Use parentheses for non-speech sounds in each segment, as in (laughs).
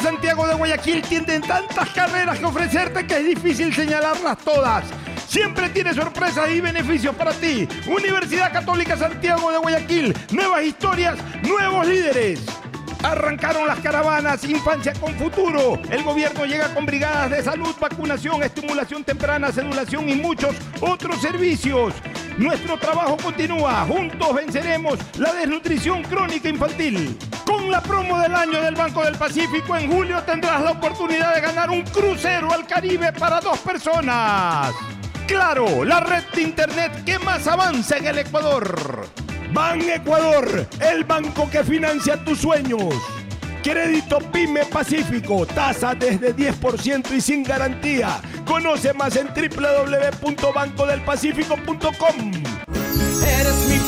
Santiago de Guayaquil tienen tantas carreras que ofrecerte que es difícil señalarlas todas. Siempre tiene sorpresas y beneficios para ti. Universidad Católica Santiago de Guayaquil. Nuevas historias, nuevos líderes. Arrancaron las caravanas Infancia con Futuro. El gobierno llega con brigadas de salud, vacunación, estimulación temprana, celulación y muchos otros servicios. Nuestro trabajo continúa. Juntos venceremos la desnutrición crónica infantil. Con la promo del año del Banco del Pacífico, en julio tendrás la oportunidad de ganar un crucero al Caribe para dos personas. Claro, la red de internet que más avanza en el Ecuador. Ban Ecuador, el banco que financia tus sueños. Crédito Pyme Pacífico, tasa desde 10% y sin garantía. Conoce más en www.bancodelpacifico.com. Eres mi.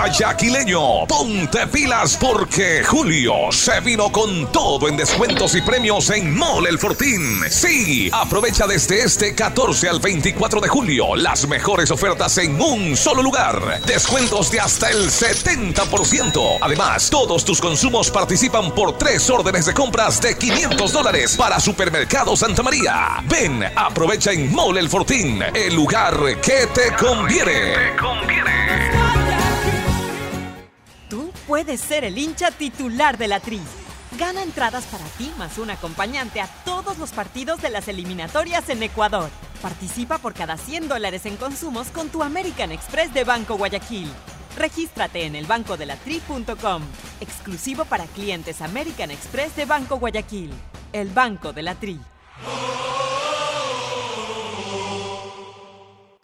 Guayaquileño, ponte pilas porque Julio se vino con todo en descuentos y premios en Mole El Fortín. Sí, aprovecha desde este 14 al 24 de julio las mejores ofertas en un solo lugar. Descuentos de hasta el 70%. Además, todos tus consumos participan por tres órdenes de compras de 500 dólares para Supermercado Santa María. Ven, aprovecha en Mole El Fortín, el lugar que te conviene. Tú puedes ser el hincha titular de la Tri. Gana entradas para ti más un acompañante a todos los partidos de las eliminatorias en Ecuador. Participa por cada 100 dólares en consumos con tu American Express de Banco Guayaquil. Regístrate en elbancodelatri.com. Exclusivo para clientes American Express de Banco Guayaquil. El Banco de la Tri.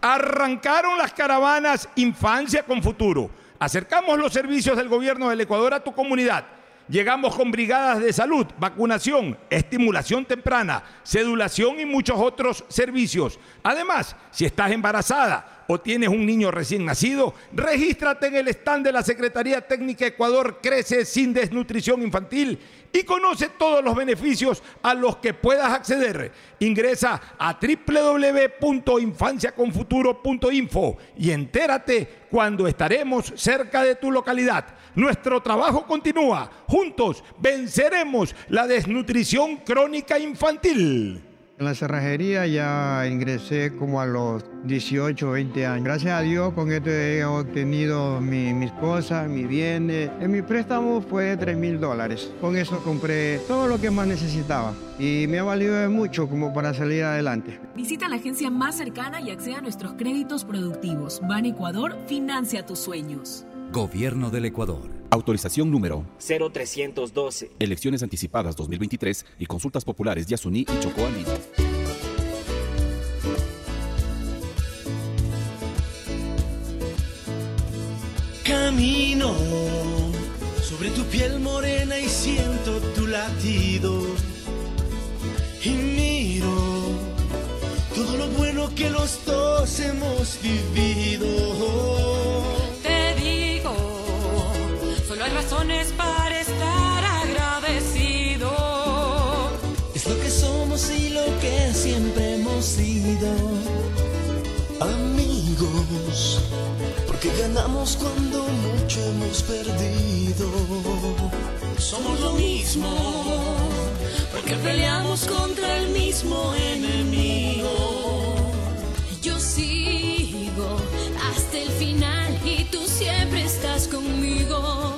Arrancaron las caravanas Infancia con Futuro. Acercamos los servicios del gobierno del Ecuador a tu comunidad. Llegamos con brigadas de salud, vacunación, estimulación temprana, sedulación y muchos otros servicios. Además, si estás embarazada o tienes un niño recién nacido, regístrate en el stand de la Secretaría Técnica Ecuador Crece sin Desnutrición Infantil y conoce todos los beneficios a los que puedas acceder. Ingresa a www.infanciaconfuturo.info y entérate cuando estaremos cerca de tu localidad. Nuestro trabajo continúa. Juntos venceremos la desnutrición crónica infantil. En la cerrajería ya ingresé como a los 18, 20 años. Gracias a Dios con esto he obtenido mi- mis cosas, mis bienes. En mi préstamo fue de 3 mil dólares. Con eso compré todo lo que más necesitaba y me ha valido mucho como para salir adelante. Visita la agencia más cercana y acceda a nuestros créditos productivos. Ban Ecuador financia tus sueños. Gobierno del Ecuador. Autorización número 0312. Elecciones anticipadas 2023 y consultas populares Yasuní y Chocó. Camino sobre tu piel morena y siento tu latido. Y miro todo lo bueno que los dos hemos vivido. Razones para estar agradecido. Es lo que somos y lo que siempre hemos sido. Amigos, porque ganamos cuando mucho hemos perdido. Somos lo mismo, porque peleamos contra el mismo enemigo. Yo sigo hasta el final y tú siempre estás conmigo.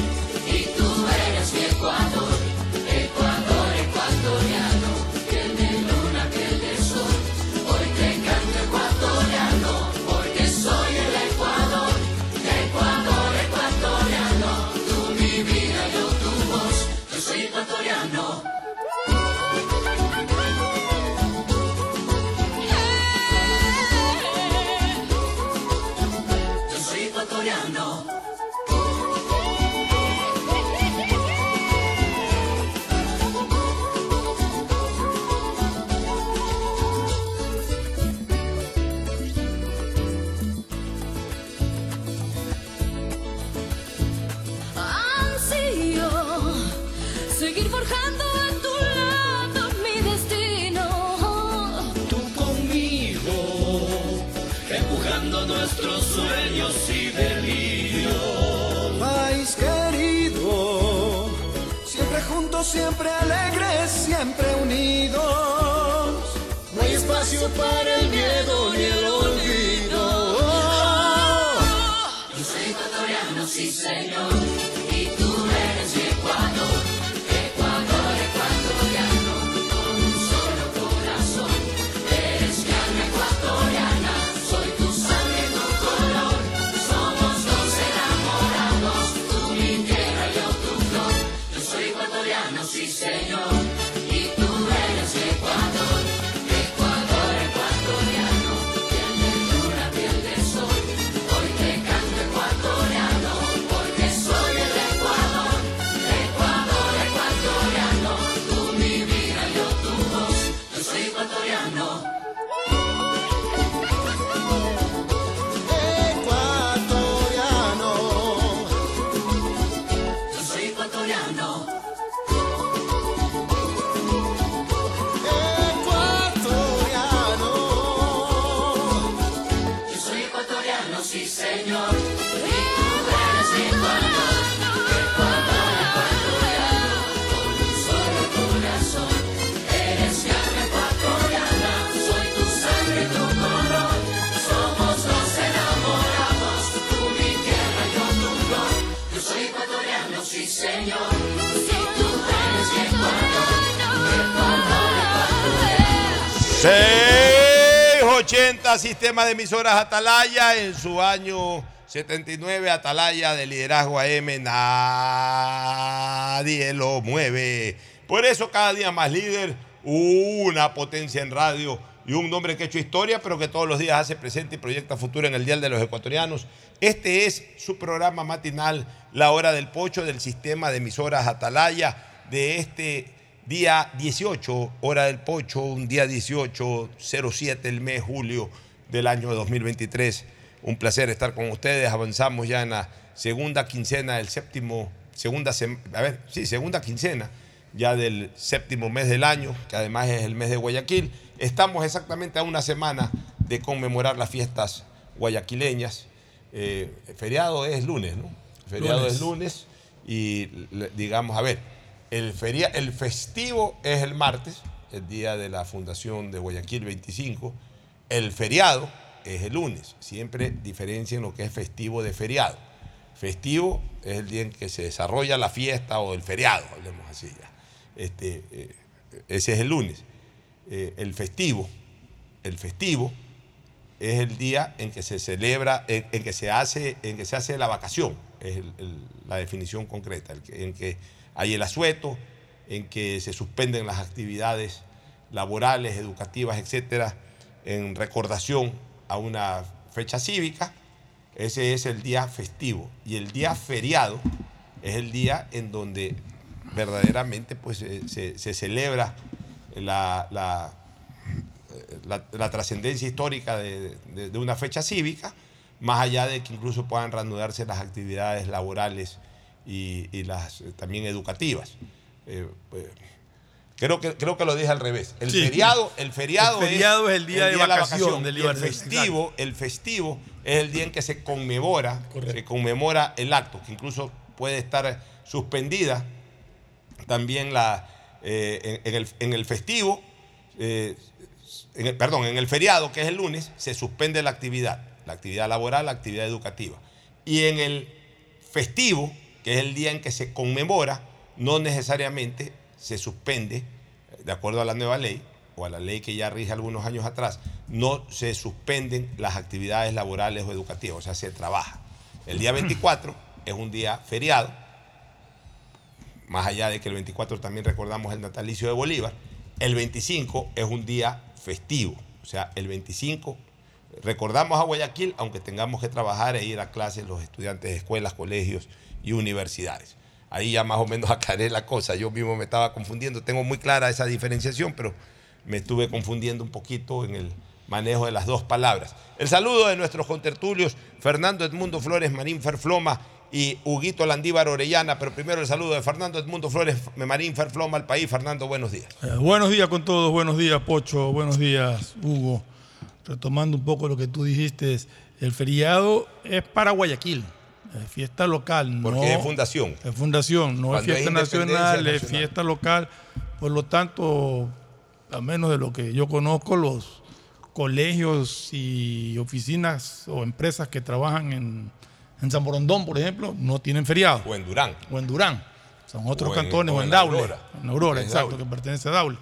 siempre unidos. 680 Sistema de Emisoras Atalaya en su año 79 Atalaya de liderazgo AM nadie lo mueve. Por eso cada día más líder, una potencia en radio y un nombre que ha hecho historia, pero que todos los días hace presente y proyecta futuro en el Dial de los Ecuatorianos. Este es su programa matinal, La Hora del Pocho del Sistema de Emisoras Atalaya, de este día 18, hora del pocho, un día 18, 07 el mes julio del año 2023. Un placer estar con ustedes. Avanzamos ya en la segunda quincena del séptimo, segunda, a ver, sí, segunda quincena ya del séptimo mes del año, que además es el mes de Guayaquil. Estamos exactamente a una semana de conmemorar las fiestas guayaquileñas. Eh, el feriado es lunes, ¿no? El feriado Lunes. es lunes y digamos, a ver, el, feria, el festivo es el martes, el día de la fundación de Guayaquil 25. El feriado es el lunes. Siempre diferencien lo que es festivo de feriado. Festivo es el día en que se desarrolla la fiesta o el feriado, hablemos así ya. Este, eh, ese es el lunes. Eh, el festivo, el festivo es el día en que se celebra, en, que se hace, en que se hace la vacación, es la definición concreta, el en que hay el asueto, en que se suspenden las actividades laborales, educativas, etcétera, en recordación a una fecha cívica. Ese es el día festivo. Y el día feriado es el día en donde verdaderamente pues, se, se- celebra la, la- la- trascendencia histórica de, de- de una fecha cívica, más allá de que incluso puedan reanudarse las actividades laborales y, y las eh, también educativas. Eh, pues, creo, que, creo que lo dije al revés. El Sí. feriado, el feriado, El feriado es el día de la vacación del y el festivo, el festivo es el día en que se conmemora, se conmemora el acto, que incluso puede estar suspendida también la, eh, en, en el, en el festivo, eh, en el- perdón, en el feriado, que es el lunes, se suspende la actividad, la actividad laboral, la actividad educativa. Y en el festivo, que es el día en que se conmemora, no necesariamente se suspende, de acuerdo a la nueva ley, o a la ley que ya rige algunos años atrás, no se suspenden las actividades laborales o educativas, o sea, se trabaja. El día 24 (clears throat) es un día feriado, más allá de que el 24 también recordamos el natalicio de Bolívar, el 25 es un día festivo. O sea, el 25 recordamos a Guayaquil, aunque tengamos que trabajar e ir a clases los estudiantes de escuelas, colegios y universidades. Ahí ya más o menos (laughs) aclaré la cosa. Yo mismo me estaba confundiendo. Tengo muy clara esa diferenciación, pero me estuve confundiendo un poquito en el manejo de las dos palabras. El saludo de nuestros contertulios, Fernando Edmundo Flores Marín Ferfloma y Huguito Landívar Orellana, pero primero el saludo de Fernando Edmundo Flores Marín Ferfloma al país. Fernando, buenos días. Eh, buenos días con todos, buenos días Pocho, buenos días Hugo. Retomando un poco lo que tú dijiste, el feriado es para Guayaquil, es fiesta local. Porque no, es fundación. Es fundación, no es Cuando es fiesta nacional, es nacional. fiesta local. Por lo tanto, a menos de lo que yo conozco, los colegios y oficinas o empresas que trabajan en, en San Borondón, por ejemplo, no tienen feriado. O en Durán. O en Durán. Son otros O en- cantones, o en, en Daule. Aurora. En Aurora, exacto, Daule. que pertenece a Daule.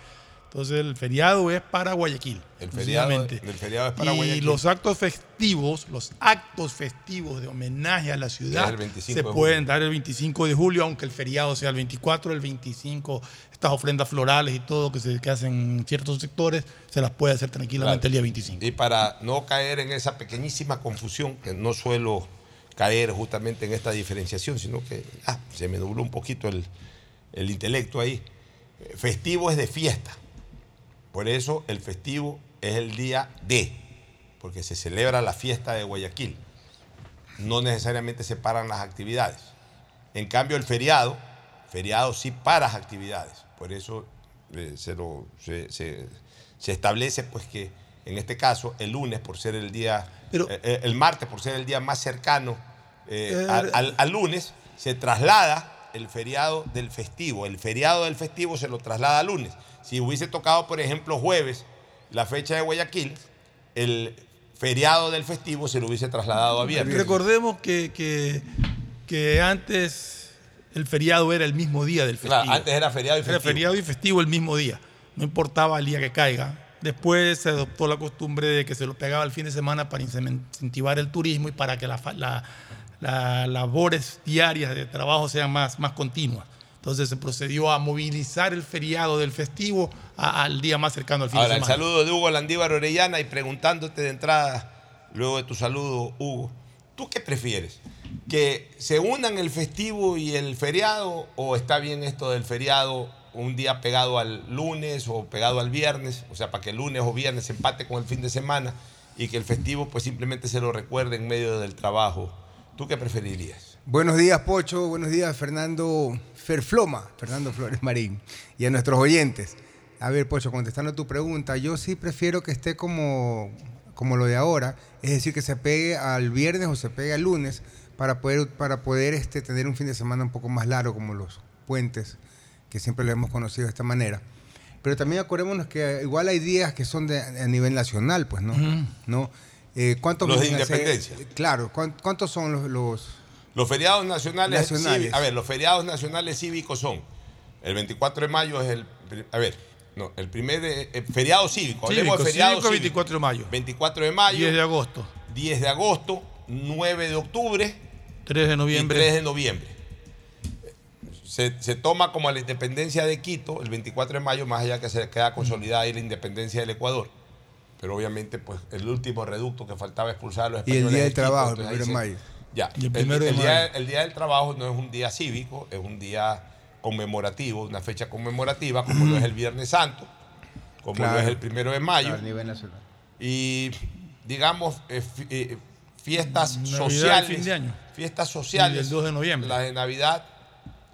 Entonces el feriado es para Guayaquil. El feriado, exclusivamente. el feriado es para y Guayaquil. los actos festivos, los actos festivos de homenaje a la ciudad Es el 25 se de pueden dar el 25 de julio, aunque el feriado sea el 24, el 25, estas ofrendas florales y todo que se que hacen en ciertos sectores, se las puede hacer tranquilamente Claro. el día 25. Y para no caer en esa pequeñísima confusión, que no suelo caer justamente en esta diferenciación, sino que ah, se me nubló un poquito el, el intelecto ahí. Eh, Festivo es de fiesta. Por eso el festivo es el día de, porque se celebra la fiesta de Guayaquil. No necesariamente se paran las actividades. En cambio, el feriado, feriado sí paras actividades. Por eso eh, se, lo- se- se- se establece pues que en este caso el lunes por ser el día, eh, eh, el martes por ser el día más cercano eh, al, al- al lunes, se traslada el feriado del festivo. El feriado del festivo se lo traslada al lunes. Si hubiese tocado, por ejemplo, jueves, la fecha de Guayaquil, el feriado del festivo se lo hubiese trasladado a viernes. Recordemos que, que, que antes el feriado era el mismo día del festivo. Claro, antes era feriado y Era festivo. feriado y festivo el mismo día. No importaba el día que caiga. Después se adoptó la costumbre de que se lo pegaba el fin de semana para incentivar el turismo y para que las la, la- labores diarias de trabajo sean más, más continuas. Entonces se procedió a movilizar el feriado del festivo a- al día más cercano al fin Ahora, de el semana. saludo de Hugo Landívar Orellana y preguntándote de entrada, luego de tu saludo, Hugo, ¿tú qué prefieres? ¿Que se unan el festivo y el feriado o está bien esto del feriado un día pegado al lunes o pegado al viernes, o sea, para que el lunes o viernes empate con el fin de semana y que el festivo pues simplemente se lo recuerde en medio del trabajo. ¿Tú qué preferirías? Buenos días, Pocho. Buenos días, Fernando Ferfloma, Fernando Flores Marín. Y a nuestros oyentes. A ver, Pocho, contestando a tu pregunta, yo sí prefiero que esté como, como lo de ahora, es decir, que se pegue al viernes o se pegue al lunes para poder, para poder este, tener un fin de semana un poco más largo, como los puentes, que siempre lo hemos conocido de esta manera. Pero también acordémonos que igual hay días que son de, a nivel nacional, pues, ¿no? ¿No? Eh, ¿Cuántos Los de independencia. Claro, ¿cuán- ¿cuántos son los, los Los feriados nacionales, Nacionales. a ver, los feriados nacionales cívicos son el 24 de mayo es el a ver, no, el primer de- eh, feriado cívico, Cívico, de feriado cívico, cívico. 24 de mayo. 24 de mayo, 10 de agosto. 10 de agosto, 9 de octubre 3 de noviembre. y 3 de noviembre. Se, se toma como la independencia de Quito el 24 de mayo, más allá que se queda consolidada ahí la independencia del Ecuador. Pero obviamente, pues el último reducto que faltaba expulsar a los Y el españoles Día de del Trabajo, el entonces ahí primero de se- mayo. Ya, Y el día, el Día del Trabajo no es un día cívico, es un día conmemorativo, una fecha conmemorativa, como lo es el Viernes Santo, como lo Claro. es el primero de mayo. a nivel nacional? Y digamos, eh, eh, fiestas Navidad sociales. fin de año. Fiestas sociales. Y el 2 de noviembre. La de Navidad,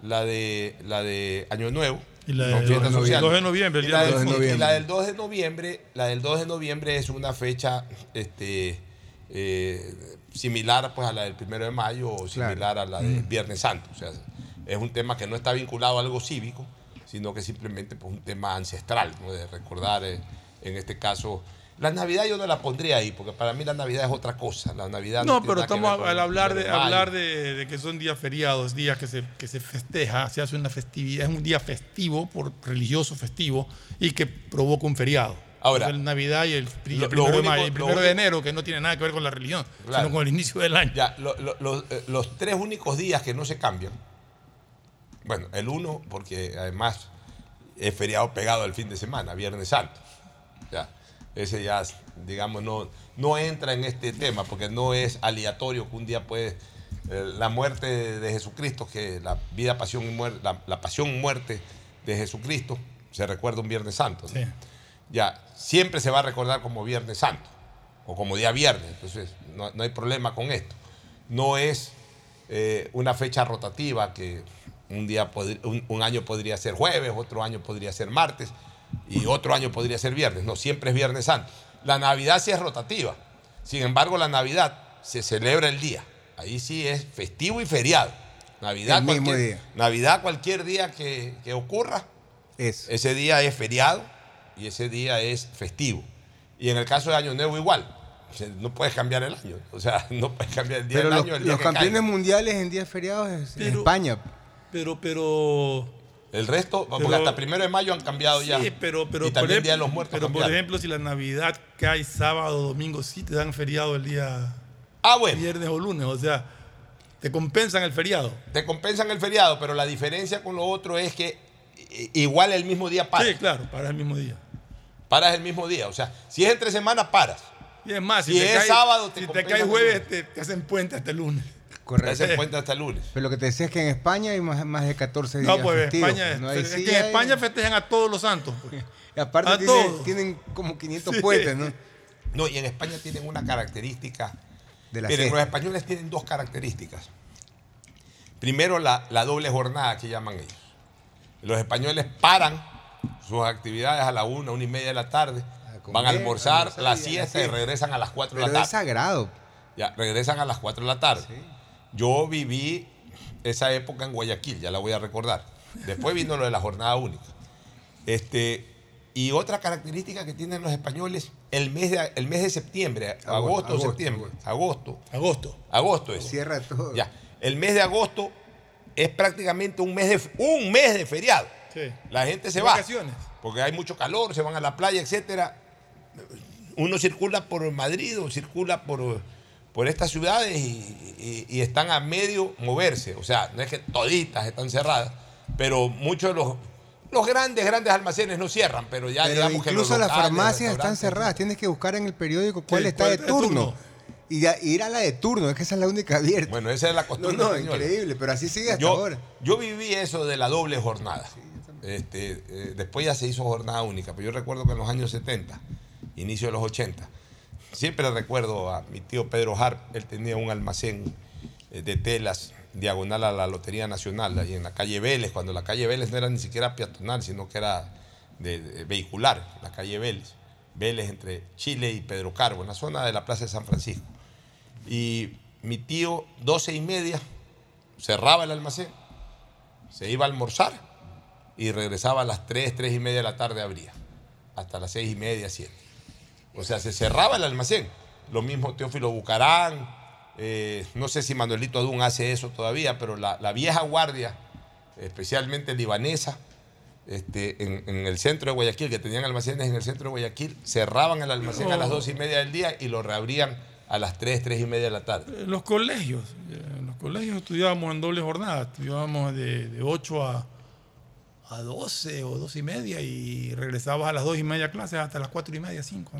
la de, la de Año Nuevo. Y la del fiestas 2 de sociales. noviembre, 2 de noviembre, el Y día la del del- fútbol. y la del 2 de noviembre, la del 2 de noviembre es una fecha este, eh, similar pues, a la del 1 de mayo o similar a la del Mm. Viernes Santo. O sea, es un tema que no está vinculado a algo cívico, sino que simplemente pues, un tema ancestral, ¿no? de recordar, eh, en este caso, la Navidad yo no la pondría ahí, porque para mí la Navidad es otra cosa. La Navidad No, pero estamos al hablar de, 1 mayo. hablar de, de que son días feriados, días que se, que se festeja, se hace una festividad, es un día festivo, por religioso festivo, y que provoca un feriado. Ahora, el Navidad y el, lo- primero, de, único- mayo, el lo primero de único- enero, que no tiene nada que ver con la religión, Claro. sino con el inicio del año. Ya, lo- lo- lo- eh, los tres únicos días que no se cambian, bueno, el uno, porque además es feriado pegado al fin de semana, Viernes Santo. Ya, ese ya, digamos, no, no entra en este tema, porque no es aleatorio que un día puede. eh, la muerte de Jesucristo, que la vida, pasión y muerte, la, la pasión muerte de Jesucristo, se recuerda un Viernes Santo. ¿no? Ya, siempre se va a recordar como Viernes Santo o como día viernes, entonces no, no hay problema con esto. No es eh, una fecha rotativa que un, día un, un año podría ser jueves, otro año podría ser martes y otro año podría ser viernes. No, siempre es Viernes Santo. La Navidad sí es rotativa. Sin embargo, la Navidad se celebra el día. Ahí sí es festivo y feriado. Navidad, El mismo cualquier, día. Navidad cualquier día que, que ocurra, Es. ese día es feriado y ese día es festivo. Y en el caso de Año Nuevo igual. O sea, No puedes cambiar el año. O sea, (laughs) no puedes cambiar el día Pero del los, año el día los que campeones caiga. mundiales en días feriados es en España. Pero, pero. El resto, porque hasta primero de mayo han cambiado ya. Sí, pero, pero y también el Día de los Muertos Pero por ejemplo, si la Navidad cae sábado o domingo, sí te dan feriado el día ah, bueno. viernes o lunes. O sea, te compensan el feriado. Te compensan el feriado, pero la diferencia con lo otro es que igual el mismo día paras. Sí, claro, para el mismo día. Paras el mismo día. O sea, si es entre semanas, paras. Y es más, si, Si te es cae, sábado, te si te cae jueves, te, te hacen puente hasta el lunes. Correcto. Te hacen cuenta hasta el lunes. Pero lo que te decía es que en España hay más, más de 14 días No, pues en festivos, España, pues, es sí que en hay- España festejan a todos los santos. pues. (laughs) y aparte a tiene- todos. tienen como 500 Sí. puentes, ¿no? No, y en España tienen una característica. De la Miren, los españoles tienen dos características. Primero, la, la doble jornada que llaman ellos. Los españoles paran sus actividades a la una, una y media de la tarde, van a comer, almorzar, a la siesta y regresan a las 4 de la es tarde. sagrado. Ya, regresan a las 4 de la tarde. Yo viví esa época en Guayaquil, ya la voy a recordar. Después vino lo de la jornada única. Este, y otra característica que tienen los españoles, el mes de, el mes de septiembre, agosto, Agosto, o septiembre, agosto. Agosto. Agosto es. Cierra todo. Ya. El mes de agosto es prácticamente un mes de, un mes de feriado. Sí. La gente se va. Vacaciones. Porque hay mucho calor, se van a la playa, etcétera. Uno circula por Madrid o circula por, por estas ciudades y, y- y están a medio moverse. O sea, no es que toditas están cerradas, pero muchos de los, los grandes, grandes almacenes no cierran, pero ya Pero digamos que incluso los las locales, farmacias están cerradas. Tienes que buscar en el periódico cuál Sí, está cuál de turno. turno. Y ya- ir a la de turno, es que esa es la única abierta. Bueno, esa es la no, costumbre. no, española. increíble, pero así sigue hasta Yo, ahora. yo viví eso de la doble jornada. Este, eh, después ya se hizo jornada única, pero yo recuerdo que en los años 70, inicio de los 80, siempre recuerdo a mi tío Pedro Harp, él tenía un almacén eh, de telas diagonal a la Lotería Nacional, ahí en la calle Vélez, cuando la calle Vélez no era ni siquiera peatonal, sino que era vehicular, la calle Vélez. Vélez entre Chile y Pedro Carbo, en la zona de la Plaza de San Francisco. Y mi tío, 12 y media, cerraba el almacén, se iba a almorzar y regresaba a las 3, 3 y media de la tarde abría, hasta las 6 y media, 7. O sea, se cerraba el almacén. Lo mismo Teófilo Bucarán, eh, no sé si Manuelito Adún hace eso todavía, pero la, la vieja guardia, especialmente libanesa, este, en, en el centro de Guayaquil, que tenían almacenes en el centro de Guayaquil, cerraban el almacén a las 2 y media del día y lo reabrían a las 3, 3 y media de la tarde. En los colegios, eh, en los colegios estudiábamos en doble jornada, estudiábamos de, de 8 a, a 12 o 2 y media y regresabas a las 2 y media clases hasta las 4 y media, 5.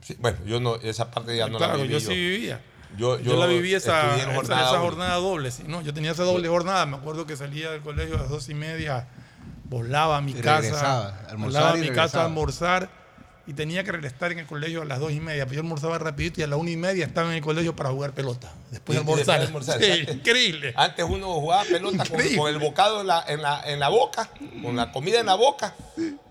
Sí, bueno, yo no, esa parte ya no claro, la viví. yo sí vivía. Yo, Yo, la viví esa, jornada esa jornada doble. sí, ¿no? Yo tenía esa doble jornada. Me acuerdo que salía del colegio a las dos y media, volaba a mi casa, regresaba, almorzaba volaba a mi casa regresaba. a almorzar y tenía que regresar en el colegio a las dos y media. Pero yo almorzaba rapidito y a la una y media estaba en el colegio para jugar pelota. Después de almorzar. de almorzar, Sí, increíble. Antes uno jugaba pelota con, el bocado en la, en, la, en la boca, con la comida en la boca,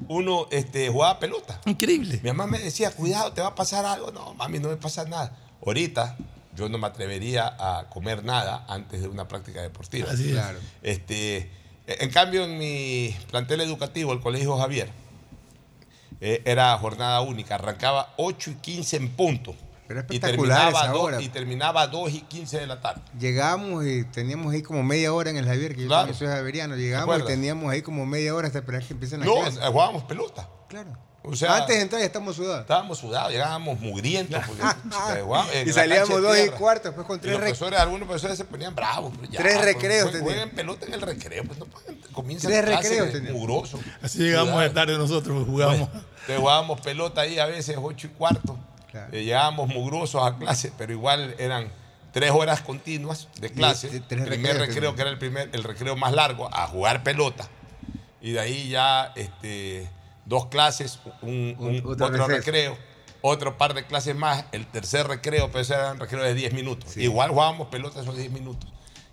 uno este, jugaba pelota. Increíble. Mi mamá me decía, cuidado, te va a pasar algo. No, mami, no me pasa nada. Ahorita yo no me atrevería a comer nada antes de una práctica deportiva. Así es. Claro. Este, en cambio, en mi plantel educativo, el Colegio Javier, eh, era jornada única. Arrancaba 8 y 15 en punto. Era Y espectacular terminaba, esa do- hora. y terminaba 2 y 15 de la tarde. Llegamos y teníamos ahí como media hora en el Javier, que yo Claro. también soy javeriano. Llegamos y teníamos ahí como media hora hasta esperar que empiecen las No, clases. eh, jugábamos pelota. Claro. O sea, Antes de entrar ya estamos sudados. Estábamos sudados, llegábamos mugrientos. porque, eh, jugábamos (laughs) en y salíamos dos y cuarto, después con tres los rec- profesores, algunos profesores se ponían bravos. pero ya, Tres pues, recreos tenían. Jueguen pelota en el recreo, pues no pueden- comienzan Tres recreos mugroso. Así llegamos de tarde nosotros, jugábamos. Entonces jugábamos pelota ahí a veces ocho y cuarto. Eh, llegábamos mugrosos a clase, pero igual eran tres horas continuas de clase. Y- y tres primer recreo, que era el primer, el recreo más largo, a jugar pelota. Y de ahí ya este, dos clases, un, otro recreo, otro par de clases más, el tercer recreo, pero ese era un recreo de 10 minutos. Igual jugábamos pelota esos 10 minutos.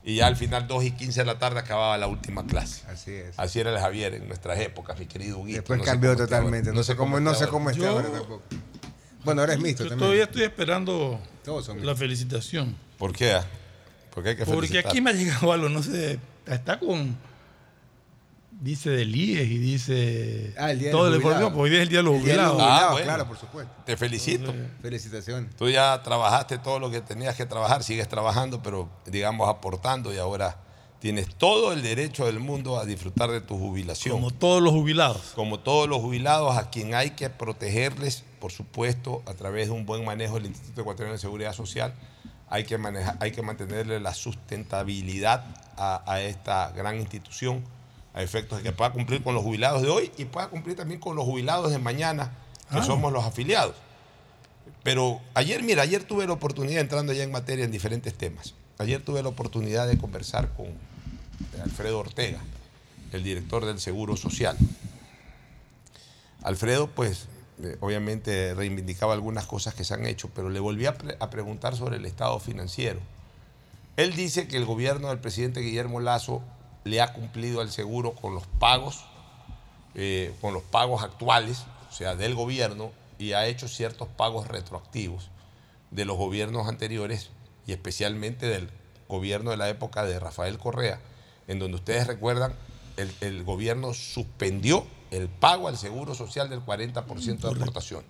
Y ya al final, 2 y 15 de la tarde, acababa la última clase. Así es. Así era el Javier en nuestras épocas, mi querido Huguito. Después No cambió totalmente. No sé cómo, no esté sé cómo está Yo- ahora tampoco. Bueno, ahora es mixto Yo también. todavía estoy esperando Todos son la felicitación. ¿Por qué? Porque hay que Porque felicitar. aquí me ha llegado algo, no sé, está con, dice del IES y dice Ah, el día de toda los la información, jubilados. porque hoy es el día de los El día de los jubilados. jubilados, Ah, bueno. claro, por supuesto. Te felicito. Felicitaciones. Tú ya trabajaste todo lo que tenías que trabajar, sigues trabajando, pero digamos aportando y ahora tienes todo el derecho del mundo a disfrutar de tu jubilación. Como todos los jubilados. Como todos los jubilados, a quien hay que protegerles, por supuesto, a través de un buen manejo del Instituto Ecuatoriano de Seguridad Social, hay que, manejar, hay que mantenerle la sustentabilidad a, a esta gran institución, a efectos de que pueda cumplir con los jubilados de hoy y pueda cumplir también con los jubilados de mañana, que Ah. somos los afiliados. Pero ayer, mira, ayer tuve la oportunidad, entrando ya en materia en diferentes temas, ayer tuve la oportunidad de conversar con Alfredo Ortega, el director del Seguro Social. Alfredo, pues, eh, obviamente reivindicaba algunas cosas que se han hecho, pero le volví a, pre- a preguntar sobre el estado financiero. Él dice que el gobierno del presidente Guillermo Lazo le ha cumplido al seguro con los pagos, eh, con los pagos actuales, o sea, del gobierno, y ha hecho ciertos pagos retroactivos de los gobiernos anteriores y especialmente del gobierno de la época de Rafael Correa, en donde ustedes recuerdan, el, el gobierno suspendió el pago al seguro social del 40% de aportación.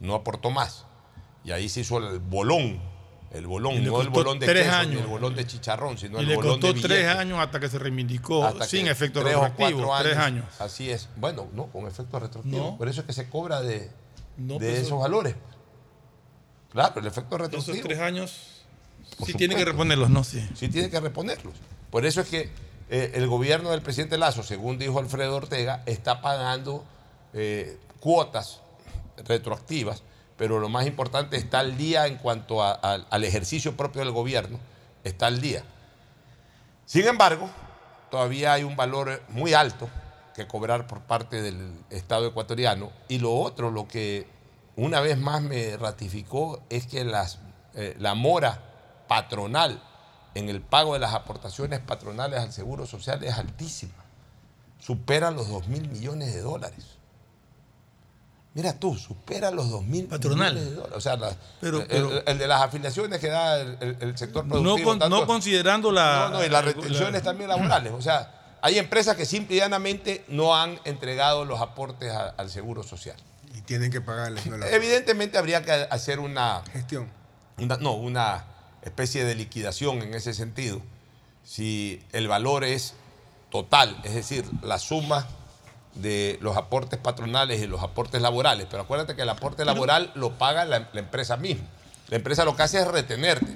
No aportó más. Y ahí se hizo el bolón, el bolón, no el bolón de tres queso, años. el bolón de chicharrón, sino Y el le bolón costó de tres años hasta que se reivindicó Hasta sin efecto tres retroactivo. cuatro Tres años. Así es. Bueno, no, con efecto retroactivo. No. Por eso es que se cobra de, No, de pues, esos valores. Claro, el efecto retroactivo. Esos tres años Por sí tiene que reponerlos, ¿no? Sí. Sí tiene que reponerlos. Por eso es que eh, el gobierno del presidente Lazo, según dijo Alfredo Ortega, está pagando eh, cuotas retroactivas, pero lo más importante está al día en cuanto al ejercicio propio del gobierno, está al día. Sin embargo, todavía hay un valor muy alto que cobrar por parte del Estado ecuatoriano. Y lo otro, lo que una vez más me ratificó, es que eh, la mora patronal en el pago de las aportaciones patronales al Seguro Social es altísima. Supera los 2 mil millones de dólares. Mira tú, supera los 2 mil Patronal. O sea, la- Pero- el- pero- el, el de las afiliaciones que da el, el- el sector No, productivo. con- tanto- no considerando la. no, no, y las restricciones también laborales. O sea, hay empresas que simple y llanamente no han entregado los aportes a- al Seguro Social. Y tienen que pagarles. no la- Evidentemente habría que hacer una Gestión. una- no, una especie de liquidación en ese sentido. Si el valor es total, es decir, la suma de los aportes patronales y los aportes laborales. Pero acuérdate que el aporte laboral lo paga la, la empresa misma. La empresa lo que hace es retenerte.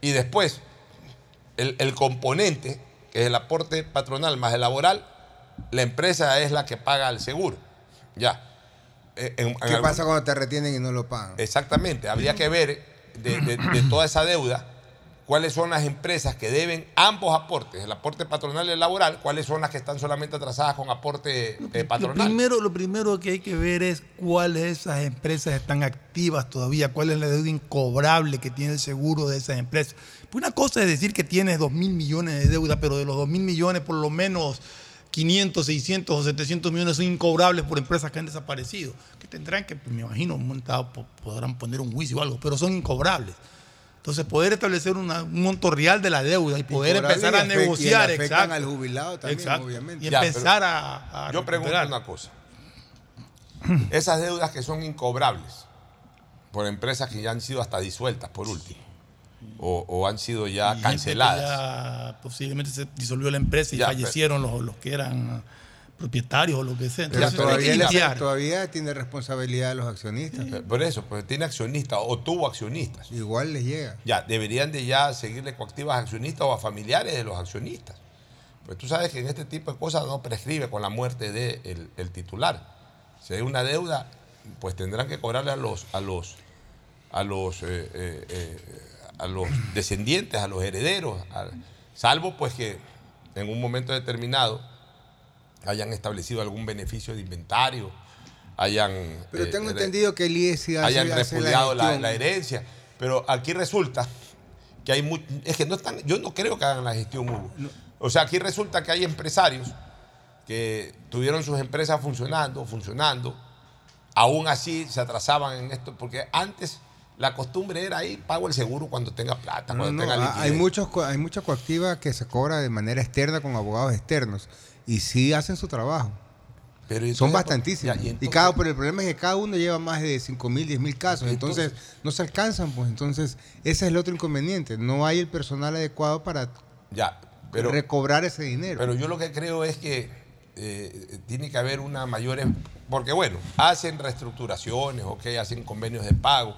Y después, el, el componente, que es el aporte patronal más el laboral, la empresa es la que paga el seguro. Ya. Eh, en- en ¿Qué algún- pasa cuando te retienen y no lo pagan? Exactamente, habría que ver de, de- de toda esa deuda cuáles son las empresas que deben ambos aportes, el aporte patronal y el laboral, cuáles son las que están solamente atrasadas con aporte eh, Lo patronal. primero, lo primero que hay que ver es cuáles de esas empresas están activas todavía, cuál es la deuda incobrable que tiene el seguro de esas empresas. Pues una cosa es decir que tienes 2 mil millones de deuda, pero de los 2 mil millones, por lo menos 500, 600 o 700 millones son incobrables por empresas que han desaparecido, que tendrán que, me imagino, montado, po- podrán poner un juicio o algo, pero son incobrables. Entonces, poder establecer una- un monto real de la deuda y poder empezar a negociar, afectan exacto. al jubilado también, Exacto. obviamente. Y Ya, empezar a, a Yo pregunto una cosa. Esas deudas que son incobrables por empresas que ya han sido hasta disueltas, por último, o, o han sido ya Y canceladas. ya posiblemente se disolvió la empresa y Ya, fallecieron los, los que eran propietarios o lo que sea. Entonces, todavía, tiene responsabilidad de los accionistas. Eh, Por eso, pues tiene accionistas o tuvo accionistas. Igual les llega. Ya, deberían de ya seguirle coactivas a accionistas o a familiares de los accionistas. Pues tú sabes que en este tipo de cosas no prescribe con la muerte del el titular. Si hay una deuda, pues tendrán que cobrarle a los, a los, a los, eh, eh, eh, a los descendientes, a los herederos, a- salvo pues que en un momento determinado hayan establecido algún beneficio de inventario, hayan Pero eh, tengo re- entendido que el IES hayan repudiado la, herencia. Pero aquí resulta que hay mu- es que no están, yo no creo que hagan la gestión Hugo. O sea, aquí resulta que hay empresarios que tuvieron sus empresas funcionando, funcionando, aún así se atrasaban en esto, porque antes la costumbre era ahí, pago el seguro cuando tenga plata, cuando no, tenga ah, hay, liquidez. muchos, hay mucha coactiva que se cobra de manera externa con abogados externos y sí hacen su trabajo. Pero Son bastantísimos. ya, y cada, pero el problema es que cada uno lleva más de 5 mil, 10 mil casos. Entonces, no se alcanzan, pues. Entonces, ese es el otro inconveniente. No hay el personal adecuado para Ya, pero, recobrar ese dinero. Pero yo lo que creo es que eh, tiene que haber una mayor... em- Porque bueno, hacen reestructuraciones, ok, hacen convenios de pago.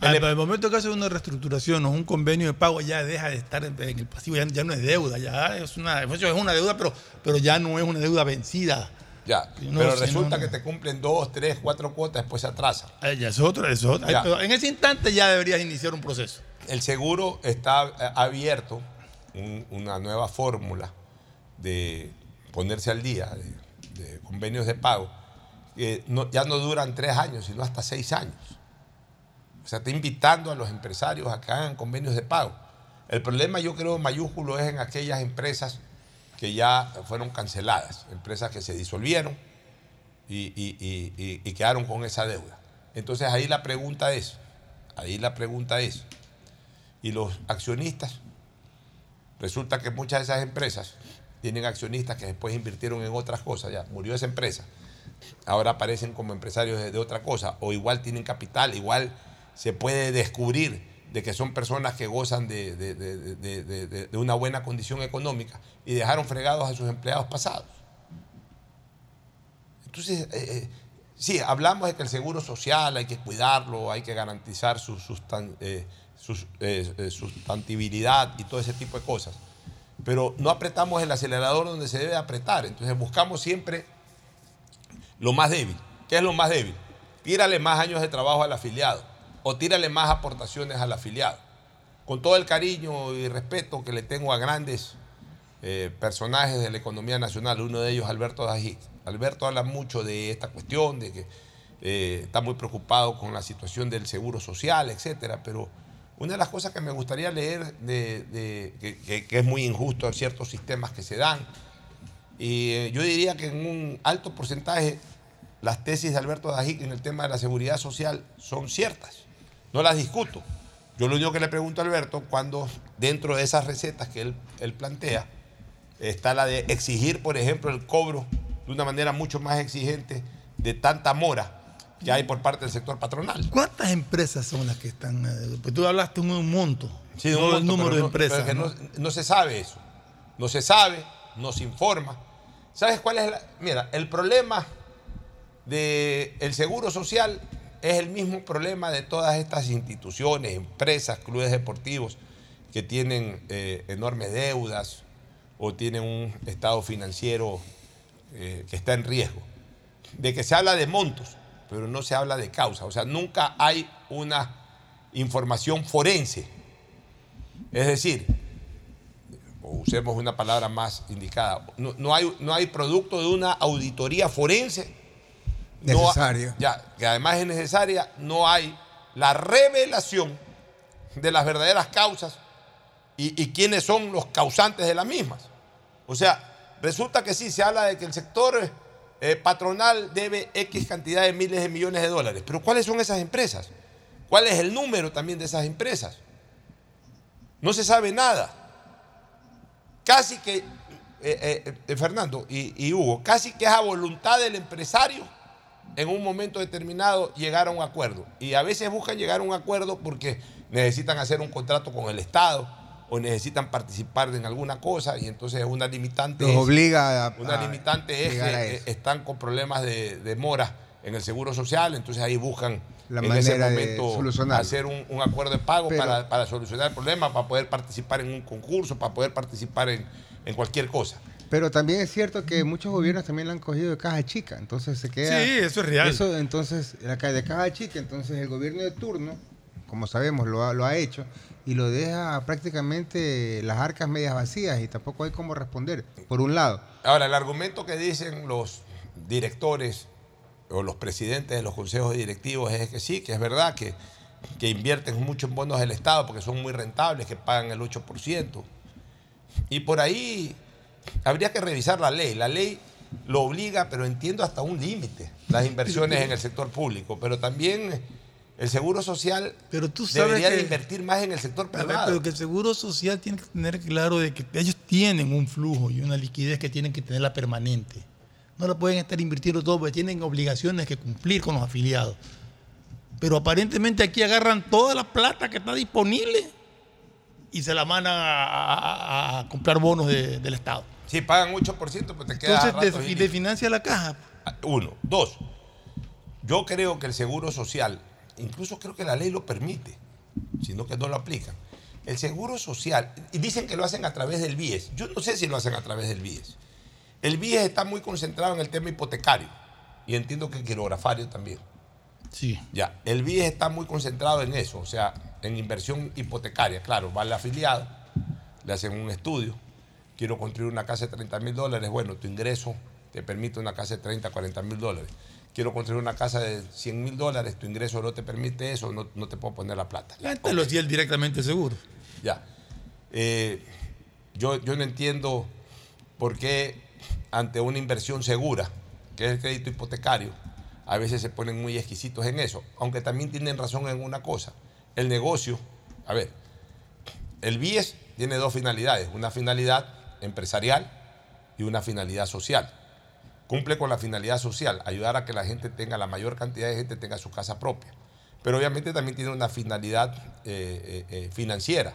Ah, Para el momento que hace una reestructuración o un convenio de pago ya deja de estar en en el pasivo, ya, ya no es deuda, ya es una, es una deuda, pero, pero ya no es una deuda vencida. Ya, No, pero resulta no, que te cumplen dos, tres, cuatro cuotas, después se atrasa. Ah, Ya es otro, es otro. Ay, Ya. pero en ese instante ya deberías iniciar un proceso. El seguro está eh, abierto, un- una nueva fórmula de ponerse al día, de, de convenios de pago, que ya no duran tres años, sino hasta seis años. O sea, está invitando a los empresarios a que hagan convenios de pago. El problema, yo creo, mayúsculo es en aquellas empresas que ya fueron canceladas, empresas que se disolvieron y, quedaron con esa deuda. Entonces ahí la pregunta es, ahí la pregunta es, ¿y los accionistas? Resulta que muchas de esas empresas tienen accionistas que después invirtieron en otras cosas, ya murió esa empresa, ahora aparecen como empresarios de otra cosa, o igual tienen capital, igual se puede descubrir de que son personas que gozan de, de- de- de- una buena condición económica y dejaron fregados a sus empleados pasados. Entonces, eh, eh, sí, hablamos de que el seguro social hay que cuidarlo, hay que garantizar su sustan- sus- eh, sustantibilidad y todo ese tipo de cosas. Pero no apretamos el acelerador donde se debe apretar. Entonces buscamos siempre lo más débil. ¿Qué es lo más débil? Tírale más años de trabajo al afiliado o tírale más aportaciones al afiliado. Con todo el cariño y respeto que le tengo a grandes eh, personajes de la economía nacional, uno de ellos Alberto Dají. Alberto habla mucho de esta cuestión, de que eh, está muy preocupado con la situación del seguro social, etcétera, pero una de las cosas que me gustaría leer, de, que es muy injusto en ciertos sistemas que se dan, y eh, yo diría que en un alto porcentaje las tesis de Alberto Dajic en el tema de la seguridad social son ciertas. No las discuto. Yo lo único que le pregunto a Alberto, cuando dentro de esas recetas que él, él plantea, está la de exigir, por ejemplo, el cobro de una manera mucho más exigente de tanta mora que hay por parte del sector patronal. ¿Cuántas empresas son las que están? eh, Pues tú hablaste de un monto. Sí, de un no monto, el número de no- empresas. ¿no? se sabe eso. No se sabe, no se informa. ¿Sabes cuál es la.? Mira, el problema del seguro social es el mismo problema de todas estas instituciones, empresas, clubes deportivos que tienen eh, enormes deudas o tienen un estado financiero eh, que está en riesgo. De que se habla de montos, pero no se habla de causa. O sea, nunca hay una información forense. Es decir, o usemos una palabra más indicada, no, hay, no hay producto de una auditoría forense. No ya, que además es necesaria, no hay la revelación de las verdaderas causas y, y quiénes son los causantes de las mismas. O sea, resulta que sí, se habla de que el sector eh, patronal debe X cantidad de miles de millones de dólares, pero ¿cuáles son esas empresas? ¿Cuál es el número también de esas empresas? No se sabe nada. Casi que, eh, eh, eh, Fernando y, y Hugo, casi que es a voluntad del empresario en un momento determinado llegar a un acuerdo. Y a veces buscan llegar a un acuerdo porque necesitan hacer un contrato con el Estado o necesitan participar en alguna cosa y entonces una limitante Los es- obliga a- una limitante es que eh, están con problemas de, de mora en el seguro social, entonces ahí buscan La en ese momento hacer un, un acuerdo de pago Pero- para, para solucionar el problema, para poder participar en un concurso, para poder participar en, en cualquier cosa. Pero también es cierto que muchos gobiernos también la han cogido de caja chica, entonces se queda. Sí, eso es real. Eso, entonces, la de caja chica, entonces el gobierno de turno, como sabemos, lo ha, lo ha hecho y lo deja prácticamente las arcas medias vacías y tampoco hay cómo responder, por un lado. Ahora, el argumento que dicen los directores o los presidentes de los consejos directivos es que sí, que es verdad que, que invierten mucho en bonos del Estado porque son muy rentables, que pagan el 8%. Y por ahí habría que revisar la ley. La ley lo obliga, pero entiendo hasta un límite, las inversiones en el sector público. Pero también el Seguro Social Pero tú sabes debería de que- invertir más en el sector A ver, privado. pero que el seguro social tiene que tener claro de que ellos tienen un flujo y una liquidez que tienen que tenerla permanente. No la pueden estar invirtiendo todo porque tienen obligaciones que cumplir con los afiliados. Pero aparentemente aquí agarran toda la plata que está disponible y se la mandan a, a- a comprar bonos de- del Estado. Si pagan 8%, pues te queda Entonces ratos de- y- desfinancia la caja. Uno. Dos. Yo creo que el seguro social, incluso creo que la ley lo permite, sino que no lo aplican. El seguro social, y dicen que lo hacen a través del BIES. Yo no sé si lo hacen a través del BIES. El BIES está muy concentrado en el tema hipotecario y entiendo que el quirografario también. Sí. Ya, el BIES está muy concentrado en eso, o sea, en inversión hipotecaria. Claro, va al afiliado, le hacen un estudio. Quiero construir una casa de 30 mil dólares. Bueno, tu ingreso te permite una casa de 30, 40 mil dólares. Quiero construir una casa de 100 mil dólares, tu ingreso no te permite eso, no, no te puedo poner la plata. Ya, Antes lo hacía él directamente el seguro. ya. Eh, yo, yo no entiendo por qué ante una inversión segura, que es el crédito hipotecario, a veces se ponen muy exquisitos en eso. Aunque también tienen razón en una cosa. El negocio, a ver, el BIES tiene dos finalidades. Una finalidad empresarial y una finalidad social. Cumple con la finalidad social, ayudar a que la gente tenga, la mayor cantidad de gente tenga su casa propia. Pero obviamente también tiene una finalidad eh, eh, eh, financiera.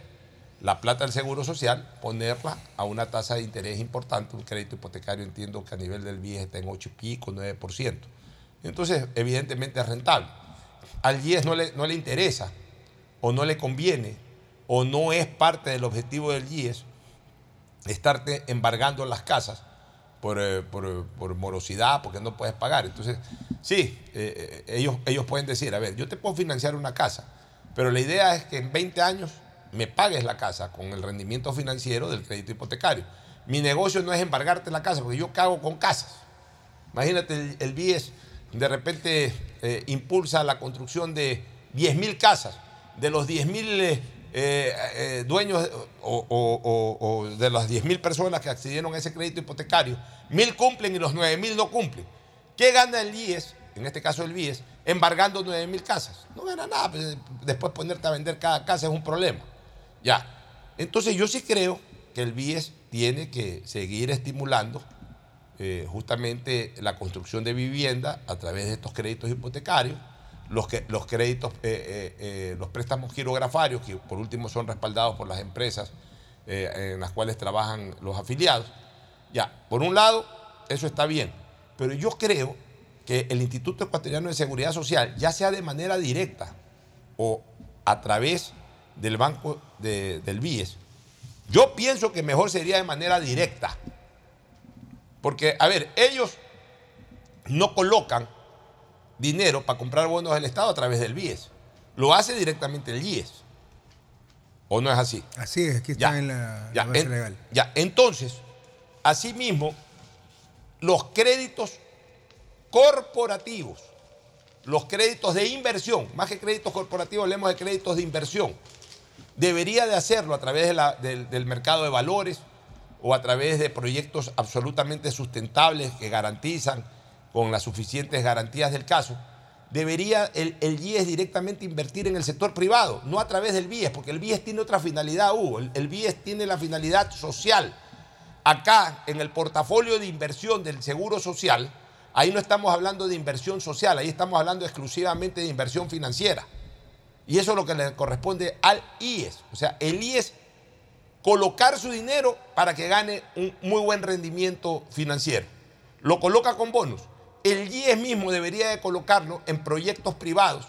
La plata del seguro social, ponerla a una tasa de interés importante. Un crédito hipotecario entiendo que a nivel del BIES está en 8 y pico, 9%. Entonces, evidentemente es rentable. Al IES no le, no le interesa o no le conviene o no es parte del objetivo del IES estarte embargando las casas por, eh, por, eh, por morosidad, porque no puedes pagar. Entonces, sí, eh, ellos, ellos pueden decir, a ver, yo te puedo financiar una casa, pero la idea es que en 20 años me pagues la casa con el rendimiento financiero del crédito hipotecario. mi negocio no es embargarte la casa, porque yo cago con casas. Imagínate, el, el BIES de repente impulsa la construcción de 10.000 casas. De los 10.000 eh, eh, dueños o, de las 10.000 personas que accedieron a ese crédito hipotecario, 1.000 cumplen y los 9.000 no cumplen. ¿Qué gana el IES, en este caso el BIES, embargando 9.000 casas? No gana nada. pues, después ponerte a vender cada casa es un problema. Ya. Entonces yo sí creo que el BIES tiene que seguir estimulando eh, justamente la construcción de vivienda a través de estos créditos hipotecarios, los, que, los créditos, eh, eh, eh, los préstamos girografarios, que por último son respaldados por las empresas en las cuales trabajan los afiliados. Ya, por un lado, eso está bien, pero yo creo que el Instituto Ecuatoriano de Seguridad Social, ya sea de manera directa o a través del Banco de- del BIES, yo pienso que mejor sería de manera directa. Porque, a ver, ellos no colocan dinero para comprar bonos del Estado a través del BIES. Lo hace directamente el IES. ¿O no es así? Así es, aquí está en la, Ya, la base en- legal. ya, entonces, asimismo, los créditos corporativos, los créditos de inversión, más que créditos corporativos, hablemos de créditos de inversión, debería de hacerlo a través de la- del, del mercado de valores o a través de proyectos absolutamente sustentables que garantizan con las suficientes garantías del caso, debería el, el IES directamente invertir en el sector privado, no a través del BIES, porque el BIES tiene otra finalidad, Hugo. El, el BIES tiene la finalidad social. Acá, en el portafolio de inversión del Seguro Social, ahí no estamos hablando de inversión social, ahí estamos hablando exclusivamente de inversión financiera. Y eso es lo que le corresponde al IES. O sea, el IES colocar su dinero para que gane un muy buen rendimiento financiero. Lo coloca con bonos. El IES mismo debería de colocarlo en proyectos privados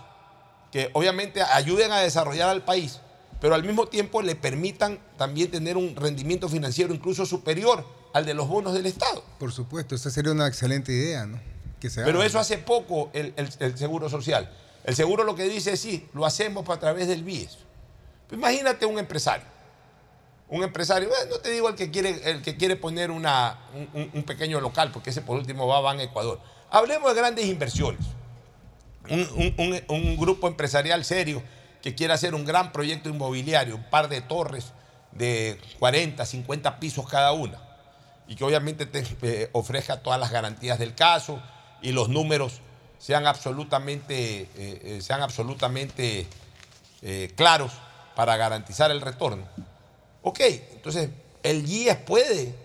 que obviamente ayuden a desarrollar al país, pero al mismo tiempo le permitan también tener un rendimiento financiero incluso superior al de los bonos del Estado. Por supuesto, esa sería una excelente idea, ¿no? Que se Pero haga. eso hace poco el, el- el Seguro Social. El Seguro lo que dice es sí, lo hacemos a través del BIES. Pues imagínate un empresario. Un empresario, eh, no te digo el que quiere, el que quiere poner una, un, un- un pequeño local, porque ese por último va a Ban Ecuador. Hablemos de grandes inversiones. Un, grupo empresarial serio que quiera hacer un gran proyecto inmobiliario, un par de torres de 40, 50 pisos cada una y que obviamente te eh, ofrezca todas las garantías del caso y los números sean absolutamente, eh, eh, sean absolutamente claros para garantizar el retorno. Ok, entonces el GIES puede,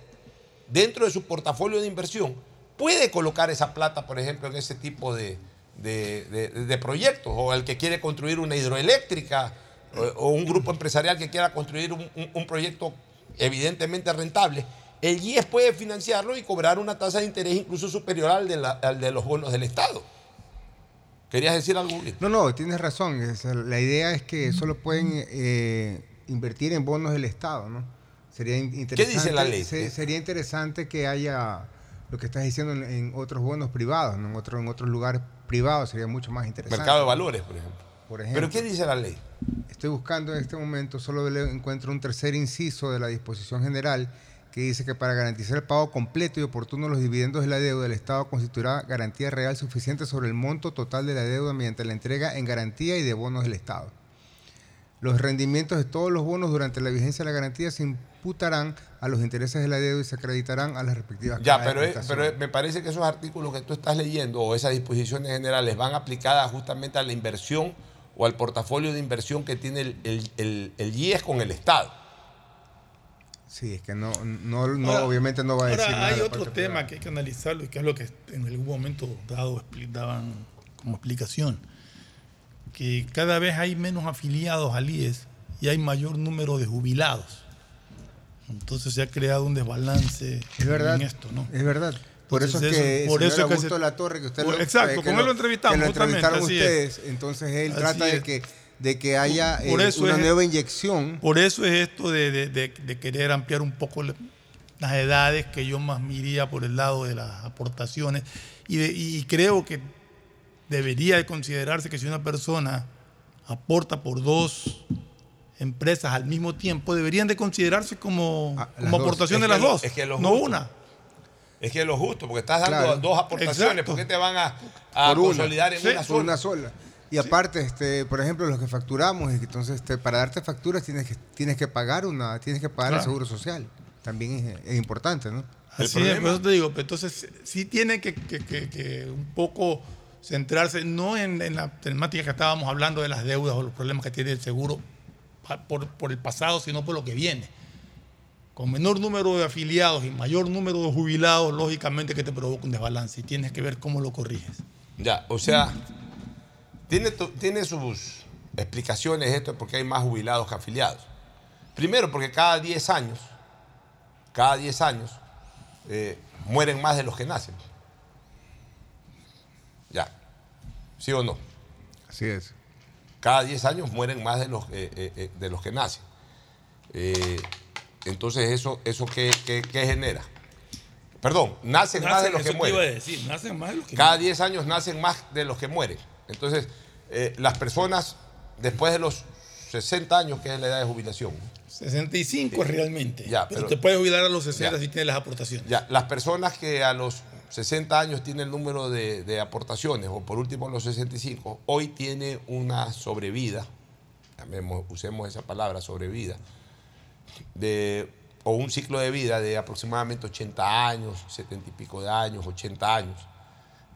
dentro de su portafolio de inversión, puede colocar esa plata, por ejemplo, en ese tipo de, de- de- de proyectos, o el que quiere construir una hidroeléctrica, o, o un grupo empresarial que quiera construir un, un- un proyecto evidentemente rentable, el GIES puede financiarlo y cobrar una tasa de interés incluso superior al de, la- al de los bonos del Estado. ¿Querías decir algo? No, no, tienes razón. La idea es que solo pueden eh, invertir en bonos del Estado, ¿no? Sería in- interesante. dice la ley? se- sería interesante que haya lo que estás diciendo en, en otros bonos privados, ¿no? En, otro- en otros lugares privados sería mucho más interesante. Mercado de valores, por ejemplo. Por ejemplo. ¿Pero qué dice la ley? Estoy buscando en este momento, solo encuentro un tercer inciso de la disposición general que dice que para garantizar el pago completo y oportuno de los dividendos de la deuda, el Estado constituirá garantía real suficiente sobre el monto total de la deuda mediante la entrega en garantía y de bonos del Estado. Los rendimientos de todos los bonos durante la vigencia de la garantía se imputarán a los intereses de la deuda y se acreditarán a las respectivas Ya, pero, es- me parece que esos artículos que tú estás leyendo o esas disposiciones generales van aplicadas justamente a la inversión o al portafolio de inversión que tiene el, el, el- el IES con el Estado. Sí, es que no, no, no Ahora- obviamente no va a ahora decir nada. hay otro parte tema privada. que hay que analizarlo y que es lo que en algún momento dado daban como explicación. Que cada vez hay menos afiliados al IES y hay mayor número de jubilados. Entonces se ha creado un desbalance Es verdad, en esto, ¿no? es verdad. Por eso es que por eso es que La Torre, que usted por- lo, exacto, que con él lo entrevistamos, lo justamente, entrevistaron así es. ustedes. Entonces él Así trata de que, de que haya Por eh, eso una es- nueva inyección. Por eso es esto de, de- de- de querer ampliar un poco la- las edades, que yo más me iría por el lado de las aportaciones. Y, y creo que debería de considerarse que si una persona aporta por dos empresas al mismo tiempo, deberían de considerarse como, las como aportación Es de las dos, es que lo no justo. una. Es que es lo justo, porque estás dando Claro. dos aportaciones. Exacto. ¿Por qué te van a, a Por una. consolidar en Sí, una sola? una sola. Y aparte, este, por ejemplo, los que facturamos, entonces este, para darte facturas tienes que, tienes que pagar una, tienes que pagar el seguro social. También es, es importante, ¿no? Así es, por eso te digo, pero entonces sí tiene que, que- que- que un poco centrarse, no en, en la temática que estábamos hablando de las deudas o los problemas que tiene el seguro por, por el pasado, sino por lo que viene. Con menor número de afiliados y mayor número de jubilados, lógicamente que te provoca un desbalance y tienes que ver cómo lo corriges. Ya, o sea, tiene, tu- tiene sus explicaciones esto de por qué hay más jubilados que afiliados. Primero, porque cada 10 años, cada 10 años, eh, mueren más de los que nacen. Ya, ¿sí o no? Así es. Cada 10 años mueren más de los, eh, eh, eh, de los que nacen. Eh, entonces, ¿eso, eso qué, qué- qué genera? Perdón, nacen, más de los que te iba a mueren. decir, nacen más de los que Cada mueren. 10 años nacen más de los que mueren. Entonces, las personas después de los 60 años, que es la edad de jubilación, 65 realmente. Ya, pero, pero- te puedes jubilar a los 60 Ya. si tienes las aportaciones. ya, las personas que a los 60 años tienen el número de, aportaciones, o por último los 65, hoy tiene una sobrevida, usemos esa palabra, sobrevida, de, o un ciclo de vida de aproximadamente 80 años, 70 y pico de años, 80 años.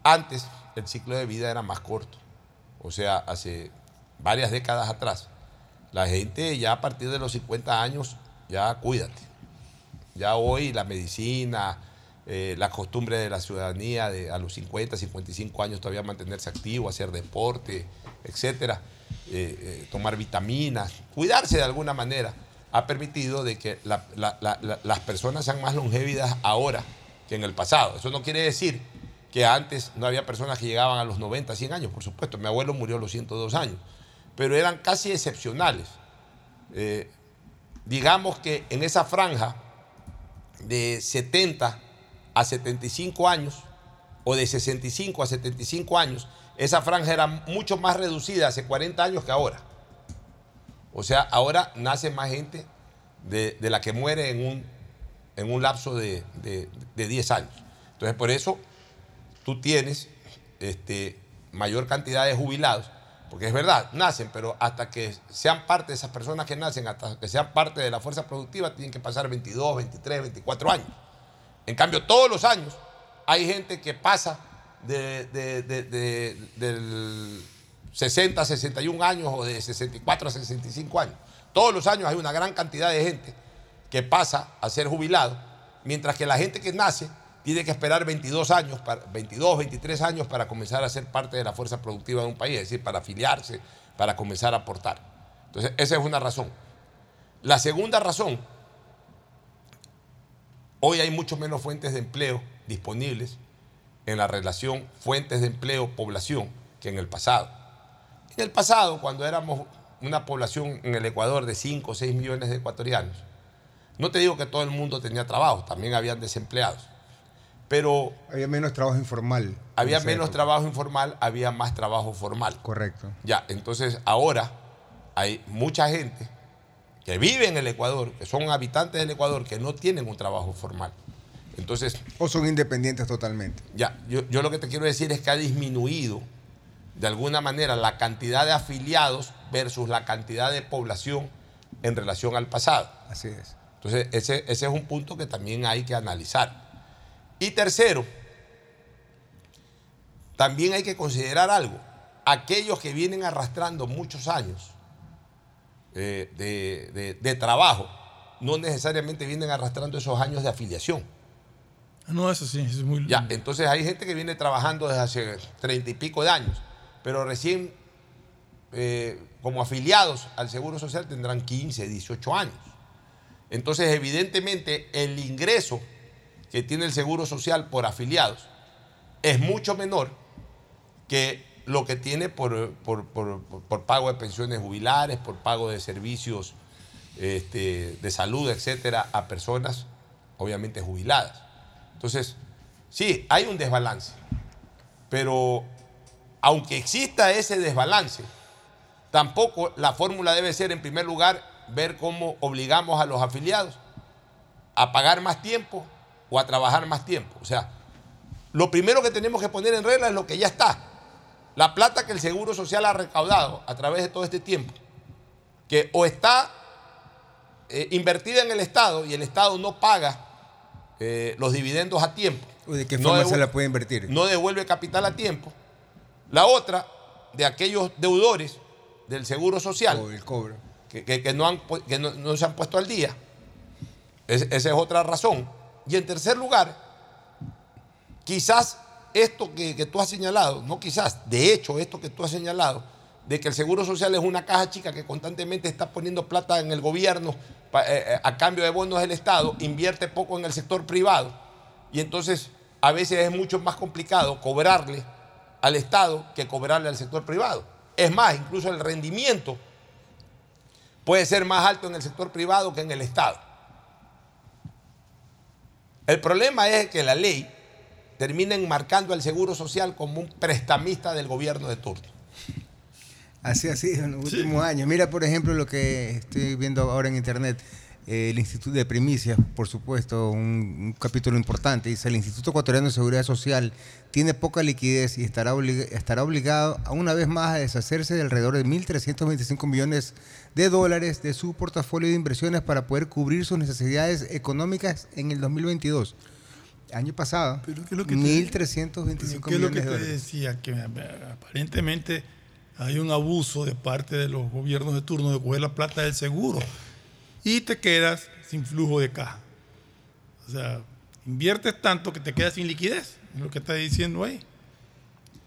Antes el ciclo de vida era más corto, o sea, hace varias décadas atrás. La gente ya a partir de los 50 años, ya cuídate. Ya hoy la medicina, eh, la costumbre de la ciudadanía de a los 50, 55 años todavía mantenerse activo, hacer deporte, etcétera, eh, eh, tomar vitaminas, cuidarse de alguna manera, ha permitido de que la- la- la- la- las personas sean más longevidas ahora que en el pasado. Eso no quiere decir que antes no había personas que llegaban a los 90, 100 años, por supuesto. Mi abuelo murió a los 102 años, pero eran casi excepcionales. Digamos que en esa franja de 70 a 75 años o de 65 a 75 años, esa franja era mucho más reducida hace 40 años que ahora. O sea, ahora nace más gente de, de la que muere en un, en un lapso de, de- de 10 años. Entonces, por eso tú tienes este, mayor cantidad de jubilados, porque es verdad, nacen, pero hasta que sean parte de esas personas que nacen, hasta que sean parte de la fuerza productiva, tienen que pasar 22, 23, 24 años. En cambio, todos los años hay gente que pasa de, de- de- de- del 60 a 61 años o de 64 a 65 años. Todos los años hay una gran cantidad de gente que pasa a ser jubilado, mientras que la gente que nace tiene que esperar 22 años, para, 22, 23 años para comenzar a ser parte de la fuerza productiva de un país, es decir, para afiliarse, para comenzar a aportar. Entonces, esa es una razón. La segunda razón, hoy hay mucho menos fuentes de empleo disponibles en la relación fuentes de empleo-población que en el pasado. En el pasado, cuando éramos una población en el Ecuador de 5 o 6 millones de ecuatorianos, no te digo que todo el mundo tenía trabajo, también habían desempleados, pero Había menos trabajo informal. había menos época. trabajo informal, había más trabajo formal. Correcto. Ya, entonces ahora hay mucha gente que vive en el Ecuador, que son habitantes del Ecuador, que no tienen un trabajo formal. Entonces, O son independientes totalmente. ya, yo, yo lo que te quiero decir es que ha disminuido de alguna manera la cantidad de afiliados versus la cantidad de población en relación al pasado. Así es. Entonces, ese, ese es un punto que también hay que analizar. Y tercero, también hay que considerar algo. Aquellos que vienen arrastrando muchos años eh, de, de- de trabajo, no necesariamente vienen arrastrando esos años de afiliación. No, eso sí, eso es muy... Ya, entonces hay gente que viene trabajando desde hace treinta y pico de años, pero recién eh, como afiliados al Seguro Social tendrán 15, 18 años. Entonces, evidentemente, el ingreso que tiene el Seguro Social por afiliados es mucho menor que lo que tiene por, por- por- por- pago de pensiones jubilares, por pago de servicios este, de salud, etcétera, a personas obviamente jubiladas. Entonces, sí, hay un desbalance, pero aunque exista ese desbalance, tampoco la fórmula debe ser, en primer lugar, ver cómo obligamos a los afiliados a pagar más tiempo o a trabajar más tiempo. O sea, lo primero que tenemos que poner en regla es lo que ya está. La plata que el Seguro Social ha recaudado a través de todo este tiempo, que o está eh, invertida en el Estado y el Estado no paga eh, los dividendos a tiempo. ¿De qué no forma se devu- la puede invertir? No devuelve capital a tiempo. La otra, de aquellos deudores del Seguro Social O el cobro. que, que- que no, han que no, no se han puesto al día. Es- esa es otra razón. Y en tercer lugar, quizás esto que, tú has señalado, no quizás, de hecho esto que tú has señalado, de que el Seguro Social es una caja chica que constantemente está poniendo plata en el gobierno eh, eh, a cambio de bonos del Estado, invierte poco en el sector privado y entonces a veces es mucho más complicado cobrarle al Estado que cobrarle al sector privado. Es más, incluso el rendimiento puede ser más alto en el sector privado que en el Estado. El problema es que la ley termina enmarcando al Seguro Social como un prestamista del gobierno de turno. Así ha sido en los últimos años. Mira, por ejemplo, lo que estoy viendo ahora en internet. eh, el Instituto de Primicias, por supuesto, un, un capítulo importante. Dice, el Instituto Ecuatoriano de Seguridad Social tiene poca liquidez y estará, obliga- estará obligado a una vez más a deshacerse de alrededor de 1.325 millones de dólares de su portafolio de inversiones para poder cubrir sus necesidades económicas en el 2022. Año pasado, Pero ¿qué es lo que te- 1.325 ¿Qué es lo millones que de te dólares. decía? Que aparentemente hay un abuso de parte de los gobiernos de turno de coger la plata del seguro y te quedas sin flujo de caja. O sea, inviertes tanto que te quedas sin liquidez, es lo que está diciendo ahí.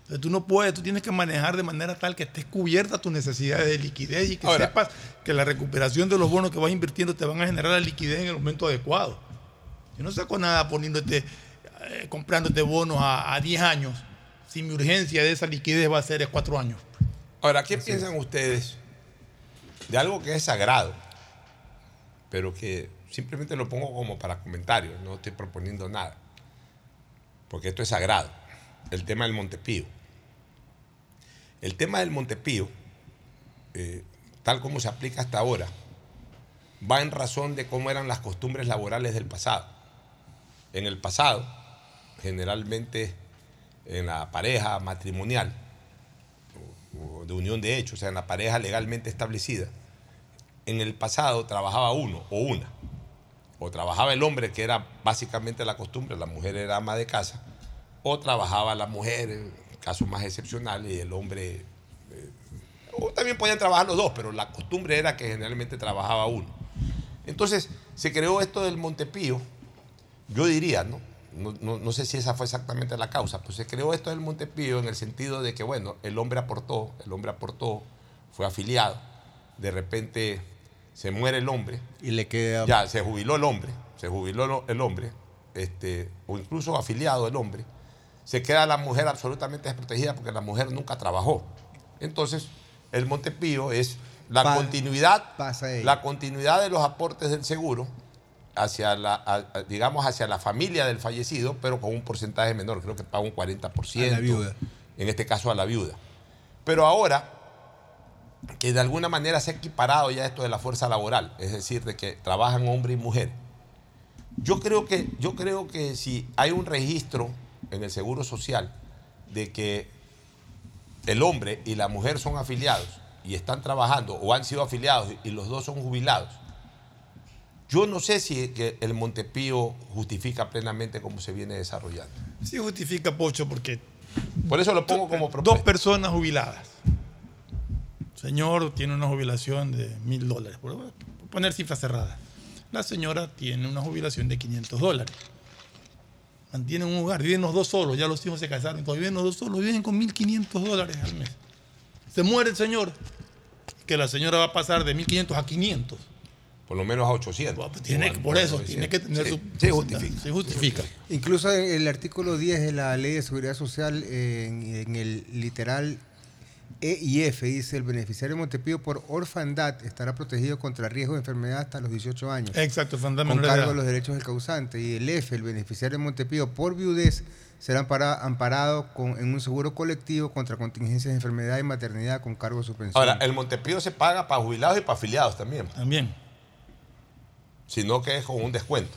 Entonces, tú no puedes, tú tienes que manejar de manera tal que estés cubierta tus necesidades de liquidez y que Ahora- sepas que la recuperación de los bonos que vas invirtiendo te van a generar la liquidez en el momento adecuado. Yo no saco nada poniéndote, eh, comprándote bonos a, a 10 años si mi urgencia de esa liquidez va a ser de 4 años. Ahora, ¿qué piensan ustedes de algo que es sagrado, pero que simplemente lo pongo como para comentarios, no estoy proponiendo nada, porque esto es sagrado, el tema del Montepío. El tema del Montepío, eh, tal como se aplica hasta ahora, va en razón de cómo eran las costumbres laborales del pasado. En el pasado, generalmente en la pareja matrimonial, o de unión de hecho, o sea, en la pareja legalmente establecida, en el pasado trabajaba uno o una. O trabajaba el hombre, que era básicamente la costumbre, la mujer era ama de casa, o trabajaba la mujer, en casos más excepcionales, y el hombre... eh, o también podían trabajar los dos, pero la costumbre era que generalmente trabajaba uno. Entonces se creó esto del Montepío, yo diría, ¿no? No, no- no sé si esa fue exactamente la causa, pues se creó esto del Montepío en el sentido de que, bueno, el hombre aportó, el hombre aportó, fue afiliado, de repente se muere el hombre. Y le queda... Ya, se jubiló el hombre, se jubiló el hombre, este, o incluso afiliado el hombre, se queda la mujer absolutamente desprotegida porque la mujer nunca trabajó. Entonces, el Montepío es la Pa- continuidad, la continuidad de los aportes del seguro hacia la, a- digamos, hacia la familia del fallecido, pero con un porcentaje menor, creo que paga un 40%. A la viuda. En este caso a la viuda. Pero ahora, que de alguna manera se ha equiparado ya esto de la fuerza laboral, es decir, de que trabajan hombre y mujer. Yo creo que, yo creo que si hay un registro en el Seguro Social de que el hombre y la mujer son afiliados y están trabajando o han sido afiliados y los dos son jubilados, yo no sé si el Montepío justifica plenamente cómo se viene desarrollando. Sí justifica, Pocho, porque Por eso lo pongo como dos propuesta. personas jubiladas. Señor tiene una jubilación de mil dólares, por poner cifras cerradas. La señora tiene una jubilación de 500 dólares. Mantienen un hogar, viven los dos solos, ya los hijos se casaron, todavía viven los dos solos, viven con 1.500 dólares al mes. Se muere el señor, que la señora va a pasar de 1.500 a 500. Por lo menos a 800. Tiene, O a- por eso, 900. tiene que tener Sí, su... sí, justifica. Se justifica. Incluso en el artículo 10 de la Ley de Seguridad Social, en, en el literal E y F dice, el beneficiario de Montepío por orfandad estará protegido contra riesgo de enfermedad hasta los 18 años. Exacto, orfandad Con cargo edad. de los derechos del causante. Y el F, el beneficiario de Montepío por viudez, será ampara- amparado con, en un seguro colectivo contra contingencias de enfermedad y maternidad con cargo de su pensión. Ahora, el Montepío se paga para jubilados y para afiliados también. También. Sino que es con un descuento.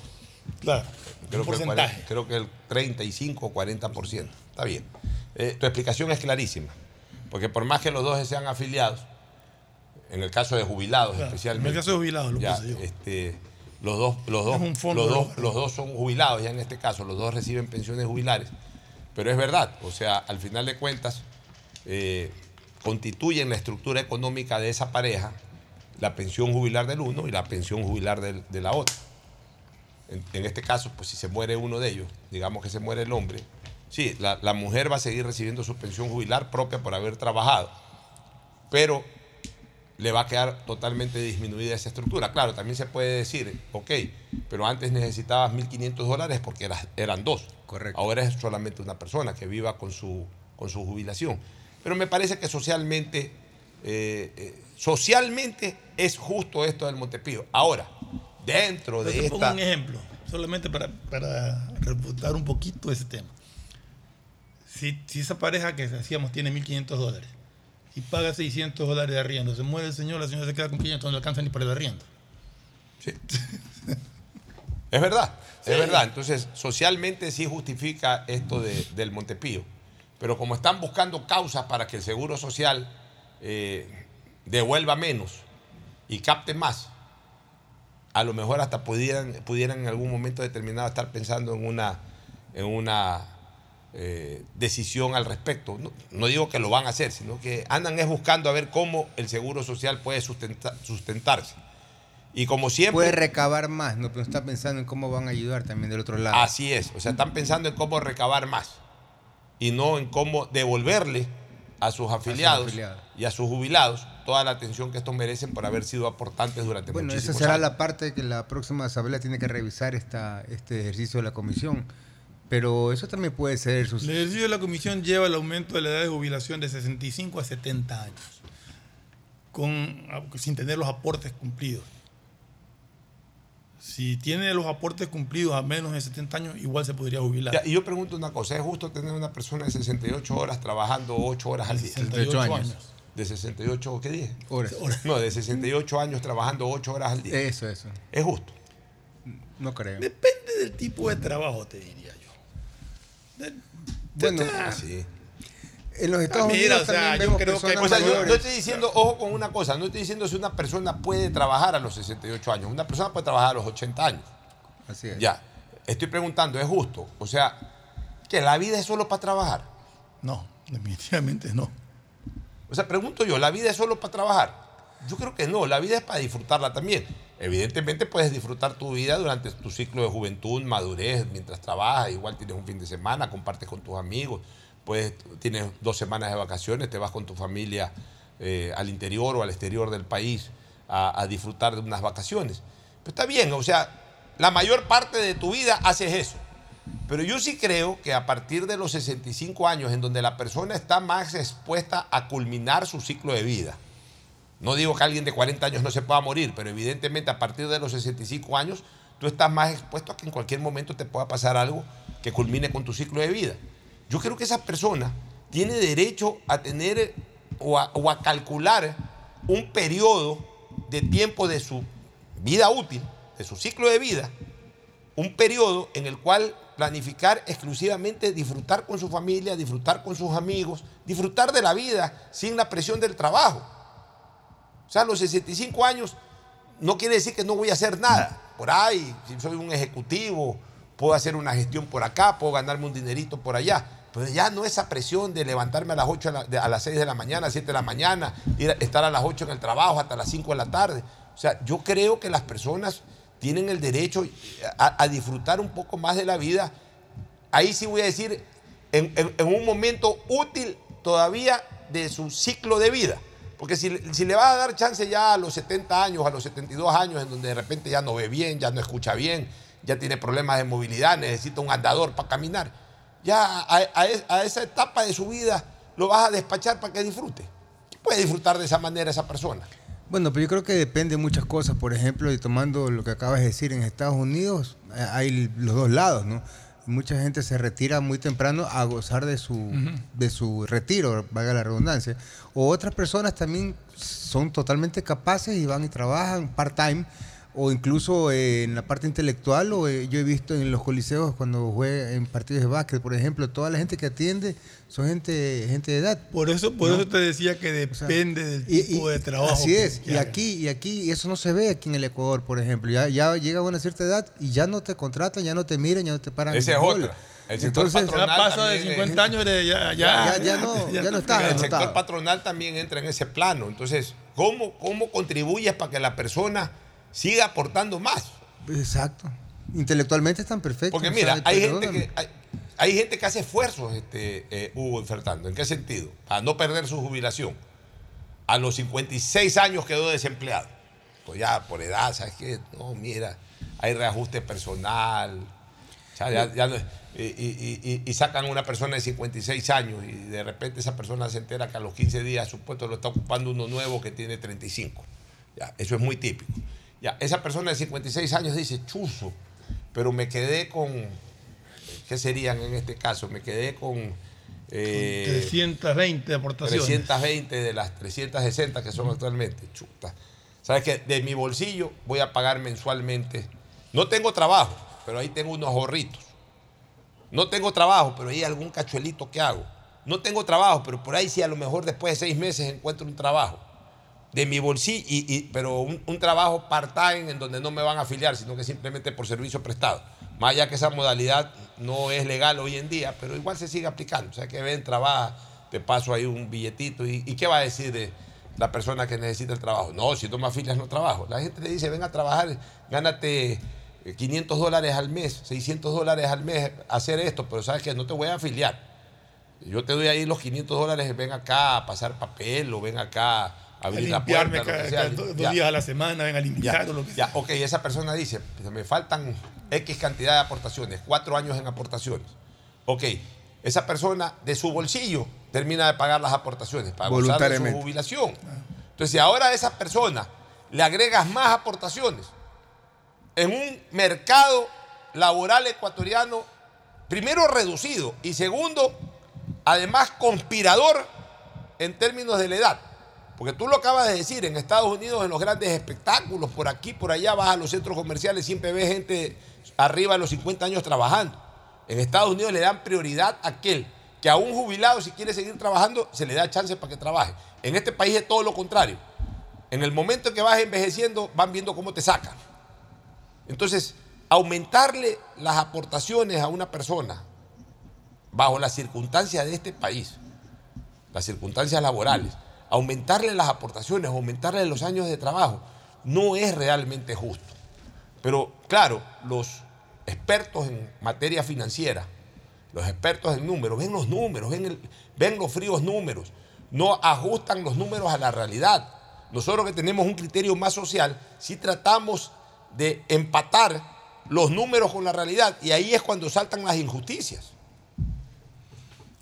Claro. Creo, un que, el porcentaje. 40 creo que el 35 o 40%. Está bien. Eh, tu explicación es clarísima. Porque por más que los dos sean afiliados, en el caso de jubilados Claro, especialmente. en el caso de jubilados, lo ya, este, los dos, los dos, los dos son jubilados, ya en este caso, los dos reciben pensiones jubilares. Pero es verdad, o sea, al final de cuentas, eh, constituyen la estructura económica de esa pareja la pensión jubilar del uno y la pensión jubilar del- de la otra. En, en este caso, pues si se muere uno de ellos, digamos que se muere el hombre, sí, la, la mujer va a seguir recibiendo su pensión jubilar propia por haber trabajado, pero le va a quedar totalmente disminuida esa estructura. Claro, también se puede decir, ok, pero antes necesitabas 1.500 dólares porque eras- eran dos. Correcto. Ahora es solamente una persona que viva con su, con su jubilación. Pero me parece que socialmente, eh, eh, socialmente es justo esto del Montepío. Ahora, dentro de te pongo esta... un ejemplo, solamente para, para refutar un poquito ese tema. Si, si esa pareja que decíamos tiene 1.500 dólares y paga 600 dólares de arriendo, se muere el señor, la señora se queda con 500, no le alcanza ni para el arriendo. (laughs) Es verdad, Sí. es verdad. Entonces, socialmente sí justifica esto de- del Montepío. Pero como están buscando causas para que el Seguro Social eh, devuelva menos y capte más, a lo mejor hasta pudieran, pudieran en algún momento determinado estar pensando en una, en una eh, decisión al respecto. No, no digo que lo van a hacer, sino que andan es buscando a ver cómo el Seguro Social puede sustenta- sustentarse. Y como siempre... Puede recabar más, no, pero está pensando en cómo van a ayudar también del otro lado. Así es, o sea, están pensando en cómo recabar más y no en cómo devolverle a sus afiliados, afiliados. y a sus jubilados toda la atención que estos merecen por haber sido aportantes durante Bueno, esa muchísimos será años. la parte que la próxima asamblea tiene que revisar esta, este ejercicio de la comisión. Pero eso también puede ser... Sus... El ejercicio de la comisión lleva el aumento de la edad de jubilación de 65 a 70 años, con, sin tener los aportes cumplidos. Si tiene los aportes cumplidos a menos de 70 años, igual se podría jubilar. Ya, y yo pregunto una cosa, ¿es justo tener una persona de 68 horas trabajando 8 horas al día? 68 años. ¿De 68 qué dije? Horas. No, de 68 años trabajando 8 horas al día. Eso, eso. ¿Es justo? No creo. Depende del tipo de trabajo, te diría yo. De- Bueno, Ah, sí. En los Estados Ah, mira, Unidos o sea, también yo vemos creo que- O sea, yo no estoy diciendo, ojo con una cosa, no estoy diciendo si una persona puede trabajar a los 68 años. Una persona puede trabajar a los 80 años. Así es. Ya. Estoy preguntando, ¿es justo? O sea, que la vida es solo para trabajar. No, definitivamente no. O sea, pregunto yo, ¿la vida es solo para trabajar? Yo creo que no, la vida es para disfrutarla también. Evidentemente puedes disfrutar tu vida durante tu ciclo de juventud, madurez, mientras trabajas, igual tienes un fin de semana, compartes con tus amigos, tienes dos semanas de vacaciones, te vas con tu familia eh, al interior o al exterior del país a, a disfrutar de unas vacaciones. Pero está bien, o sea, la mayor parte de tu vida haces eso. Pero yo sí creo que a partir de los 65 años, en donde la persona está más expuesta a culminar su ciclo de vida, no digo que alguien de 40 años no se pueda morir, pero evidentemente a partir de los 65 años tú estás más expuesto a que en cualquier momento te pueda pasar algo que culmine con tu ciclo de vida. Yo creo que esa persona tiene derecho a tener o a, o a calcular un periodo de tiempo de su vida útil, de su ciclo de vida, un periodo en el cual planificar exclusivamente disfrutar con su familia, disfrutar con sus amigos, disfrutar de la vida sin la presión del trabajo. O sea, los 65 años no quiere decir que no voy a hacer nada. Por ahí, si soy un ejecutivo, puedo hacer una gestión por acá, puedo ganarme un dinerito por allá. Pero ya no esa presión de levantarme a las 8 de la- de- a las 6 de la mañana, 7 de la mañana, ir a- estar a las 8 en el trabajo hasta las 5 de la tarde. O sea, yo creo que las personas tienen el derecho a, a disfrutar un poco más de la vida. Ahí sí voy a decir, en, un momento útil todavía de su ciclo de vida. Porque si, si le vas a dar chance ya a los 70 años, a los 72 años, en donde de repente ya no ve bien, ya no escucha bien, ya tiene problemas de movilidad, necesita un andador para caminar, ya a, a a esa etapa de su vida lo vas a despachar para que disfrute. puede disfrutar de esa manera esa persona. Bueno, pero yo creo que depende de muchas cosas. Por ejemplo, y tomando lo que acabas de decir, en Estados Unidos eh, hay los dos lados, ¿no? Mucha gente se retira muy temprano a gozar de su, de su retiro, valga la redundancia. O otras personas también son totalmente capaces y van y trabajan part-time o incluso eh, en la parte intelectual, o eh, yo he visto en los coliseos cuando juega en partidos de básquet, por ejemplo, toda la gente que atiende son gente, gente de edad. Por eso, por ¿no? eso te decía que depende del Y- tipo y- de trabajo. Así que- es, que y aquí, y aquí eso no se ve aquí en el Ecuador, por ejemplo. Ya, ya llega a una cierta edad y ya no te contratan, ya no te miran, ya no te paran. Esa es otra. El sector Entonces, patronal Ya pasa de también, 50 eh, años, ya, ya, Ya- ya no- (laughs) ya no estás El sector patronal también entra en ese plano. Entonces, ¿cómo, cómo contribuyes para que la persona siga aportando más? Exacto. Intelectualmente están perfectos. Porque o mira, sea, hay gente que hay, hay gente que hace esfuerzos, este, eh, Hugo y Fernando. ¿En qué sentido? Para no perder su jubilación. A los 56 años quedó desempleado. Pues ya por edad, ¿sabes qué? No, mira, hay reajuste personal. O sea, ya- ya no- y, y- y- y sacan a una persona de 56 años y de repente esa persona se entera que a los 15 días su puesto lo está ocupando uno nuevo que tiene 35. Ya, eso es muy típico. Ya, esa persona de 56 años dice, chuzo, pero me quedé con, ¿qué serían en este caso? Me quedé con... eh, 320 aportaciones. 320 de las 360 que son actualmente. Chuta. ¿Sabes qué? De mi bolsillo voy a pagar mensualmente. No tengo trabajo, pero ahí tengo unos ahorritos. No tengo trabajo, pero ahí hay algún cachuelito que hago. No tengo trabajo, pero por ahí sí a lo mejor después de seis meses encuentro un trabajo. De mi bolsillo, y, pero un, trabajo part-time en donde no me van a afiliar, sino que simplemente por servicio prestado. Más allá que esa modalidad no es legal hoy en día, pero igual se sigue aplicando. O sea que ven, trabaja, te paso ahí un billetito. ¿Y, qué va a decir de la persona que necesita el trabajo? No, si no me afilias no trabajo. La gente le dice, ven a trabajar, gánate eh, 500 dólares al mes, 600 dólares al mes, hacer esto, pero sabes que no te voy a afiliar. Yo te doy ahí los 500 dólares, ven acá a pasar papel o ven acá abrir la limpiarme puerta. lo que cada, sea. cada dos Ya. días a la semana, ven a limpiar Ya, o lo que ya, ok, esa persona dice, "Pues, me faltan X cantidad de aportaciones, cuatro años en aportaciones. Ok, esa persona de su bolsillo termina de pagar las aportaciones para gozar de su jubilación. Entonces, si ahora a esa persona le agregas más aportaciones en un mercado laboral ecuatoriano, primero reducido y segundo, además conspirador en términos de la edad. Porque tú lo acabas de decir, en Estados Unidos, en los grandes espectáculos, por aquí, por allá, vas a los centros comerciales, siempre ves gente arriba de los 50 años trabajando. En Estados Unidos le dan prioridad a aquel que a un jubilado, si quiere seguir trabajando, se le da chance para que trabaje. En este país es todo lo contrario. En el momento en que vas envejeciendo, van viendo cómo te sacan. Entonces, aumentarle las aportaciones a una persona bajo las circunstancias de este país, las circunstancias laborales, aumentarle las aportaciones, aumentarle los años de trabajo, no es realmente justo. Pero claro, los expertos en materia financiera, los expertos en números, ven los números, ven, los fríos números, no ajustan los números a la realidad. Nosotros que tenemos un criterio más social, sí tratamos de empatar los números con la realidad y ahí es cuando saltan las injusticias.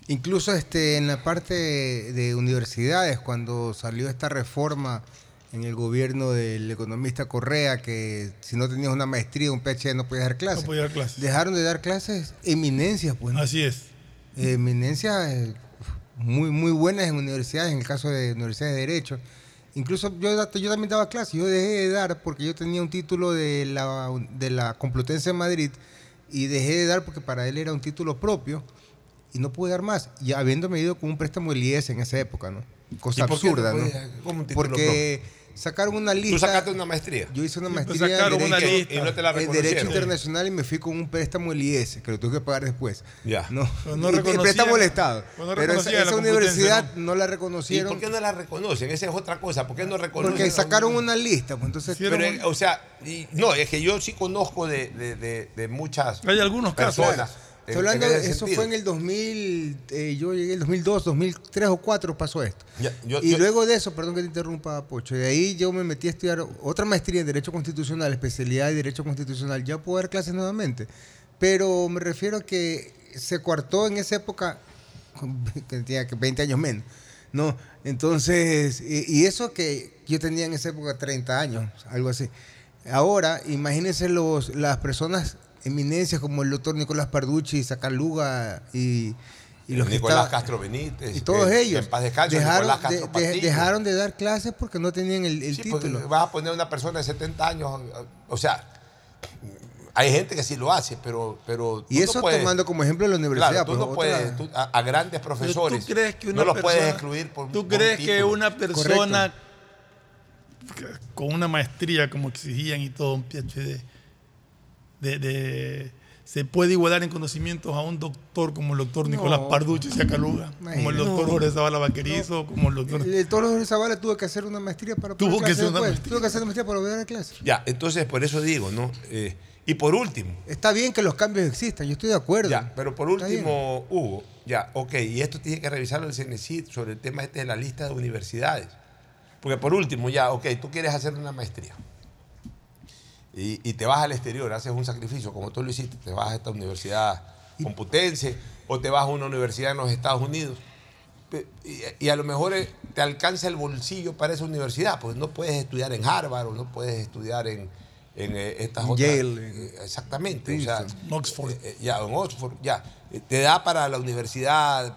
Incluso este, en la parte de universidades, cuando salió esta reforma en el gobierno del economista Correa, que si no tenías una maestría, un PhD, no podías dar clases. No podía dar clases. Dejaron de dar clases eminencias, pues. ¿no? Así es. Eminencias eh, muy, muy buenas en universidades, en el caso de universidades de Derecho. Incluso yo, yo también daba clases, yo dejé de dar porque yo tenía un título de la, de la Complutense de Madrid y dejé de dar porque para él era un título propio y no pude dar más. Y habiéndome ido con un préstamo del IES en esa época, ¿no? Cosa ¿Y absurda, ¿no? Porque sacaron una lista. Tú sacaste una maestría. Yo hice una pues maestría sacaron en una derecho, lista. Y no te la en Derecho. Internacional y me fui con un préstamo del IES, que lo tuve que pagar después. Ya. No, no (laughs) y- y reconocían- préstamo del Estado. pues no Pero esa, universidad ¿no? no la ¿Y reconocieron por qué no la reconocen? Esa es otra cosa. ¿Por qué no reconocen? porque sacaron una lista. Pues entonces, Pero, o sea, y- no, es que yo sí conozco de, de- de- de muchas Hay algunos casos. personas. En hablando, eso sentido. fue en el 2000, eh, yo llegué en el 2002, 2003 o 2004 pasó esto. Ya, yo- y yo- luego de eso, perdón que te interrumpa, Pocho, de ahí yo me metí a estudiar otra maestría en Derecho Constitucional, especialidad de Derecho Constitucional. Ya puedo dar clases nuevamente, pero me refiero a que se coartó en esa época, (laughs) que tenía que 20 años menos, No, entonces, y, y eso que yo tenía en esa época 30 años, algo así. Ahora, imagínense los, las personas eminencias como el doctor Nicolás Parducci, Sacaluga y, y los que Nicolás Castro Benítez. y todos que- ellos que En paz descanse, dejaron, Nicolás de, Castro de- Pastillo. dejaron de dar clases porque no tenían el, el Sí, porque título. vas a poner a una persona de 70 años, o sea, hay gente que sí lo hace, pero... pero Y no eso puedes- tomando como ejemplo la universidad. Claro, tú pues, no puedes, tú- a, a grandes profesores, ¿Tú crees que una no los puedes excluir por ¿Tú por un crees que una persona con una maestría como exigían y todo, un PhD, de, de- se puede igualar en conocimientos a un doctor como el doctor Nicolás No. Parducci Siacaluga, como el No. doctor Jorge Zavala Vaquerizo, como el doctor... El, el Toro de Zavala tuvo que hacer una maestría para Tuvo poder que hacer una maestría. Tuvo que hacer una maestría para volver a dar clase. Ya, entonces por eso digo, ¿no? Eh, y por último, Está bien que los cambios existan, yo estoy de acuerdo. Ya, pero por último, Hugo, ya, ok, y esto tiene que revisarlo el CNCID sobre el tema este de la lista de universidades. Porque por último, ya, ok, tú quieres hacer una maestría y, y te vas al exterior, haces un sacrificio como tú lo hiciste, te vas a esta universidad computense o te vas a una universidad en los Estados Unidos. Y, y a lo mejor eh, te alcanza el bolsillo para esa universidad, pues no puedes estudiar en Harvard o no puedes estudiar en, en, eh, estas otras. Yale, eh, exactamente. O sea, En Oxford. ya, en Oxford, ya. Te da para la universidad,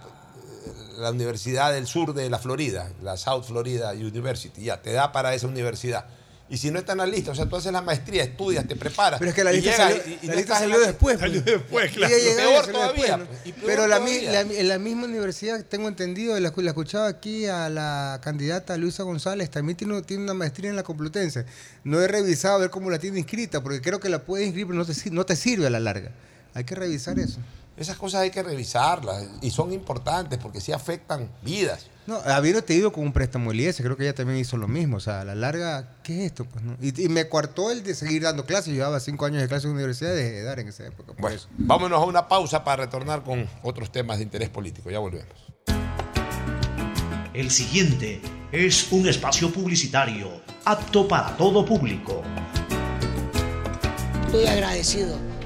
la Universidad del Sur de la Florida, la South Florida University, ya, te da para esa universidad. Y si no está en la lista, o sea, tú haces la maestría, estudias, te preparas. Pero es que la lista salió, y- y la no lista estás en salió la- después. pues. (laughs) Salió después, claro. y Peor todavía, después, ¿no? y peor Pero la, mi- todavía. la- en la misma universidad, tengo entendido, la, la escuchaba aquí a la candidata Luisa González, también tiene, tiene una maestría en la Complutense. No he revisado a ver cómo la tiene inscrita, porque creo que la puedes inscribir, pero no te, no te sirve a la larga. Hay que revisar eso. Esas cosas hay que revisarlas y son importantes porque sí afectan vidas. No, habiendo te ido con un préstamo IES, creo que ella también hizo lo mismo. O sea, a la larga, ¿qué es esto? Pues, no? y, y me coartó el de seguir dando clases. Llevaba cinco años de clases en la universidad dejé de dar en esa época. por Bueno, eso. vámonos a una pausa para retornar con otros temas de interés político. Ya volvemos. El siguiente es un espacio publicitario apto para todo público. Estoy agradecido.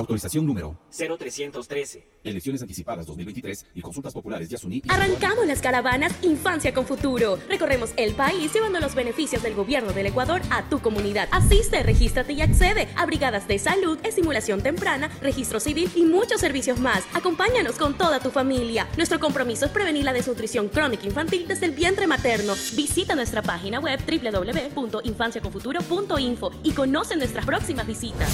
Autorización número 0313. Elecciones anticipadas 2023 y consultas populares Yasuní. y Arrancamos las caravanas Infancia con Futuro. Recorremos el país llevando los beneficios del gobierno del Ecuador a tu comunidad. Asiste, regístrate y accede a brigadas de salud, estimulación temprana, registro civil y muchos servicios más. Acompáñanos con toda tu familia. Nuestro compromiso es prevenir la desnutrición crónica infantil desde el vientre materno. Visita nuestra página web www.infanciaconfuturo.info y conoce nuestras próximas visitas.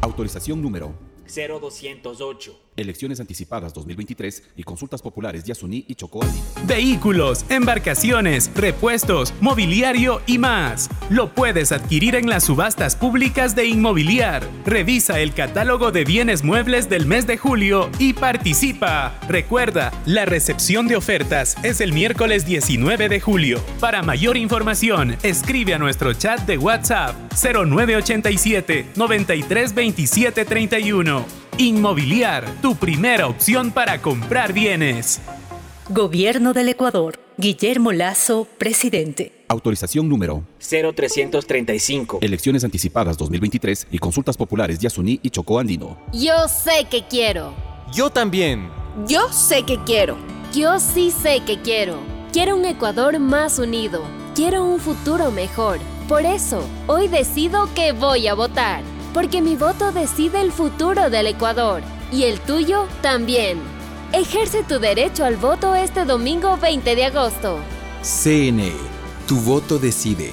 Autorización número 0208. Elecciones anticipadas 2023 y consultas populares Yasuní y Chocó. Vehículos, embarcaciones, repuestos, mobiliario y más. Lo puedes adquirir en las subastas públicas de Inmobiliar. Revisa el catálogo de bienes muebles del mes de julio y participa. Recuerda, la recepción de ofertas es el miércoles 19 de julio. Para mayor información, escribe a nuestro chat de WhatsApp 0987 93 27 31. Inmobiliar, tu primera opción para comprar bienes. Gobierno del Ecuador. Guillermo Lazo, presidente. Autorización número 0335. Elecciones anticipadas 2023 y consultas populares Yasuní y Chocó Andino. Yo sé que quiero. Yo también. Yo sé que quiero. Yo sí sé que quiero. Quiero un Ecuador más unido. Quiero un futuro mejor. Por eso, hoy decido que voy a votar. Porque mi voto decide el futuro del Ecuador. Y el tuyo también. Ejerce tu derecho al voto este domingo 20 de agosto. CNE, tu voto decide.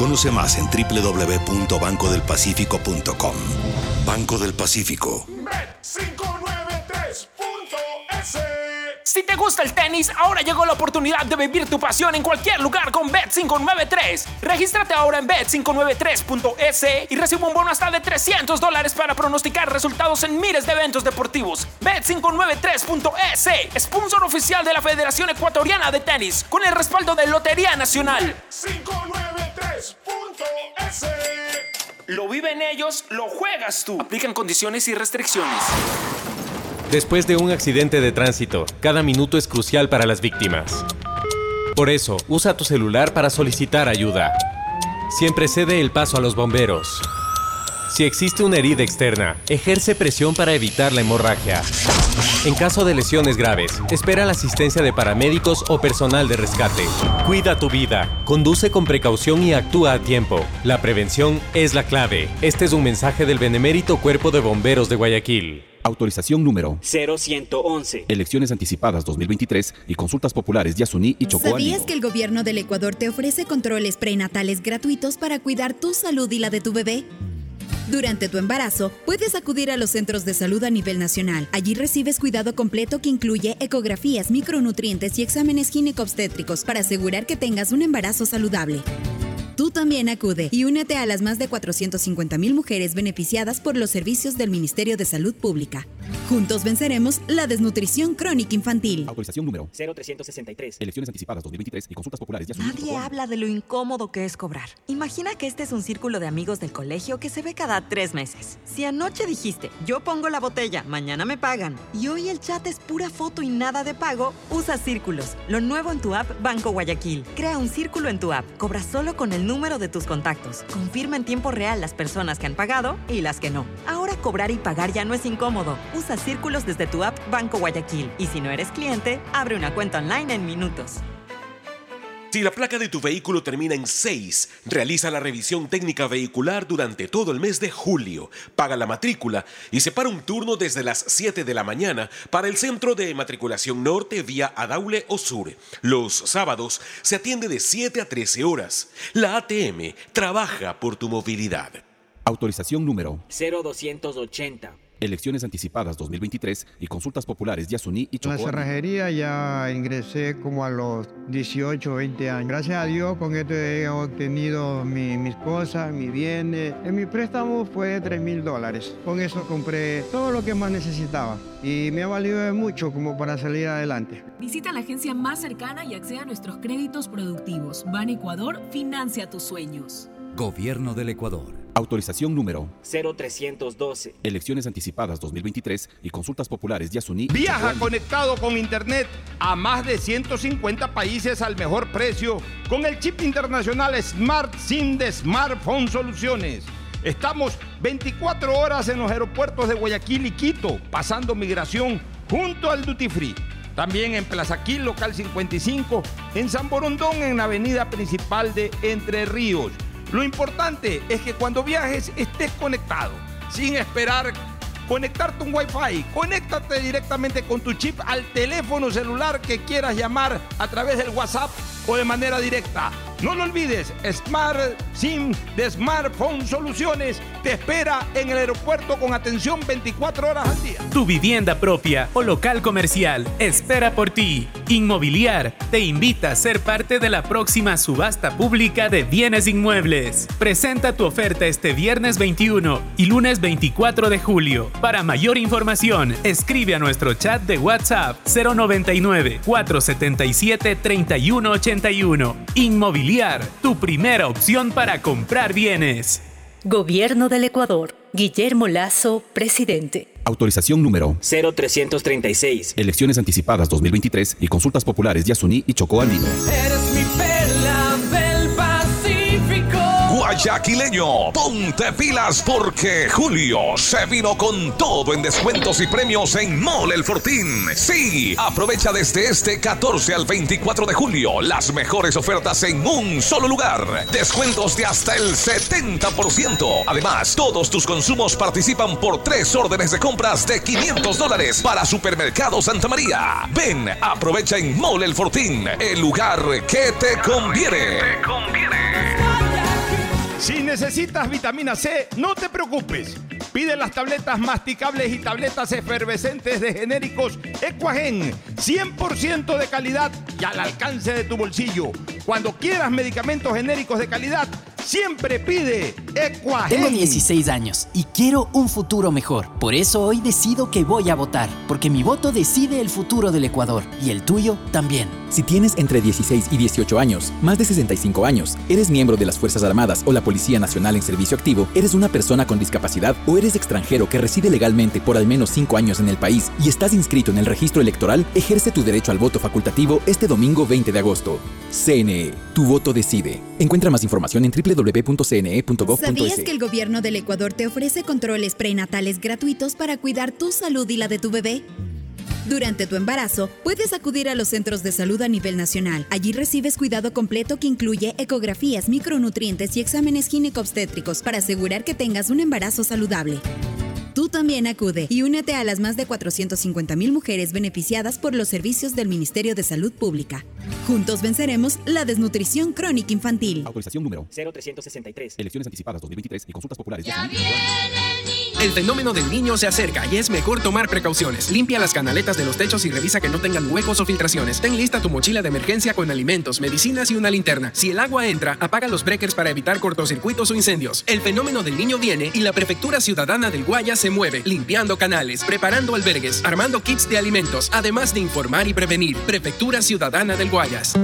Conoce más en www.bancodelpacifico.com. Banco del Pacífico. Bet593.es Si te gusta el tenis, ahora llegó la oportunidad de vivir tu pasión en cualquier lugar con Bet593. Regístrate ahora en bet593.es y recibe un bono hasta de 300 dólares para pronosticar resultados en miles de eventos deportivos. Bet593.es, sponsor oficial de la Federación Ecuatoriana de Tenis, con el respaldo de Lotería Nacional. 593.es Lo viven ellos, lo juegas tú. Aplican condiciones y restricciones. Después de un accidente de tránsito, cada minuto es crucial para las víctimas. Por eso, usa tu celular para solicitar ayuda. Siempre cede el paso a los bomberos. Si existe una herida externa, ejerce presión para evitar la hemorragia. En caso de lesiones graves, espera la asistencia de paramédicos o personal de rescate. Cuida tu vida, conduce con precaución y actúa a tiempo. La prevención es la clave. Este es un mensaje del Benemérito Cuerpo de Bomberos de Guayaquil. Autorización número 0111. Elecciones anticipadas 2023 y consultas populares Yasuní y Chocó ¿Sabías que el gobierno del Ecuador te ofrece controles prenatales gratuitos para cuidar tu salud y la de tu bebé? Durante tu embarazo, puedes acudir a los centros de salud a nivel nacional. Allí recibes cuidado completo que incluye ecografías, micronutrientes y exámenes ginecobstétricos para asegurar que tengas un embarazo saludable. Tú también acude y únete a las más de 450 mil mujeres beneficiadas por los servicios del Ministerio de Salud Pública. Juntos venceremos la desnutrición crónica infantil. Autorización número 0363. Elecciones anticipadas 2023 y consultas populares Yasuní y Nadie habla de lo incómodo que es cobrar. Imagina que este es un círculo de amigos del colegio que se ve cada tres meses. Si anoche dijiste, yo pongo la botella, mañana me pagan, y hoy el chat es pura foto y nada de pago, usa círculos. Lo nuevo en tu app Banco Guayaquil. Crea un círculo en tu app. Cobra solo con el número de tus contactos. Confirma en tiempo real las personas que han pagado y las que no. Ahora cobrar y pagar ya no es incómodo. Usa círculos desde tu app Banco Guayaquil. Y si no eres cliente, abre una cuenta online en minutos. Si la placa de tu vehículo termina en 6, realiza la revisión técnica vehicular durante todo el mes de julio, paga la matrícula y separa un turno desde las 7 de la mañana para el centro de matriculación norte vía Adaule o Sur. Los sábados se atiende de 7 a 13 horas. La ATM trabaja por tu movilidad. Autorización número 0280. Elecciones anticipadas 2023 y consultas populares Yasuní y la Chocó Andino. cerrajería ya ingresé como a los 18, 20 años. Gracias a Dios con esto he obtenido mi- mis cosas, mis bienes. En mi préstamo fue de 3 mil dólares. Con eso compré todo lo que más necesitaba y me ha valido de mucho como para salir adelante. Visita la agencia más cercana y acceda a nuestros créditos productivos. Ban Ecuador financia tus sueños. Gobierno del Ecuador. Autorización número 0312. Elecciones anticipadas 2023 y consultas populares y Chocó Viaja conectado con Internet a más de 150 países al mejor precio con el chip internacional Smart SIM de Smartphone Soluciones. Estamos 24 horas en los aeropuertos de Guayaquil y Quito, pasando migración junto al Duty Free. También en Plaza Quil, local 55, en San Borondón, en la avenida principal de Entre Ríos. Lo importante es que cuando viajes estés conectado, sin esperar conectarte un Wi-Fi. Conéctate directamente con tu chip al teléfono celular que quieras llamar a través del WhatsApp o de manera directa. No lo olvides, Smart SIM de Smartphone Soluciones te espera en el aeropuerto con atención 24 horas al día. Tu vivienda propia o local comercial espera por ti. Inmobiliar te invita a ser parte de la próxima subasta pública de bienes inmuebles. Presenta tu oferta este viernes 21 y lunes 24 de julio. Para mayor información, escribe a nuestro chat de WhatsApp 099 477 3181. Inmobiliar, tu primera opción para comprar bienes. Gobierno del Ecuador. Guillermo Lazo, presidente. Autorización número 0336. Elecciones anticipadas 2023 y consultas populares Yasuní y Chocó Andino. Eres mi yaquileño. Ponte pilas porque julio se vino con todo en descuentos y premios en Mole El Fortín. Sí, aprovecha desde este 14 al 24 de julio las mejores ofertas en un solo lugar. Descuentos de hasta el 70%. Además, todos tus consumos participan por tres órdenes de compras de 500 dólares para Supermercado Santa María. Ven, aprovecha en Mole El Fortín, el lugar que te conviene. Si necesitas vitamina C, no te preocupes. Pide las tabletas masticables y tabletas efervescentes de genéricos Equagen, 100% de calidad y al alcance de tu bolsillo. Cuando quieras medicamentos genéricos de calidad, siempre pide Equagen. Tengo 16 años y quiero un futuro mejor. Por eso hoy decido que voy a votar, porque mi voto decide el futuro del Ecuador y el tuyo también. Si tienes entre 16 y 18 años, más de 65 años, eres miembro de las Fuerzas Armadas o la Policía Nacional en servicio activo, eres una persona con discapacidad o eres extranjero que reside legalmente por al menos 5 años en el país y estás inscrito en el registro electoral, ejerce tu derecho al voto facultativo este domingo 20 de agosto. CNE, tu voto decide. Encuentra más información en www.cne.gov.es. ¿Sabías que el gobierno del Ecuador te ofrece controles prenatales gratuitos para cuidar tu salud y la de tu bebé? Durante tu embarazo, puedes acudir a los centros de salud a nivel nacional. Allí recibes cuidado completo que incluye ecografías, micronutrientes y exámenes ginecobstétricos para asegurar que tengas un embarazo saludable. Tú también acude y únete a las más de 450 mil mujeres beneficiadas por los servicios del Ministerio de Salud Pública. Juntos venceremos la desnutrición crónica infantil. Autorización número 0363. Elecciones anticipadas 2023 y consultas populares. El fenómeno del niño se acerca y es mejor tomar precauciones. Limpia las canaletas de los techos y revisa que no tengan huecos o filtraciones. Ten lista tu mochila de emergencia con alimentos, medicinas y una linterna. Si el agua entra, apaga los breakers para evitar cortocircuitos o incendios. El fenómeno del niño viene y la Prefectura Ciudadana del Guaya se mueve, limpiando canales, preparando albergues, armando kits de alimentos, además de informar y prevenir. Prefectura Ciudadana del Guayas.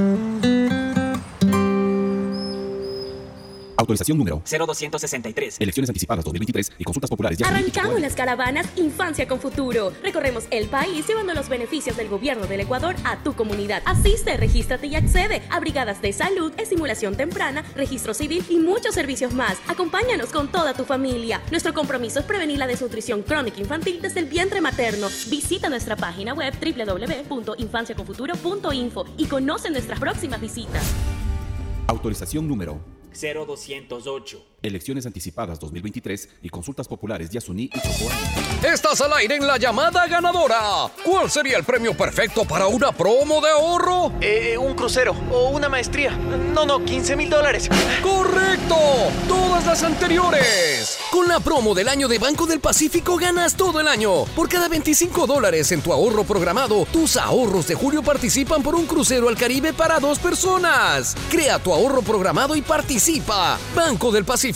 Autorización número 0263. Elecciones anticipadas 2023 y consultas populares. ya Arrancamos las caravanas Infancia con Futuro. Recorremos el país llevando los beneficios del gobierno del Ecuador a tu comunidad. Asiste, regístrate y accede a brigadas de salud, estimulación temprana, registro civil y muchos servicios más. Acompáñanos con toda tu familia. Nuestro compromiso es prevenir la desnutrición crónica infantil desde el vientre materno. Visita nuestra página web www.infanciaconfuturo.info y conoce nuestras próximas visitas. Autorización número 0208. Elecciones anticipadas 2023 y consultas populares Yasuní y Chocoa. Estás al aire en la llamada ganadora. ¿Cuál sería el premio perfecto para una promo de ahorro? Eh, un crucero o una maestría. No, no, 15 mil dólares. ¡Correcto! Todas las anteriores. Con la promo del año de Banco del Pacífico ganas todo el año. Por cada 25 dólares en tu ahorro programado, tus ahorros de julio participan por un crucero al Caribe para dos personas. Crea tu ahorro programado y participa. Banco del Pacífico.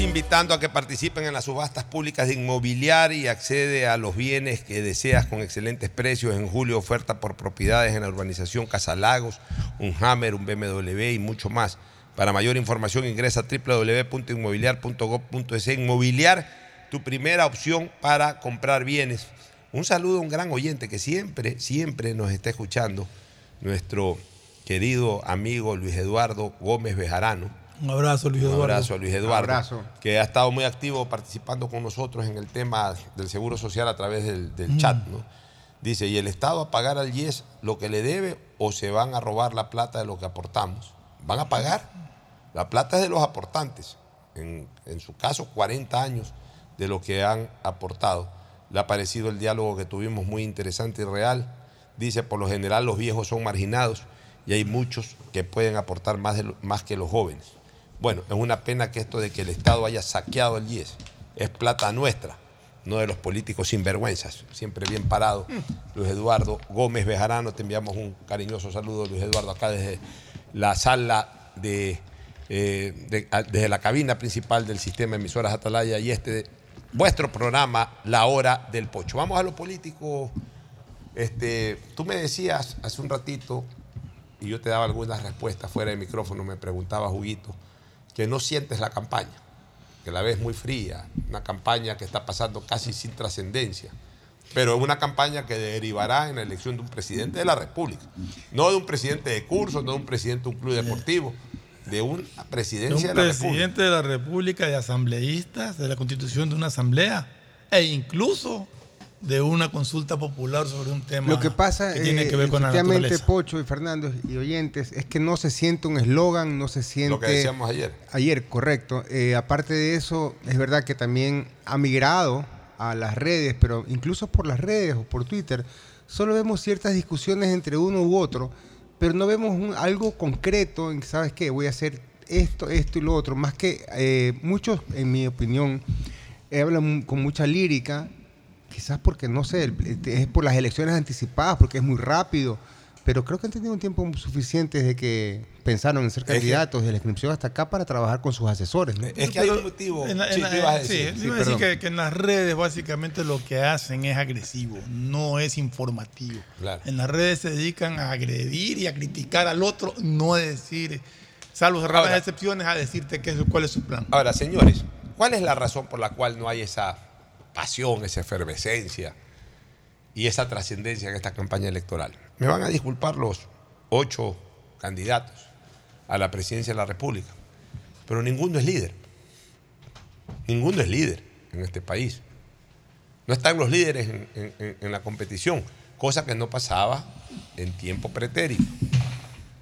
Invitando a que participen en las subastas públicas de inmobiliaria y accede a los bienes que deseas con excelentes precios. En julio oferta por propiedades en la urbanización Casalagos, un Hammer, un BMW y mucho más. Para mayor información ingresa a www.inmobiliar.gov.es. Inmobiliar, tu primera opción para comprar bienes. Un saludo a un gran oyente que siempre, siempre nos está escuchando, nuestro querido amigo Luis Eduardo Gómez Bejarano Un abrazo, Luis Un Eduardo. abrazo a Luis Eduardo, Abrazo. que ha estado muy activo participando con nosotros en el tema del seguro social a través del, del Mm. chat. ¿no? Dice, ¿y el Estado a pagar al IES lo que le debe o se van a robar la plata de lo que aportamos? ¿Van a pagar? La plata es de los aportantes. En, en su caso, 40 años de lo que han aportado. Le ha parecido el diálogo que tuvimos muy interesante y real. Dice, por lo general los viejos son marginados y hay muchos que pueden aportar más, de lo- más que los jóvenes. Bueno, es una pena que esto de que el Estado haya saqueado el IES es plata nuestra, no de los políticos sinvergüenzas. Siempre bien parado. Luis Eduardo Gómez Bejarano, te enviamos un cariñoso saludo, Luis Eduardo, acá desde la sala de, eh, desde la cabina principal del sistema de emisoras Atalaya y este, vuestro programa, La Hora del Pocho. Vamos a lo político. Este, tú me decías hace un ratito, y yo te daba algunas respuestas fuera de micrófono, me preguntaba Juguito, que no sientes la campaña, que la ves muy fría, una campaña que está pasando casi sin trascendencia, pero es una campaña que derivará en la elección de un presidente de la República, no de un presidente de curso, no de un presidente de un club deportivo, de una De presidencia un de, la República. presidente de la República, de asambleístas, de la constitución de una asamblea e incluso de una consulta popular sobre un tema Lo que pasa que tiene eh, que ver con la naturaleza. Pocho y Fernando y oyentes, es que no se siente un eslogan, no se siente... Lo que decíamos ayer. Ayer, correcto. Eh, aparte de eso, es verdad que también ha migrado a las redes, pero incluso por las redes o por Twitter, solo vemos ciertas discusiones entre uno u otro, pero no vemos un- algo concreto en, ¿sabes qué? Voy a hacer esto, esto y lo otro. Más que eh, muchos, en mi opinión, eh, hablan con mucha lírica, quizás porque, no sé, es por las elecciones anticipadas, porque es muy rápido, pero creo que han tenido un tiempo suficiente desde que pensaron en ser que- candidatos, de la inscripción hasta acá, para trabajar con sus asesores. ¿no? Es que hay un motivo. En la- Sí, en la- ¿qué ibas a sí, decir? Sí, iba a decir que, que en las redes básicamente lo que hacen es agresivo, no es informativo. Claro. En las redes se dedican a agredir y a criticar al otro, no a decir, salvo raras excepciones, a decirte qué es, cuál es su plan. Ahora, señores, ¿cuál es la razón por la cual no hay esa pasión, esa efervescencia y esa trascendencia en esta campaña electoral? Me van a disculpar los ocho candidatos a la presidencia de la República, pero ninguno es líder. Ninguno es líder en este país. No están los líderes en, la competición, cosa que no pasaba en tiempo pretérito.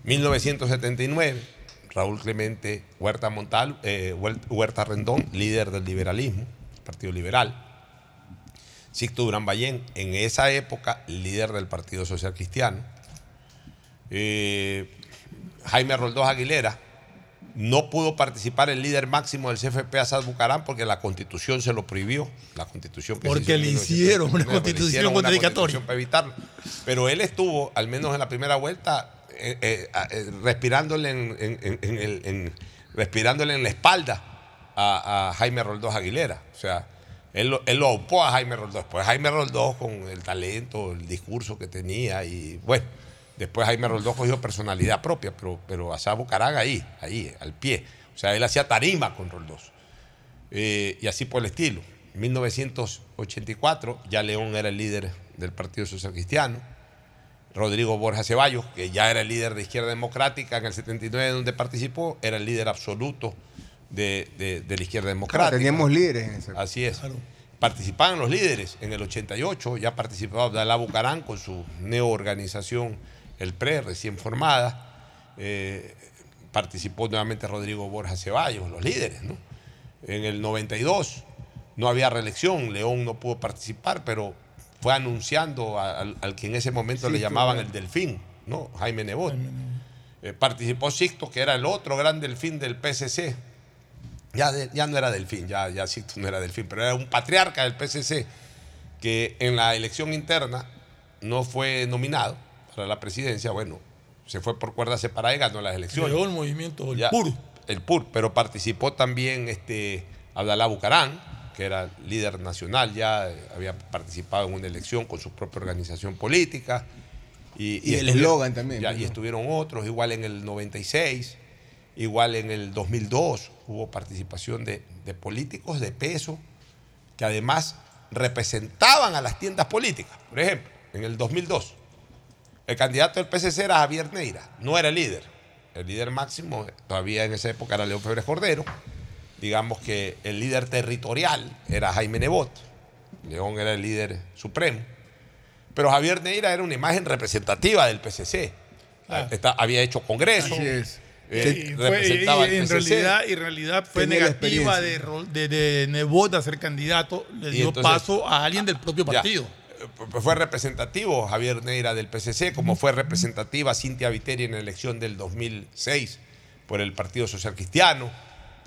1979, Raúl Clemente Huerta Montal, eh, Huer- Huerta Rendón, líder del liberalismo, Partido Liberal. Sixto Durán Ballén, en esa época, líder del Partido Social Cristiano. Eh, Jaime Roldós Aguilera, no pudo participar el líder máximo del CFP Asad Bucarán porque la constitución se lo prohibió. La constitución que Porque le 1979, hicieron una constitución contradictoria. para evitarlo. Pero él estuvo, al menos en la primera vuelta, eh, eh, a- eh, respirándole, en, en- en- en el- en- respirándole en la espalda a, a Jaime Roldós Aguilera. O sea, él, lo- él lo aupó a Jaime Roldós. Pues Jaime Roldós con el talento, el discurso que tenía y bueno. Después Jaime Roldós cogió personalidad propia, pero, pero Asad Bucarán ahí, ahí, al pie. O sea, él hacía tarima con Roldós. Eh, y así por el estilo. En 1984 ya León era el líder del Partido Social Cristiano. Rodrigo Borja Ceballos, que ya era el líder de Izquierda Democrática en el 79 donde participó, era el líder absoluto de, de- de la Izquierda Democrática. Claro, teníamos líderes en ese Así es. Participaban los líderes. En el 88 ya participaba Abdalá Bucarán con su neoorganización, el PRE, recién formada. Eh, participó nuevamente Rodrigo Borja Ceballos, los líderes. ¿no? En el 92 no había reelección, León no pudo participar, pero fue anunciando a- al, al que en ese momento Sí, le llamaban claro. el Delfín, ¿no? Jaime Nebot. Eh, participó Sixto, que era el otro gran delfín del PSC. Ya, de- ya no era delfín, ya, ya Sixto no era delfín, pero era un patriarca del PSC que en la elección interna no fue nominado para la presidencia. Bueno, se fue por cuerda separada y ganó las elecciones. Creó el movimiento, el Ya, PUR. El PUR, pero participó también este, Abdalá Bucarán, que era líder nacional, ya eh, había participado en una elección con su propia organización política. Y, Y el eslogan también, ya, pues, y estuvieron otros, igual en el 96, igual en el 2002 hubo participación de, de políticos de peso que además representaban a las tiendas políticas. Por ejemplo, en el 2002, el candidato del PCC era Javier Neira, no era el líder, el líder máximo, todavía en esa época era León Febres Cordero. Digamos que el líder territorial era Jaime Nebot. León era el líder supremo. Pero Javier Neira era una imagen representativa del PCC. Está- había hecho congreso. Eh, Y fue- representaba y- y al en realidad, en realidad fue negativa de, de, de Nebot a ser candidato, le dio entonces- paso a alguien del propio partido. Fue representativo Javier Neira del PCC, como fue representativa Cintia Viteri en la elección del 2006 por el Partido Social Cristiano.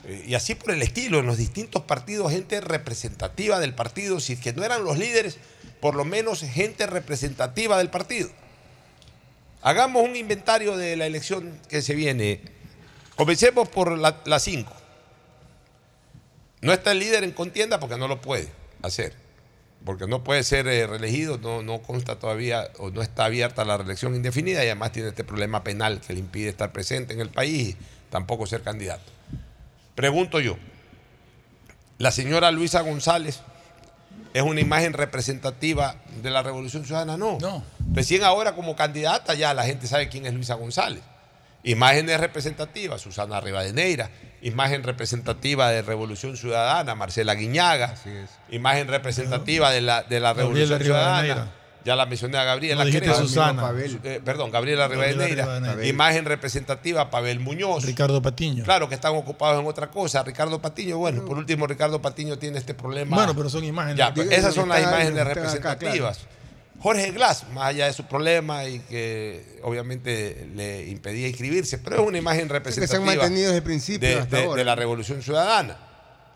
Eh, y así por el estilo, en los distintos partidos, gente representativa del partido, si es que no eran los líderes, por lo menos gente representativa del partido. Hagamos un inventario de la elección que se viene. Comencemos por la 5. No está el líder en contienda porque no lo puede hacer. Porque no puede ser eh, reelegido, no, no consta todavía o no está abierta la reelección indefinida y además tiene este problema penal que le impide estar presente en el país y tampoco ser candidato. Pregunto yo, ¿la señora Luisa González es una imagen representativa de la Revolución Ciudadana? No. Recién ahora como candidata ya la gente sabe quién es Luisa González. Imágenes representativas, Susana Rivadeneira. Imagen representativa de Revolución Ciudadana, Marcela Guiñaga. Imagen representativa de la, de la Revolución Ciudadana. Ya la mencioné a Gabriela. No Creo. Susana. Eh, perdón, Gabriela Rivadeneira. Imagen representativa, Pavel Muñoz. Ricardo Patiño. Claro que están ocupados en otra cosa. Ricardo Patiño, bueno, por último, Ricardo Patiño tiene este problema. Bueno, pero son imágenes. Ya, pues, esas son las imágenes acá, representativas. Jorge Glass, más allá de su problema y que obviamente le impedía inscribirse, pero es una imagen que se representativa han mantenido desde el principio de, hasta de- ahora. de la Revolución Ciudadana.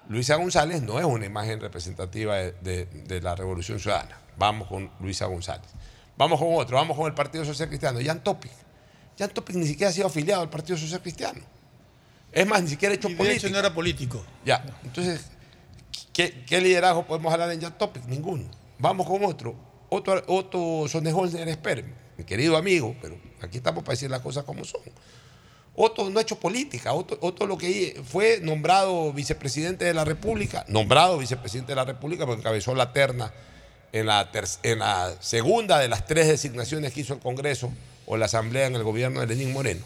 Luisa González no es una imagen representativa de, de- de la Revolución Ciudadana. Vamos con Luisa González. Vamos con otro, vamos con el Partido Social Cristiano. Jan Topic. Jan Topic ni siquiera ha sido afiliado al Partido Social Cristiano. Es más, ni siquiera ha hecho Y de política. hecho no era político. Ya, entonces, ¿qué, qué liderazgo podemos hablar en Jan Topic? Ninguno. Vamos con otro. Otto, Otto Sonneholzer Esper, mi querido amigo, pero aquí estamos para decir las cosas como son. Otto no ha hecho política. Otto, Otto lo que fue nombrado vicepresidente de la República, nombrado vicepresidente de la República porque encabezó la terna en la, en la segunda de las tres designaciones que hizo el Congreso o la Asamblea en el gobierno de Lenín Moreno.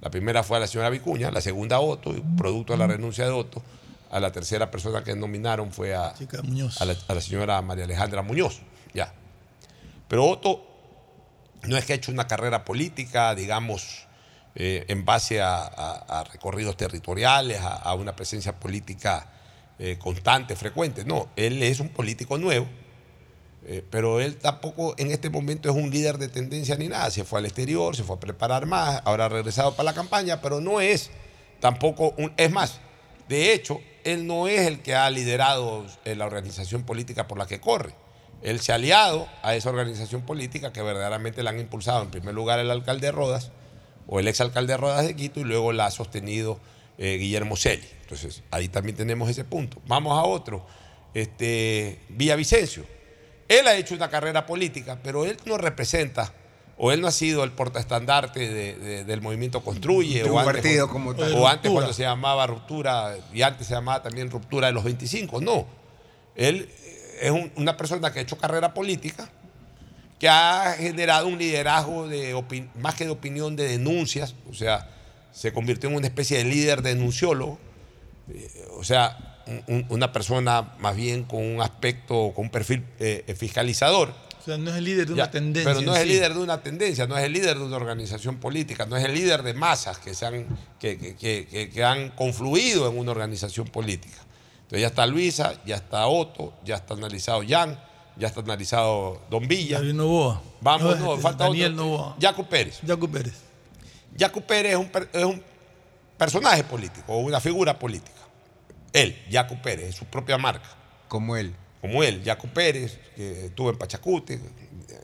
La primera fue a la señora Vicuña, la segunda a Otto, y producto de la renuncia de Otto. A la tercera persona que nominaron fue a, a, la, a la señora María Alejandra Muñoz. Ya. Pero Otto no es que ha hecho una carrera política, digamos, eh, en base a, a- a recorridos territoriales, a, a una presencia política eh, constante, frecuente. No, él es un político nuevo, eh, pero él tampoco en este momento es un líder de tendencia ni nada. Se fue al exterior, se fue a preparar más, ahora ha regresado para la campaña, pero no es tampoco un... Es más, de hecho, él no es el que ha liderado eh, la organización política por la que corre. Él se ha aliado a esa organización política que verdaderamente la han impulsado en primer lugar el alcalde Rodas o el exalcalde Rodas de Quito y luego la ha sostenido eh, Guillermo Celi. Entonces, ahí también tenemos ese punto. Vamos a otro. Este, Villavicencio. Él ha hecho una carrera política, pero él no representa o él no ha sido el portaestandarte de- de- del movimiento Construye. De o un antes partido cuando- como tal. O De antes ruptura. cuando se llamaba Ruptura y antes se llamaba también Ruptura de los 25. No. Él es un- una persona que ha hecho carrera política, que ha generado un liderazgo de opin- más que de opinión, de denuncias. O sea, se convirtió en una especie de líder denunciólogo. Eh, o sea, un- un- una persona más bien con un aspecto, con un perfil eh, fiscalizador. O sea, no es el líder de una tendencia. Pero no es el sí. líder de una tendencia, no es el líder de una organización política, no es el líder de masas que, se han, que, que- que- que- han confluido en una organización política. Entonces ya está Luisa, ya está Otto, ya está analizado Jan, ya está analizado Don Villa. David Novoa. Vamos, No, no, falta Daniel otro. Novoa. Jaco Pérez. Jaco Pérez. Jaco Pérez es un, es un personaje político o una figura política. Él, Jaco Pérez, es su propia marca. Como él. Como él, Jaco Pérez, que estuvo en Pachacute,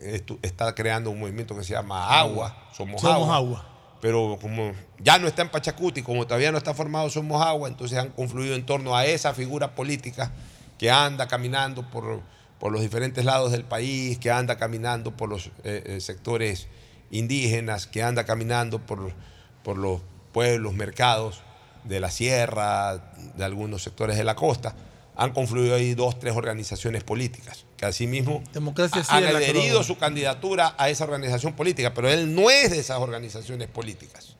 estu- está creando un movimiento que se llama Agua, Somos, Somos Agua. Agua. Pero como ya no está en Pachacuti, como todavía no está formado Somos Agua, entonces han confluido en torno a esa figura política que anda caminando por, por los diferentes lados del país, que anda caminando por los eh, eh, sectores indígenas, que anda caminando por, por los pueblos, mercados de la sierra, de algunos sectores de la costa. Han confluido ahí dos, tres organizaciones políticas, que asimismo Democracia han adherido su candidatura a esa organización política, pero él no es de esas organizaciones políticas.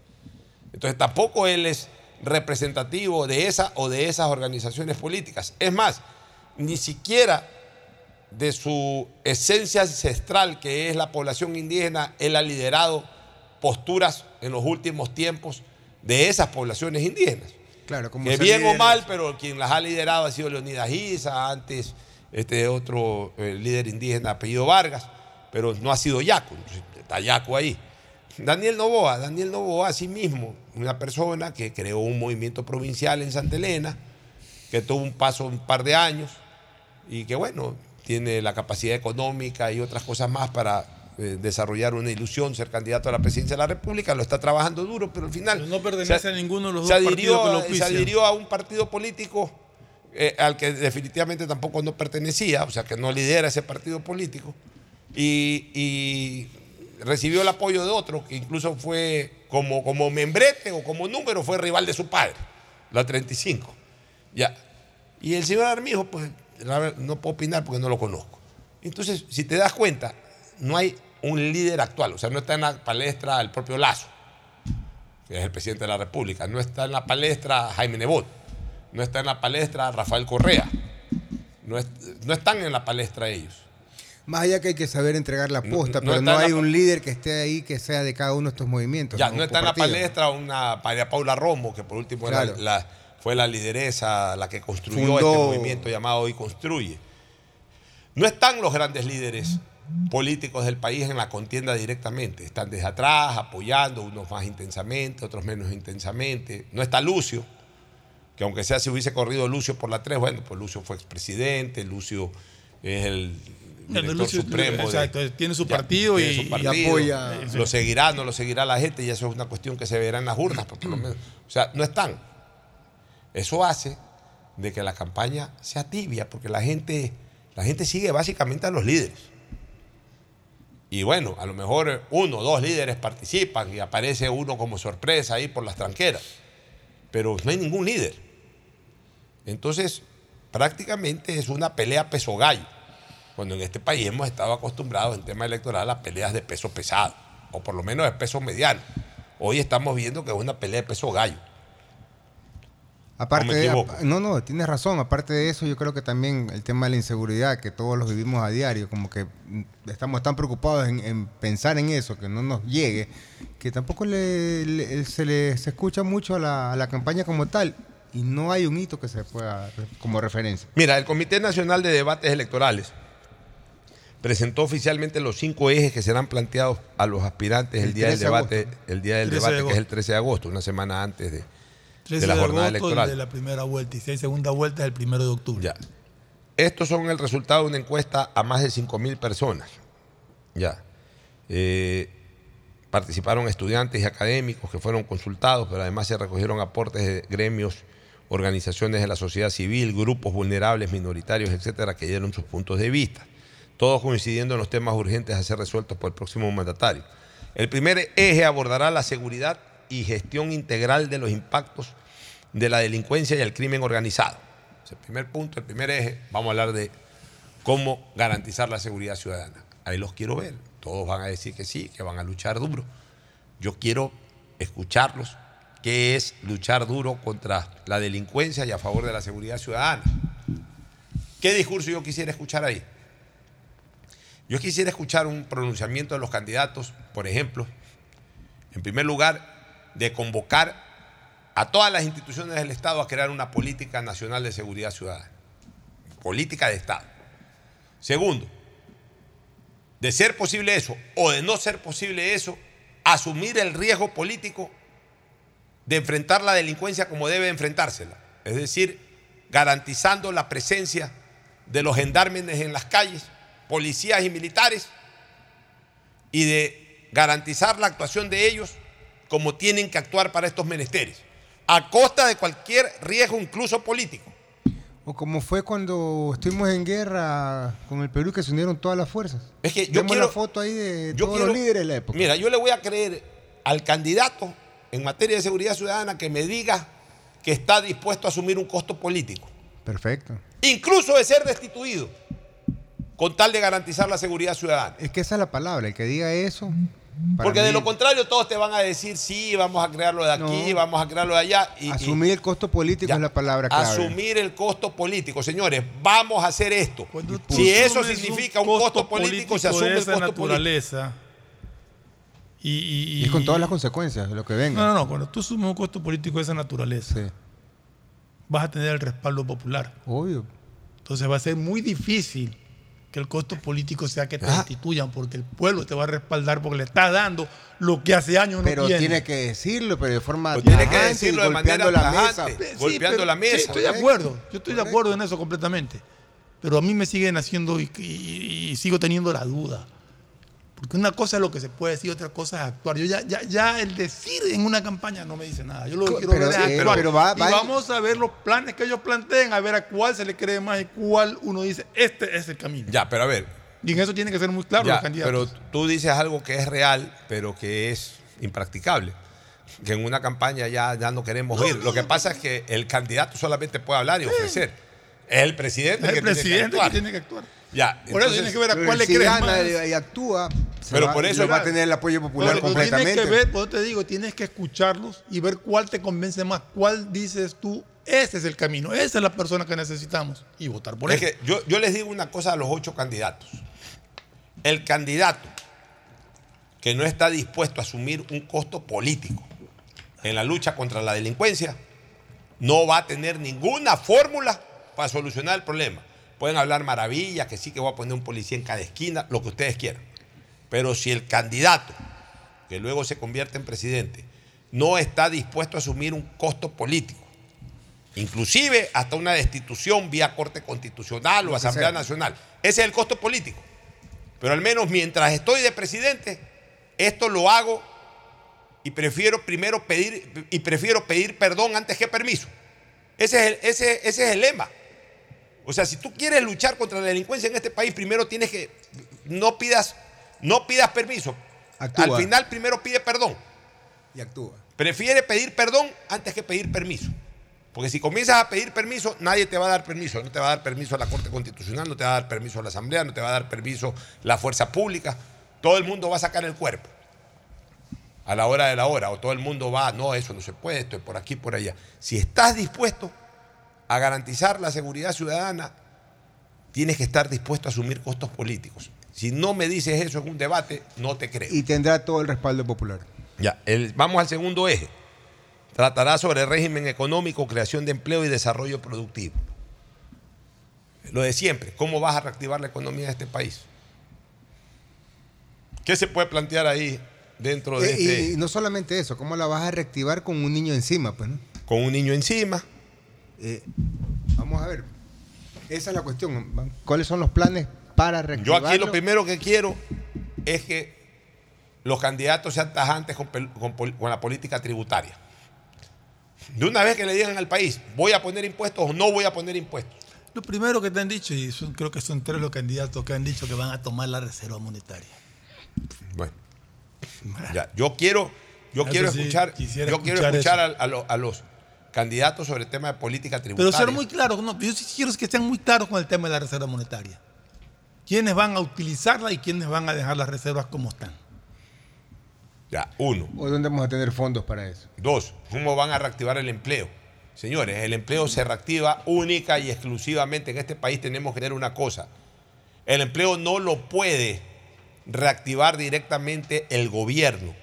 Entonces tampoco él es representativo de esa o de esas organizaciones políticas. Es más, ni siquiera de su esencia ancestral, que es la población indígena, él ha liderado posturas en los últimos tiempos de esas poblaciones indígenas. Claro, como Que bien o mal, pero quien las ha liderado ha sido Leonidas Giza, antes este otro eh, líder indígena apellido Vargas, pero no ha sido Yaco, está Yaco ahí. Daniel Novoa, Daniel Novoa, sí mismo, una persona que creó un movimiento provincial en Santa Elena, que tuvo un paso un par de años y que bueno, tiene la capacidad económica y otras cosas más para eh, desarrollar una ilusión, ser candidato a la presidencia de la República, lo está trabajando duro, pero al final no pertenece se- a ninguno de los dos adhirió, partidos que lo se adhirió a un partido político eh, al que definitivamente tampoco no pertenecía, o sea que no lidera ese partido político, y, y recibió el apoyo de otro que incluso fue como, como membrete o como número, fue rival de su padre, la 35. Ya. Y el señor Armijo, pues no puedo opinar porque no lo conozco. Entonces, si te das cuenta, no hay un líder actual, o sea, no está en la palestra el propio Lazo, que es el presidente de la República, no está en la palestra Jaime Nebot, no está en la palestra Rafael Correa, no, es- no están en la palestra ellos. Más allá que hay que saber entregar la posta, no pero no la hay un líder que esté ahí que sea de cada uno de estos movimientos. Ya, no está en la palestra una María Paula Romo, que por último era Claro. la- fue la lideresa, la que construyó Fundó- este movimiento llamado Hoy Construye. No están los grandes líderes políticos del país en la contienda directamente. Están desde atrás, apoyando, unos más intensamente, otros menos intensamente. No está Lucio, que aunque sea si hubiese corrido Lucio por la 3, bueno, pues Lucio fue expresidente, Lucio es el director Lucio- supremo. de- exacto, tiene su Ya, partido tiene y- apoya- Lo seguirá, no lo seguirá la gente y eso es una cuestión que se verá en las urnas, pero por lo menos, o sea, no están. Eso hace de que la campaña sea tibia, porque la gente, la gente sigue básicamente a los líderes. Y bueno, a lo mejor uno o dos líderes participan y aparece uno como sorpresa ahí por las tranqueras, pero no hay ningún líder. Entonces, prácticamente es una pelea peso gallo, cuando en este país hemos estado acostumbrados en tema electoral a peleas de peso pesado, o por lo menos de peso mediano. Hoy estamos viendo que es una pelea de peso gallo. Aparte no, no, tienes razón. Aparte de eso, yo creo que también el tema de la inseguridad, que todos los vivimos a diario, como que mm, estamos tan preocupados en, en pensar en eso, que no nos llegue, que tampoco le, le- se le se escucha mucho a la, a la campaña como tal y no hay un hito que se pueda como referencia. Mira, el Comité Nacional de Debates Electorales presentó oficialmente los cinco ejes que serán planteados a los aspirantes el, El día del 13 de debate, el día del 13 de debate que es el agosto. 13 de agosto, una semana antes de, 13 de la jornada agosto, electoral. el de la primera vuelta y si hay segunda vuelta es el primero de octubre. Ya. Estos son el resultado de una encuesta a más de 5 mil personas. Ya. Eh, participaron estudiantes y académicos que fueron consultados, pero además se recogieron aportes de gremios, organizaciones de la sociedad civil, grupos vulnerables, minoritarios, etcétera, que dieron sus puntos de vista. Todos coincidiendo en los temas urgentes a ser resueltos por el próximo mandatario. El primer eje abordará la seguridad y gestión integral de los impactos de la delincuencia y el crimen organizado. Es el primer punto, el primer eje. Vamos a hablar de cómo garantizar la seguridad ciudadana. Ahí los quiero ver. Todos van a decir que sí, que van a luchar duro. Yo quiero escucharlos. ¿Qué es luchar duro contra la delincuencia y a favor de la seguridad ciudadana? ¿Qué discurso yo quisiera escuchar ahí? Yo quisiera escuchar un pronunciamiento de los candidatos, por ejemplo, en primer lugar, de convocar a todas las instituciones del Estado a crear una política nacional de seguridad ciudadana. Política de Estado. Segundo, de ser posible eso o de no ser posible eso, asumir el riesgo político de enfrentar la delincuencia como debe enfrentársela. Es decir, garantizando la presencia de los gendarmes en las calles, policías y militares, y de garantizar la actuación de ellos como tienen que actuar para estos menesteres, a costa de cualquier riesgo, incluso político. O como fue cuando estuvimos en guerra con el Perú, que se unieron todas las fuerzas. Es que yo Vemos quiero- la foto ahí de yo todos quiero- los líderes de la época. Mira, yo le voy a creer al candidato en materia de seguridad ciudadana que me diga que está dispuesto a asumir un costo político, Perfecto. incluso de ser destituido, con tal de garantizar la seguridad ciudadana. Es que esa es la palabra. El que diga eso, Porque de lo contrario todos te van a decir, sí, vamos a crearlo de aquí, No. vamos a crearlo de allá. Y, y- Asumir el costo político es la palabra clave. asumir el costo político. Señores, vamos a hacer esto. Si eso significa un costo político, se asume de el esa costo político. naturaleza. Y, y- Y con todas las consecuencias de lo que venga. No, no, no. Cuando tú asumes un costo político de esa naturaleza, vas a tener el respaldo popular. Obvio. Entonces va a ser muy difícil que el costo político sea que te Ah. destituyan, porque el pueblo te va a respaldar porque le estás dando lo que hace años no Pero tiene. tiene que decirlo, pero de forma Pues tiene que decirlo de golpeando manera la mesa. Sí, golpeando pero- la sí, mesa. estoy de acuerdo, yo estoy de acuerdo en eso completamente. Pero a mí me siguen haciendo y, y- y sigo teniendo la duda. Porque una cosa es lo que se puede decir, otra cosa es actuar. Yo ya, ya, ya el decir en una campaña no me dice nada. Yo lo que quiero pero, ver es eh, actuar. pero va- y va- vamos a ver los planes que ellos planteen, a ver a cuál se le cree más y cuál uno dice, este es el camino. Ya, pero a ver. Y en eso tiene que ser muy claro ya, los candidatos. pero tú dices algo que es real, pero que es impracticable. Que en una campaña ya, ya no queremos ir. Lo que pasa es que el candidato solamente puede hablar y ofrecer. Es el presidente es el que presidente tiene que tiene que actuar. Ya, Por eso tienes que ver a cuál le si crees gana más. y actúa, se Pero va- por eso- va a tener el apoyo popular completamente. Tienes que ver, por eso te digo, tienes que escucharlos y ver cuál te convence más, cuál dices tú, ese es el camino, esa es la persona que necesitamos y votar por es él. que yo, yo les digo una cosa a los ocho candidatos. El candidato que no está dispuesto a asumir un costo político en la lucha contra la delincuencia no va a tener ninguna fórmula para solucionar el problema. Pueden hablar maravillas, que sí que voy a poner un policía en cada esquina, lo que ustedes quieran. Pero si el candidato, que luego se convierte en presidente, no está dispuesto a asumir un costo político, inclusive hasta una destitución vía Corte Constitucional o Asamblea. Nacional. Ese es el costo político. Pero al menos mientras estoy de presidente, esto lo hago y prefiero primero pedir y prefiero pedir perdón antes que permiso. Ese es el, ese, ese es el lema. O sea, si tú quieres luchar contra la delincuencia en este país, primero tienes que no pidas no pidas permiso. Actúa. Al final primero pide perdón. Y actúa. Prefiere pedir perdón antes que pedir permiso. Porque si comienzas a pedir permiso, nadie te va a dar permiso. No te va a dar permiso a la Corte Constitucional, no te va a dar permiso a la Asamblea, no te va a dar permiso la fuerza pública. Todo el mundo va a sacar el cuerpo a la hora de la hora. O todo el mundo va, no, eso no se puede, esto es por aquí, por allá. Si estás dispuesto a garantizar la seguridad ciudadana, tienes que estar dispuesto a asumir costos políticos. Si no me dices eso en un debate, no te creo. Y tendrá todo el respaldo popular. Ya, el- vamos al segundo eje. Tratará sobre régimen económico, creación de empleo y desarrollo productivo. Lo de siempre, ¿cómo vas a reactivar la economía de este país? ¿Qué se puede plantear ahí dentro de Eh, y, este, y no solamente eso, ¿cómo la vas a reactivar con un niño encima? Pues, ¿no? con un niño encima? Eh, vamos a ver. Esa es la cuestión. ¿Cuáles son los planes para Yo reactivarlo? aquí lo primero que quiero es que los candidatos sean tajantes con, la política tributaria. De una vez que le digan al país, voy a poner impuestos o no voy a poner impuestos. Lo primero que te han dicho, y son- creo que son tres los candidatos que han dicho que van a tomar la reserva monetaria. Bueno, ya, yo quiero, yo Eso quiero sí, escuchar, yo quiero escuchar escuchar a, a lo- a los candidatos sobre el tema de política Pero tributaria. ser muy claro, no, yo sí quiero que sean muy claros con el tema de la reserva monetaria. ¿Quiénes van a utilizarla y quiénes van a dejar las reservas como están? Ya, uno. ¿O dónde vamos a tener fondos para eso? Dos, ¿cómo van a reactivar el empleo? Señores, el empleo se reactiva única y exclusivamente. En este país tenemos que tener una cosa. El empleo no lo puede reactivar directamente el gobierno.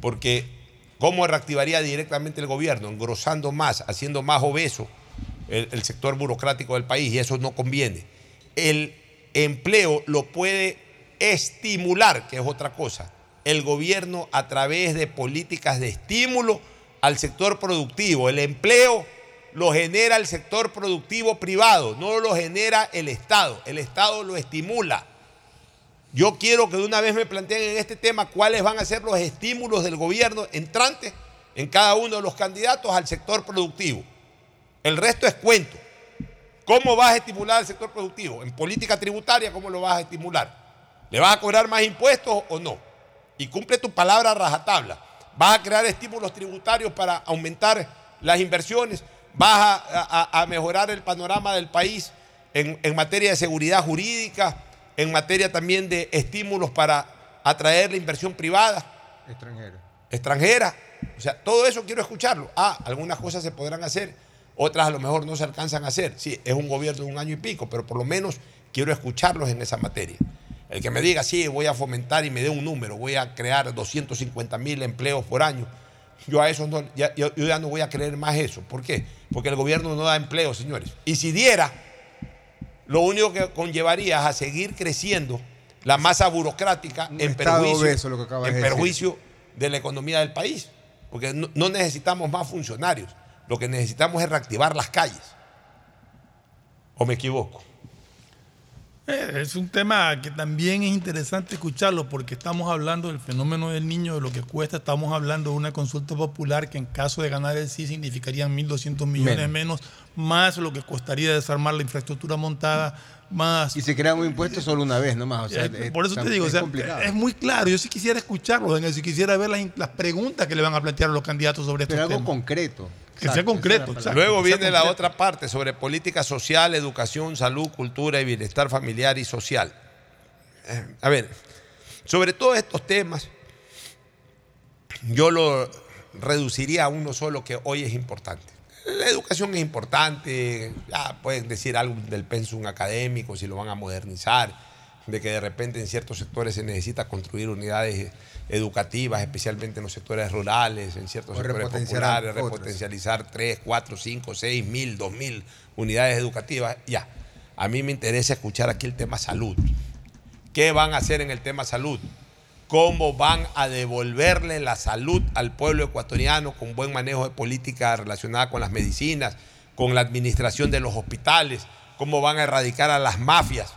Porque ¿cómo reactivaría directamente el gobierno? Engrosando más, haciendo más obeso el, el sector burocrático del país y eso no conviene. El empleo lo puede estimular, que es otra cosa, el gobierno a través de políticas de estímulo al sector productivo. El empleo lo genera el sector productivo privado, no lo genera el Estado. El Estado lo estimula. Yo quiero que de una vez me planteen en este tema cuáles van a ser los estímulos del gobierno entrante en cada uno de los candidatos al sector productivo. El resto es cuento. ¿Cómo vas a estimular al sector productivo? En política tributaria, ¿cómo lo vas a estimular? ¿Le vas a cobrar más impuestos o no? Y cumple tu palabra rajatabla. ¿Vas a crear estímulos tributarios para aumentar las inversiones? ¿Vas a, mejorar el panorama del país en materia de seguridad jurídica? En materia también de estímulos para atraer la inversión privada, Extranjero. extranjera. O sea, todo eso quiero escucharlo. Ah, algunas cosas se podrán hacer, otras a lo mejor no se alcanzan a hacer. Sí, es un gobierno de un año y pico, pero por lo menos quiero escucharlos en esa materia. El que me diga, sí, voy a fomentar y me dé un número, voy a crear 250 mil empleos por año. Yo a eso no, ya, yo ya no voy a creer más eso. ¿Por qué? Porque el gobierno no da empleo, señores. Y si diera, lo único que conllevaría es a seguir creciendo la masa burocrática en perjuicio, obeso, lo que acabas en de perjuicio de la economía del país. Porque no, no necesitamos más funcionarios. Lo que necesitamos es reactivar las calles. ¿O me equivoco? Eh, Es un tema que también es interesante escucharlo porque estamos hablando del fenómeno del niño, de lo que cuesta. Estamos hablando de una consulta popular que en caso de ganar el sí significarían 1.200 millones menos, más lo que costaría desarmar la infraestructura montada, más... Y se crea un impuesto solo una vez nomás. O sea, Eh, Por eso te digo, o es sea, complicado. es muy claro. Yo sí quisiera eso y quisiera ver las, las preguntas que le van a plantear a los candidatos sobre estos Pero algo temas. concreto. Que sea concreto. exacto, Luego viene la otra parte sobre política social, educación, salud, cultura y bienestar familiar y social. Eh, A ver, sobre todos estos temas, yo lo reduciría a uno solo que hoy es importante. La educación es importante, ya pueden decir algo del pensum académico, si lo van a modernizar, de que de repente en ciertos sectores se necesita construir unidades educativas, especialmente en los sectores rurales, en ciertos O sectores populares, repotencializar 3, 4, 5, 6 mil, 2 mil unidades educativas. Ya, a mí me interesa escuchar aquí el tema salud. ¿Qué van a hacer en el tema salud? ¿Cómo van a devolverle la salud al pueblo ecuatoriano con buen manejo de política relacionada con las medicinas, con la administración de los hospitales? ¿Cómo van a erradicar a las mafias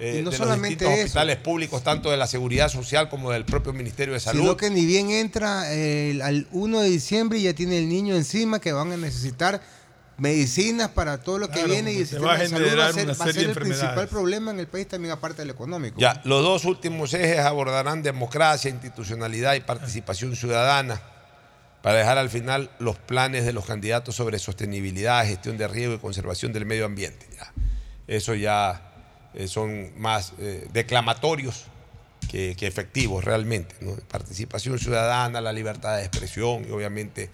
eh, Y no de los solamente distintos eso. hospitales públicos, tanto de la seguridad social como del propio Ministerio de Salud? Sino que ni bien entra el- al 1 de diciembre y ya tiene el niño encima que van a necesitar medicinas para todo lo que Claro, viene y el se sistema va a de salud va a generar ser, una va a ser el principal problema en el país también aparte del económico. Ya, los dos últimos ejes abordarán democracia, institucionalidad y participación ciudadana para dejar al final los planes de los candidatos sobre sostenibilidad, gestión de riesgo y conservación del medio ambiente. Ya. Eso ya eh, son más eh, declamatorios que, efectivos realmente. Participación ciudadana, la libertad de expresión y obviamente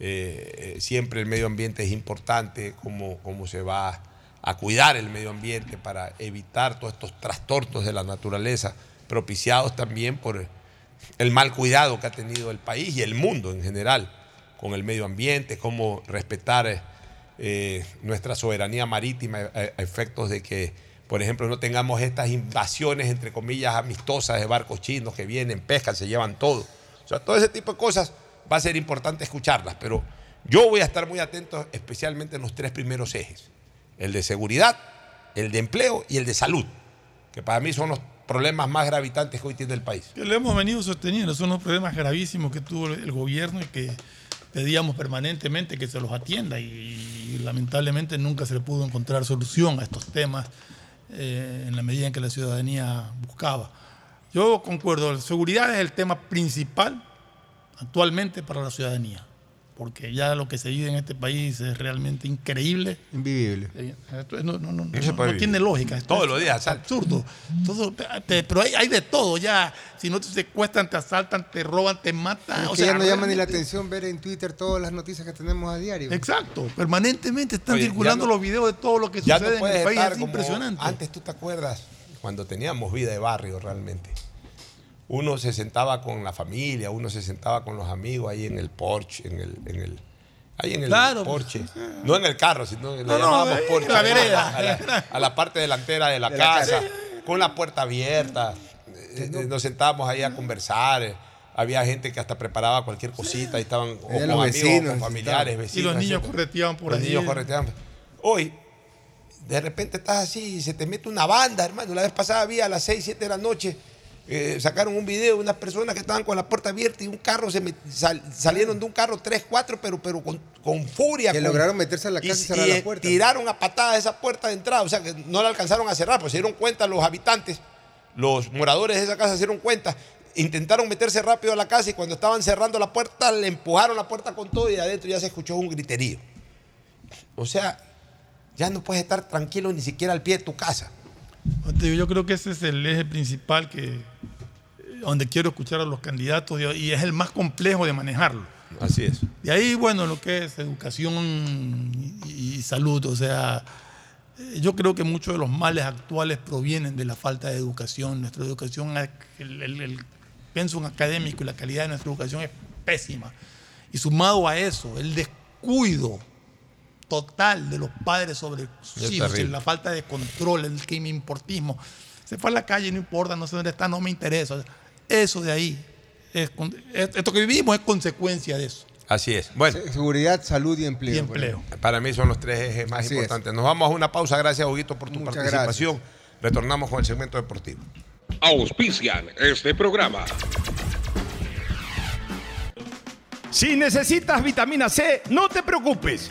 eh, siempre el medio ambiente es importante, cómo, cómo se va a cuidar el medio ambiente para evitar todos estos trastornos de la naturaleza propiciados también por el mal cuidado que ha tenido el país y el mundo en general con el medio ambiente, cómo respetar nuestra soberanía marítima a efectos de que, por ejemplo, no tengamos estas invasiones, entre comillas, amistosas de barcos chinos que vienen, pescan, se llevan todo. O sea, todo ese tipo de cosas va a ser importante escucharlas, pero yo voy a estar muy atento especialmente en los tres primeros ejes, el de seguridad, el de empleo y el de salud, que para mí son los problemas más gravitantes que hoy tiene el país. Que lo hemos venido sosteniendo, son los problemas gravísimos que tuvo el gobierno y que pedíamos permanentemente que se los atienda y, lamentablemente nunca se le pudo encontrar solución a estos temas eh, en la medida en que la ciudadanía buscaba. Yo concuerdo, la seguridad es el tema principal actualmente para la ciudadanía, porque ya lo que se vive en este país es realmente increíble. Invivible. Eh, no, tiene lógica. Esto Todos es los días asalto. absurdo. Todo, te- pero hay, hay de todo ya. Si no te secuestran, te asaltan, te roban, te matan. Es o que sea, ya no llama ni la atención ver en Twitter todas las noticias que tenemos a diario. Exacto. Permanentemente están Oye, circulando los videos de todo lo que sucede en el país. Es impresionante. Antes tú te acuerdas cuando teníamos vida de barrio realmente. Uno se sentaba con la familia, uno se sentaba con los amigos ahí en el porche, en el, en el ahí en el Claro. porche. No en el carro, sino le No, no, en porche. la vereda. A la, a la parte delantera de la De casa, con la puerta abierta. Eh, eh, Nos sentábamos ahí a conversar. Había gente que hasta preparaba cualquier cosita y estaban o con los amigos, vecinos, con familiares, vecinos. y los niños etcétera. correteaban por Los ahí. niños correteaban. Hoy, de repente estás así y se te mete una banda, hermano. La vez pasada había a las 6, 7 de la noche, eh, sacaron un video de unas personas que estaban con la puerta abierta y un carro, se met- sal- salieron de un carro 3, 4, pero, pero con, con furia. Que con- lograron meterse a la casa y cerrar la eh, puerta. Tiraron a patadas esa puerta de entrada, o sea que no la alcanzaron a cerrar, pues se dieron cuenta los habitantes, los moradores de esa casa se dieron cuenta. Intentaron meterse rápido a la casa y cuando estaban cerrando la puerta, le empujaron la puerta con todo y adentro ya se escuchó un griterío. O sea, ya no puedes estar tranquilo ni siquiera al pie de tu casa. Digo, Yo creo que ese es el eje principal que donde quiero escuchar a los candidatos y, es el más complejo de manejarlo. Así es. De ahí, bueno, lo que es educación y, y salud, o sea, eh, yo creo que muchos de los males actuales provienen de la falta de educación. Nuestra educación, el, el, el pensum académico y la calidad de nuestra educación es pésima. Y sumado a eso, el descuido total de los padres sobre sus Es hijos, terrible. la falta de control, el crimen importismo. Se fue a la calle, no importa, no sé dónde está, no me interesa. Eso de ahí, es esto que vivimos es consecuencia de eso. Así es. Bueno. Seguridad, salud y empleo. Y empleo. Para mí son los tres ejes más Así es. importantes. Nos vamos a una pausa. Gracias, Huguito, por tu Muchas participación. Retornamos con el segmento deportivo. Auspician este programa. Si necesitas vitamina C, no te preocupes.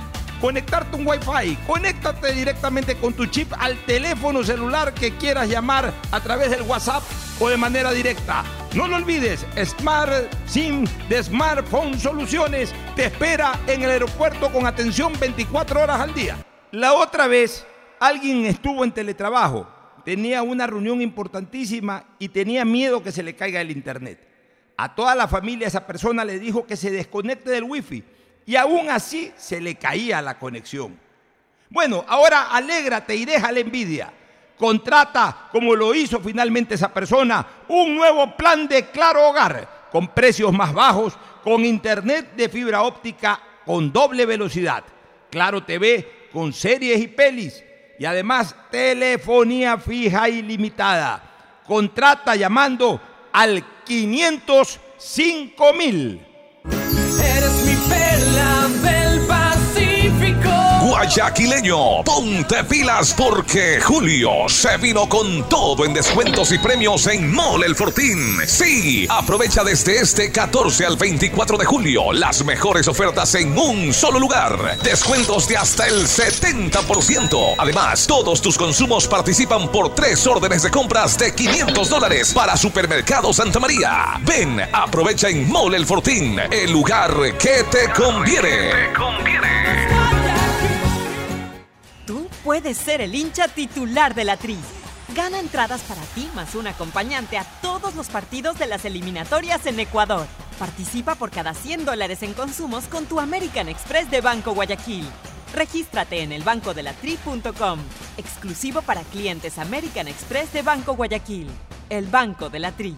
conectarte un Wi-Fi. Conéctate directamente con tu chip al teléfono celular que quieras llamar a través del WhatsApp o de manera directa. No lo olvides, Smart SIM de Smartphone Soluciones te espera en el aeropuerto con atención 24 horas al día. La otra vez, alguien estuvo en teletrabajo, tenía una reunión importantísima y tenía miedo que se le caiga el internet. A toda la familia esa persona le dijo que se desconecte del wifi y aún así se le caía la conexión. Bueno, ahora alégrate y deja la envidia. Contrata, como lo hizo finalmente esa persona, un nuevo plan de Claro Hogar con precios más bajos, con internet de fibra óptica con doble velocidad, Claro TV con series y pelis y además telefonía fija ilimitada. Contrata llamando al 505 mil. Guayaquileño, ponte pilas porque Julio se vino con todo en descuentos y premios en Mole El Fortín. Sí, aprovecha desde este 14 al 24 de julio las mejores ofertas en un solo lugar. Descuentos de hasta el 70%. Además, todos tus consumos participan por tres órdenes de compras de 500 dólares para Supermercado Santa María. Ven, aprovecha en Mole El Fortín, el lugar que te conviene. Tú puedes ser el hincha titular de la Tri. Gana entradas para ti más un acompañante a todos los partidos de las eliminatorias en Ecuador. Participa por cada 100 dólares en consumos con tu American Express de Banco Guayaquil. Regístrate en elbancodelatri.com. Exclusivo para clientes American Express de Banco Guayaquil. el Banco de la Tri.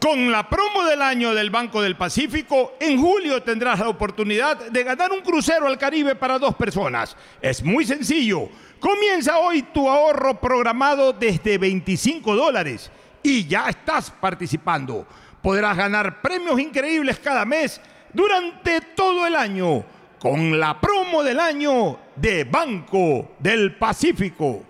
Con la promo del año del Banco del Pacífico, en julio tendrás la oportunidad de ganar un crucero al Caribe para dos personas. Es muy sencillo. Comienza hoy tu ahorro programado desde 25 dólares y ya estás participando. Podrás ganar premios increíbles cada mes durante todo el año con la promo del año de Banco del Pacífico.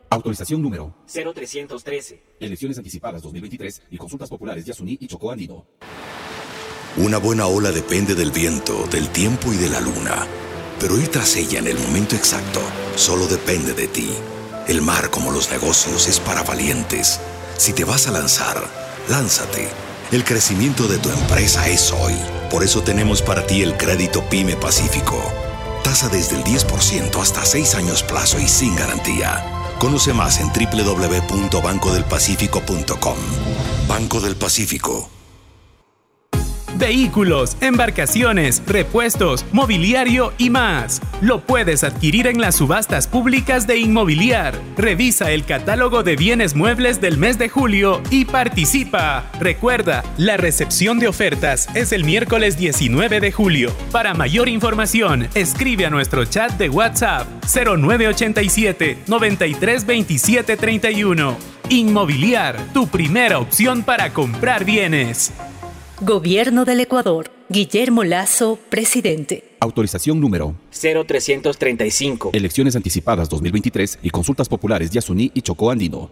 Autorización número 0313. Elecciones anticipadas 2023 y consultas populares Yasuní y Chocó Andino. Una buena ola depende del viento, del tiempo y de la luna. Pero ir tras ella en el momento exacto solo depende de ti. El mar, como los negocios, es para valientes. Si te vas a lanzar, lánzate. El crecimiento de tu empresa es hoy. Por eso tenemos para ti el crédito PYME Pacífico. Tasa desde el 10% hasta 6 años plazo y sin garantía. Conoce más en www.bancodelpacifico.com. Banco del Pacífico. Vehículos, embarcaciones, repuestos, mobiliario y más. Lo puedes adquirir en las subastas públicas de Inmobiliar. Revisa el catálogo de bienes muebles del mes de julio y participa. Recuerda, la recepción de ofertas es el miércoles 19 de julio. Para mayor información, escribe a nuestro chat de WhatsApp 0987 9327 31. Inmobiliar, tu primera opción para comprar bienes. Gobierno del Ecuador. Guillermo Lazo, presidente. Autorización número 0335. Elecciones anticipadas 2023 y consultas populares Yasuní y Chocó Andino.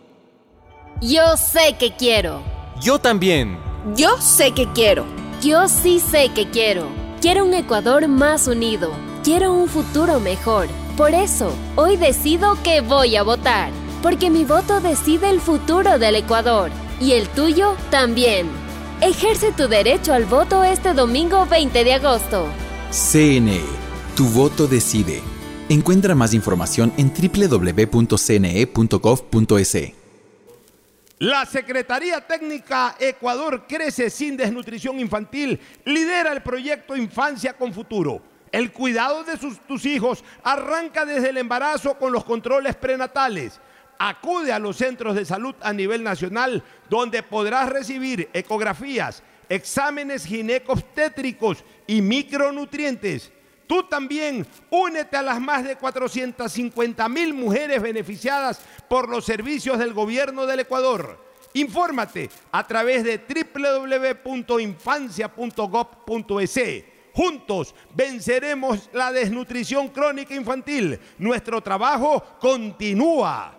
Yo sé que quiero. Yo también. Yo sé que quiero. Yo sí sé que quiero. Quiero un Ecuador más unido. Quiero un futuro mejor. Por eso, hoy decido que voy a votar. Porque mi voto decide el futuro del Ecuador. Y el tuyo también. Ejerce tu derecho al voto este domingo 20 de agosto. CNE. Tu voto decide. Encuentra más información en www.cne.gov.es. La Secretaría Técnica Ecuador Crece sin Desnutrición Infantil lidera el proyecto Infancia con Futuro. El cuidado de sus- tus hijos arranca desde el embarazo con los controles prenatales. Acude a los centros de salud a nivel nacional donde podrás recibir ecografías, exámenes ginecobstétricos y micronutrientes. Tú también únete a las más de 450 mil mujeres beneficiadas por los servicios del gobierno del Ecuador. Infórmate a través de www.infancia.gov.es. Juntos venceremos la desnutrición crónica infantil. Nuestro trabajo continúa.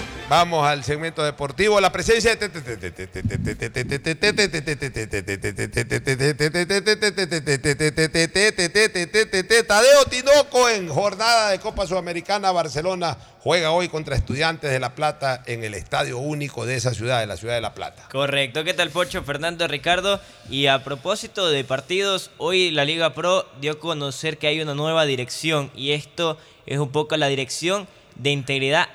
vamos al segmento deportivo. La presencia de Tadeo Tinoco en jornada de Copa Sudamericana. Barcelona juega hoy contra Estudiantes de La Plata en el estadio único de esa ciudad, de la ciudad de La Plata. Correcto, ¿qué tal Pocho? Fernando Ricardo. Y a propósito de partidos, hoy la Liga Pro dio a conocer que hay una nueva dirección y esto es un poco la dirección de integridad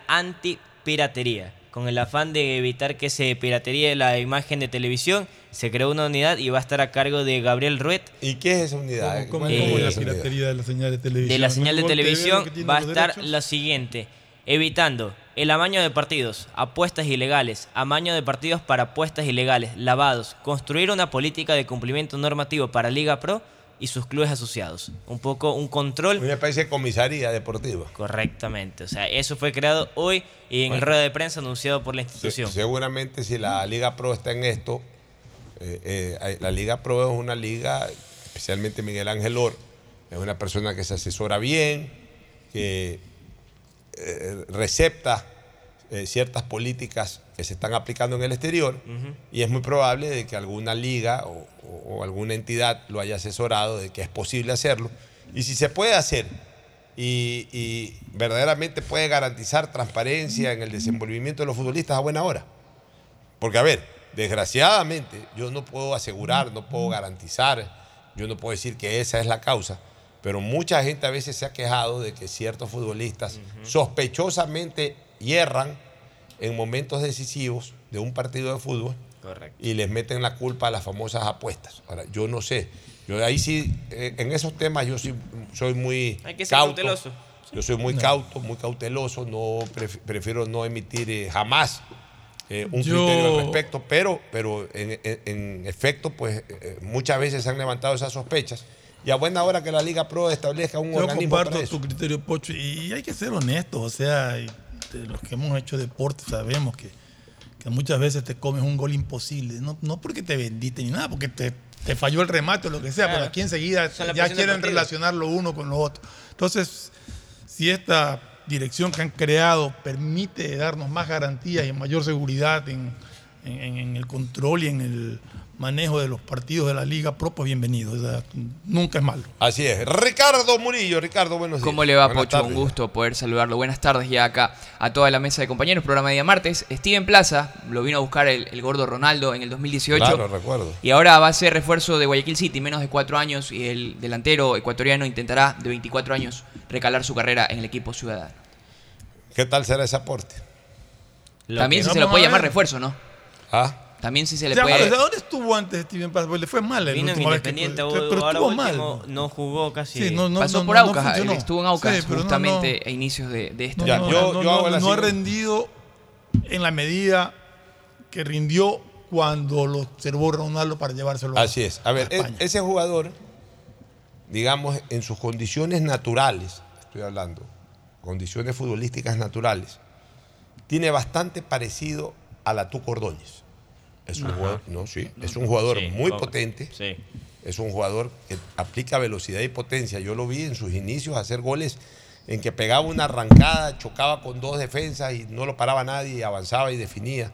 anti-piratería. Con el afán de evitar que se pirateríe la imagen de televisión, se creó una unidad y va a estar a cargo de Gabriel Ruet. ¿Y qué es esa unidad? ¿Cómo, Eh, cómo es la piratería de la señal de televisión? de la señal de televisión va a estar derechos. lo siguiente, evitando el amaño de partidos, apuestas ilegales, amaño de partidos para apuestas ilegales, lavados, construir una política de cumplimiento normativo para Liga Pro, y sus clubes asociados. Un poco un control. Una especie de comisaría deportiva. Correctamente. O sea, eso fue creado hoy y en Bueno. rueda de prensa anunciado por la institución. Se- seguramente si la Liga Pro está en esto, eh, eh, la Liga Pro es una liga, especialmente Miguel Ángel Or, es una persona que se asesora bien, que eh, recepta ciertas políticas que se están aplicando en el exterior y es muy probable de que alguna liga o, o- alguna entidad lo haya asesorado de que es posible hacerlo. Y si se puede hacer y, y verdaderamente puede garantizar transparencia en el desenvolvimiento de los futbolistas a buena hora. Porque, a ver, desgraciadamente yo no puedo asegurar, no puedo garantizar, yo no puedo decir que esa es la causa, pero mucha gente a veces se ha quejado de que ciertos futbolistas sospechosamente hierran en momentos decisivos de un partido de fútbol Correcto. y les meten la culpa a las famosas apuestas. Ahora, yo no sé. Yo ahí sí, eh, en esos temas yo sí soy muy Hay que ser cauto. cauteloso. Yo soy muy No. cauto, muy cauteloso, no pref- prefiero no emitir eh, jamás eh, un Yo- criterio al respecto, pero, pero en, en- en efecto, pues eh, muchas veces se han levantado esas sospechas. Y a buena hora que la Liga Pro establezca un Yo organismo comparto para eso. tu criterio, Pocho, y hay que ser honestos. O sea, de los que hemos hecho deporte sabemos que, que muchas veces te comes un gol imposible. No, no porque te vendiste ni nada, porque te, te falló el remate o lo que sea, Claro. pero aquí enseguida ya quieren relacionar lo uno con lo otro. Entonces, si esta dirección que han creado permite darnos más garantías y mayor seguridad en, en- en el control y en el manejo de los partidos de la Liga Pro, pues bienvenido. O sea, nunca es malo. Así es. Ricardo Murillo, Ricardo, buenos días. ¿Cómo le va, Buenas Pocho? tardes. Un gusto poder saludarlo. Buenas tardes ya acá a toda la mesa de compañeros. Programa de día martes. Steven Plaza lo vino a buscar el, el gordo Ronaldo en el 2018. Claro, recuerdo. Y ahora va a ser refuerzo de Guayaquil City, menos de cuatro años. Y el delantero ecuatoriano intentará, de 24 años, recalar su carrera en el equipo ciudadano. ¿Qué tal será ese aporte? También que- se lo puede llamar refuerzo, ¿no? Ah. También si se le Ya, puede. o sea, ¿Dónde estuvo antes Steven Paz? Le fue mal. la Vino vez que- pero ahora estuvo último mal. no jugó casi. Sí, no, no, Pasó no, por Aucas, él estuvo en Aucas Sí, justamente no. a inicios de, de esta No, Ya, no, yo- no, yo no, hago la no ha rendido en la medida que rindió cuando lo observó Ronaldo para llevárselo. a- Así es. A ver, e- ese jugador, digamos, en sus condiciones naturales, estoy hablando, condiciones futbolísticas naturales, tiene bastante parecido a la Tuco Ordóñez. Es un Ajá. jugador, no, sí, es un jugador Sí, muy potente. Sí. Es un jugador que aplica velocidad y potencia. Yo lo vi en sus inicios hacer goles en que pegaba una arrancada, chocaba con dos defensas y no lo paraba nadie, avanzaba y definía.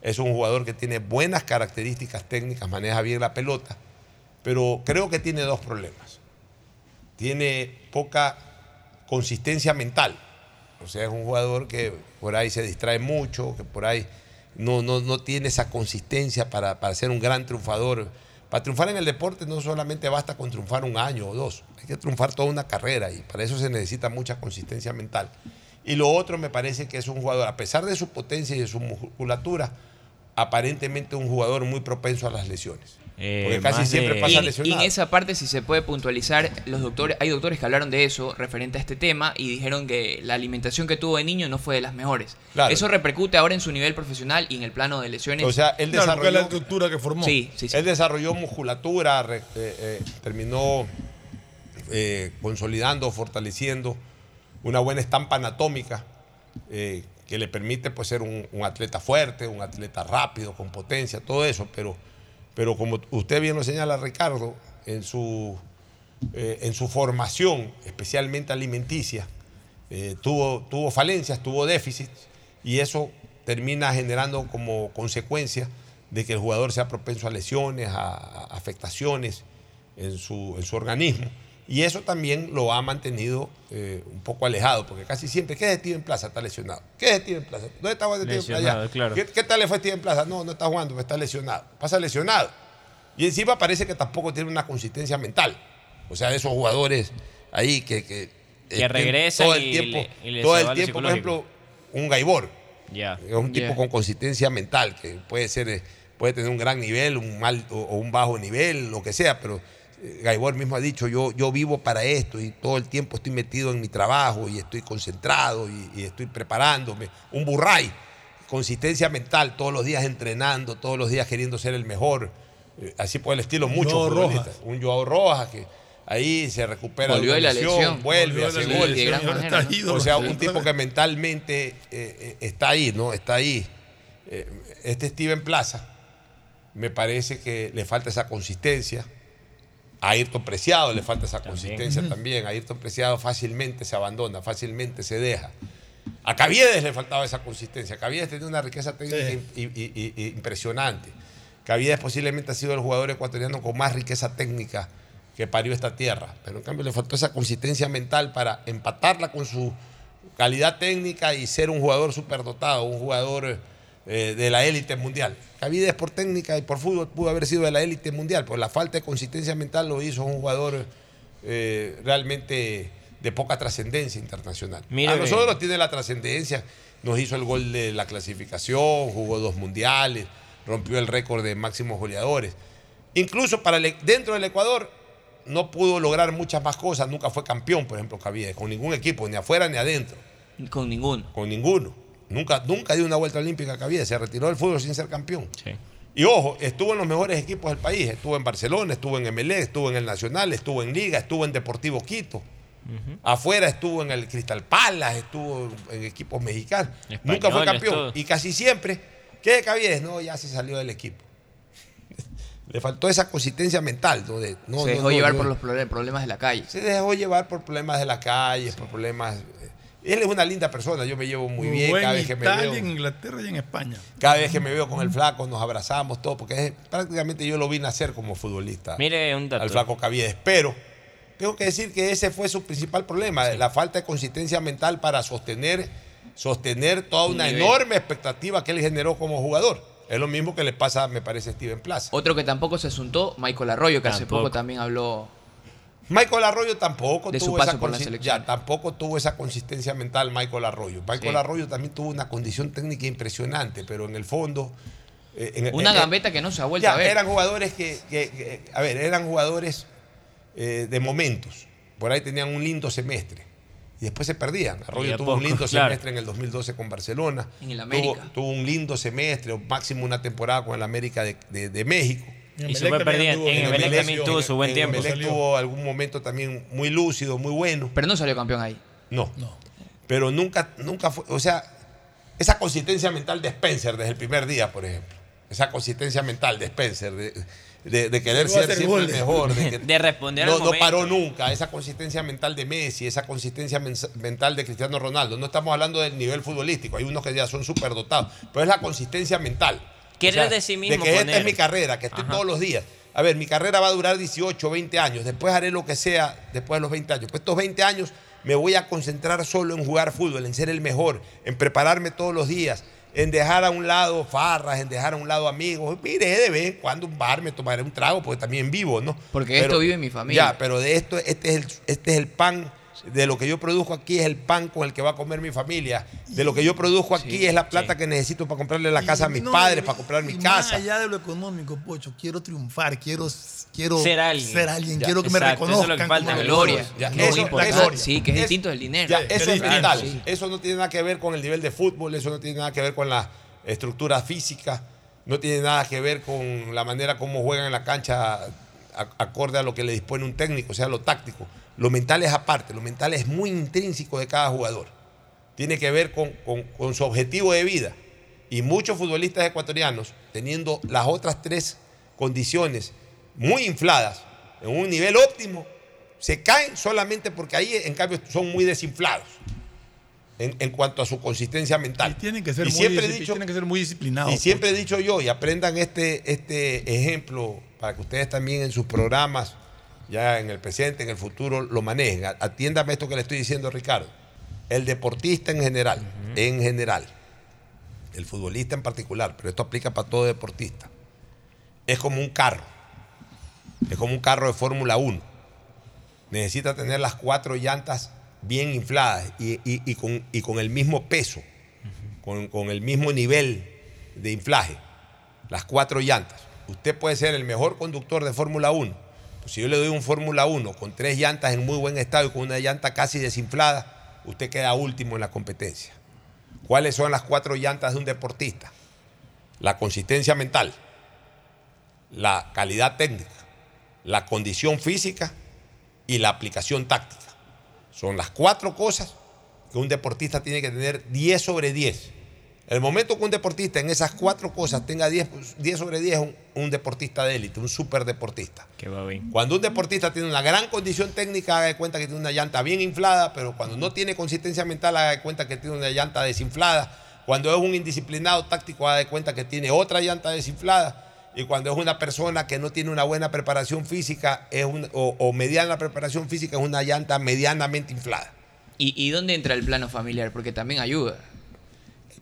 Es un jugador que tiene buenas características técnicas, maneja bien la pelota, pero creo que tiene dos problemas. Tiene poca consistencia mental. O sea, es un jugador que por ahí se distrae mucho, que por ahí no, no, no tiene esa consistencia para, para ser un gran triunfador. Para triunfar en el deporte no solamente basta con triunfar un año o dos, hay que triunfar toda una carrera y para eso se necesita mucha consistencia mental. Y lo otro me parece que es un jugador, a pesar de su potencia y de su musculatura, aparentemente un jugador muy propenso a las lesiones. Porque casi siempre pasa y en lesionado. esa parte, si se puede puntualizar, los doctores, hay doctores que hablaron de eso referente a este tema y dijeron que la alimentación que tuvo de niño no fue de las mejores. Claro. Eso repercute ahora en su nivel profesional y en el plano de lesiones. O sea, él desarrolló la estructura que formó. Sí, sí, sí. Él desarrolló musculatura, re- eh, eh, terminó eh, consolidando, fortaleciendo una buena estampa anatómica eh, que le permite pues, ser un, un atleta fuerte, un atleta rápido, con potencia, todo eso. Pero, pero como usted bien lo señala, Ricardo, en su, eh, en su formación, especialmente alimenticia, eh, tuvo, tuvo falencias, tuvo déficits, y eso termina generando como consecuencia de que el jugador sea propenso a lesiones, a, a afectaciones en su, en su organismo. Y eso también lo ha mantenido eh, un poco alejado, porque casi siempre, ¿qué es Steven Plaza? Está lesionado. ¿Qué es Steven Plaza? ¿Dónde está jugando Steven Plaza? Claro. ¿Qué, qué tal le fue a Steven Plaza? No, no está jugando, está lesionado. Pasa lesionado. Y encima parece que tampoco tiene una consistencia mental. O sea, de esos jugadores ahí que... Que, Que eh, regresan todo el y tiempo, le- y les todo el tiempo por ejemplo, un Gaibor. Ya. Es un tipo Ya. con consistencia mental, que puede ser, eh, puede tener un gran nivel, un mal o, o un bajo nivel, lo que sea, pero Gaibor mismo ha dicho, yo, yo vivo para esto y todo el tiempo estoy metido en mi trabajo y estoy concentrado y, y estoy preparándome. Un burray, consistencia mental, todos los días entrenando, todos los días queriendo ser el mejor. eh, así por el estilo. Rojas. Un Joao Rojas que ahí se recupera Volvió de la lesión, lesión. vuelve, hace ídolo. O sea, un tipo que mentalmente eh, eh, está ahí, ¿no? Está ahí. Eh, este Steven Plaza, me parece que le falta esa consistencia. A Ayrton Preciado le falta esa consistencia también. A Ayrton Preciado fácilmente se abandona, fácilmente se deja. A Caviedes le faltaba esa consistencia. Caviedes tenía una riqueza técnica Sí. impresionante. Caviedes posiblemente ha sido el jugador ecuatoriano con más riqueza técnica que parió esta tierra. Pero en cambio le faltó esa consistencia mental para empatarla con su calidad técnica y ser un jugador superdotado, un jugador eh, de la élite mundial. Caviedes por técnica y por fútbol pudo haber sido de la élite mundial, pero la falta de consistencia mental lo hizo un jugador eh, realmente de poca trascendencia internacional. A nosotros tiene la trascendencia, nos hizo el gol de la clasificación, jugó dos mundiales, rompió el récord de máximos goleadores. Incluso para el- dentro del Ecuador no pudo lograr muchas más cosas, nunca fue campeón, por ejemplo, Caviedes, con ningún equipo, ni afuera ni adentro. Con ninguno. Con ninguno. Nunca, nunca dio una vuelta olímpica Caviedes, se retiró del fútbol sin ser campeón. Sí. Y ojo, estuvo en los mejores equipos del país. Estuvo en Barcelona, estuvo en MLE, estuvo en el Nacional, estuvo en Liga, estuvo en Deportivo Quito. Afuera estuvo en el Cristal Palace, estuvo en equipos mexicanos. Nunca fue campeón. Y casi siempre, ¿qué de Caviedes? No, ya se salió del equipo. (laughs) Le faltó esa consistencia mental. ¿no? De- no, se dejó no, llevar no. por los problemas de la calle. Se dejó llevar por problemas de la calle, por problemas. Él es una linda persona, yo me llevo muy bien cada en vez que me Italia, veo. en Inglaterra y en España. Cada vez que me veo con el flaco, nos abrazamos, todo, porque es- prácticamente yo lo vi nacer como futbolista. Mire un dato. Al flaco Caviedes. Pero tengo que decir que ese fue su principal problema, la falta de consistencia mental para sostener, sostener toda Un una nivel. enorme expectativa que él generó como jugador. Es lo mismo que le pasa, me parece, a Steven Plaza. Otro que tampoco se asuntó, Michael Arroyo, que hace poco también habló. Michael Arroyo tampoco De su tuvo paso esa ya, tampoco tuvo esa consistencia mental Michael Arroyo. Michael Sí. Arroyo también tuvo una condición técnica impresionante, pero en el fondo eh, en- Una gambeta que no se ha vuelto ya, a ver. eran jugadores que, que- que- a ver, eran jugadores eh, de momentos. Por ahí tenían un lindo semestre y después se perdían. Arroyo tuvo un lindo claro. semestre en el 2012 con Barcelona. En el Tuvo, América. tuvo un lindo semestre, o máximo una temporada con el América de, de- de México. Y se fue perdiendo. En Emelec también tuvo su buen en tiempo. Emelec tuvo algún momento también muy lúcido, muy bueno. Pero no salió campeón ahí. No. Pero nunca, nunca fue, o sea, esa consistencia mental de Spencer desde el primer día, por ejemplo. Esa consistencia mental de Spencer, de, de- de querer ser siempre el goles. mejor. De, (laughs) que De responder no, al no paró nunca. Esa consistencia mental de Messi, esa consistencia mental de Cristiano Ronaldo. No estamos hablando del nivel futbolístico. Hay unos que ya son súper dotados. Pero es la consistencia mental. Querer de sí mismo De que esta es mi carrera, que estoy Ajá. todos los días. A ver, mi carrera va a durar 18, 20 años. Después haré lo que sea después de los 20 años. Pues estos 20 años me voy a concentrar solo en jugar fútbol, en ser el mejor, en prepararme todos los días, en dejar a un lado farras, en dejar a un lado amigos. Mire, de vez en cuando un bar me tomaré un trago, porque también vivo, ¿no? Porque esto vive en mi familia. Ya, pero de esto, este es el, este es el pan. De lo que yo produzco aquí es el pan con el que va a comer mi familia. De lo que yo produzco aquí es la plata que necesito para comprarle la casa a mis No, padres, y- para comprar mi y casa. Más allá de lo económico, Pocho, quiero triunfar, quiero, quiero Ser alguien. ser alguien, Ya, quiero que me exacto, eso es lo reconozcan. que falta. gloria. gloria. Ya, No, eso- sí, que es es- distinto del dinero. Ya, eso es sí. Eso no tiene nada que ver con el nivel de fútbol, eso no tiene nada que ver con la estructura física, no tiene nada que ver con la manera como juegan en la cancha a- acorde a lo que le dispone un técnico, o sea, lo táctico. Lo mental es aparte, lo mental es muy intrínseco de cada jugador. Tiene que ver con, con- con su objetivo de vida. Y muchos futbolistas ecuatorianos, teniendo las otras tres condiciones muy infladas, en un nivel óptimo, se caen solamente porque ahí, en cambio, son muy desinflados en, en cuanto a su consistencia mental. Y tienen que ser, Y muy, siempre he dicho- tienen que ser muy disciplinados. y siempre he dicho yo, y aprendan este, este ejemplo para que ustedes también en sus programas, ya en el presente, en el futuro, lo manejen. Atiéndame esto que le estoy diciendo, Ricardo. El deportista en general, en general, el futbolista en particular, pero esto aplica para todo deportista, es como un carro. Es como un carro de Fórmula 1. Necesita tener las cuatro llantas bien infladas y, y- y con, y con el mismo peso, con, con el mismo nivel de inflaje. Las cuatro llantas. Usted puede ser el mejor conductor de Fórmula 1. Si yo le doy un Fórmula 1 con tres llantas en muy buen estado y con una llanta casi desinflada, usted queda último en la competencia. ¿Cuáles son las cuatro llantas de un deportista? La consistencia mental, la calidad técnica, la condición física y la aplicación táctica. Son las cuatro cosas que un deportista tiene que tener 10 sobre 10. El momento que un deportista en esas cuatro cosas tenga 10, 10 sobre 10 es un, un deportista de élite, un super deportista. Que va bien. Cuando un deportista tiene una gran condición técnica, haga de cuenta que tiene una llanta bien inflada, pero cuando no tiene consistencia mental, haga de cuenta que tiene una llanta desinflada. Cuando es un indisciplinado táctico, haga de cuenta que tiene otra llanta desinflada. Y cuando es una persona que no tiene una buena preparación física es un- o, o mediana preparación física, es una llanta medianamente inflada. ¿Y, y dónde entra el plano familiar? Porque también ayuda.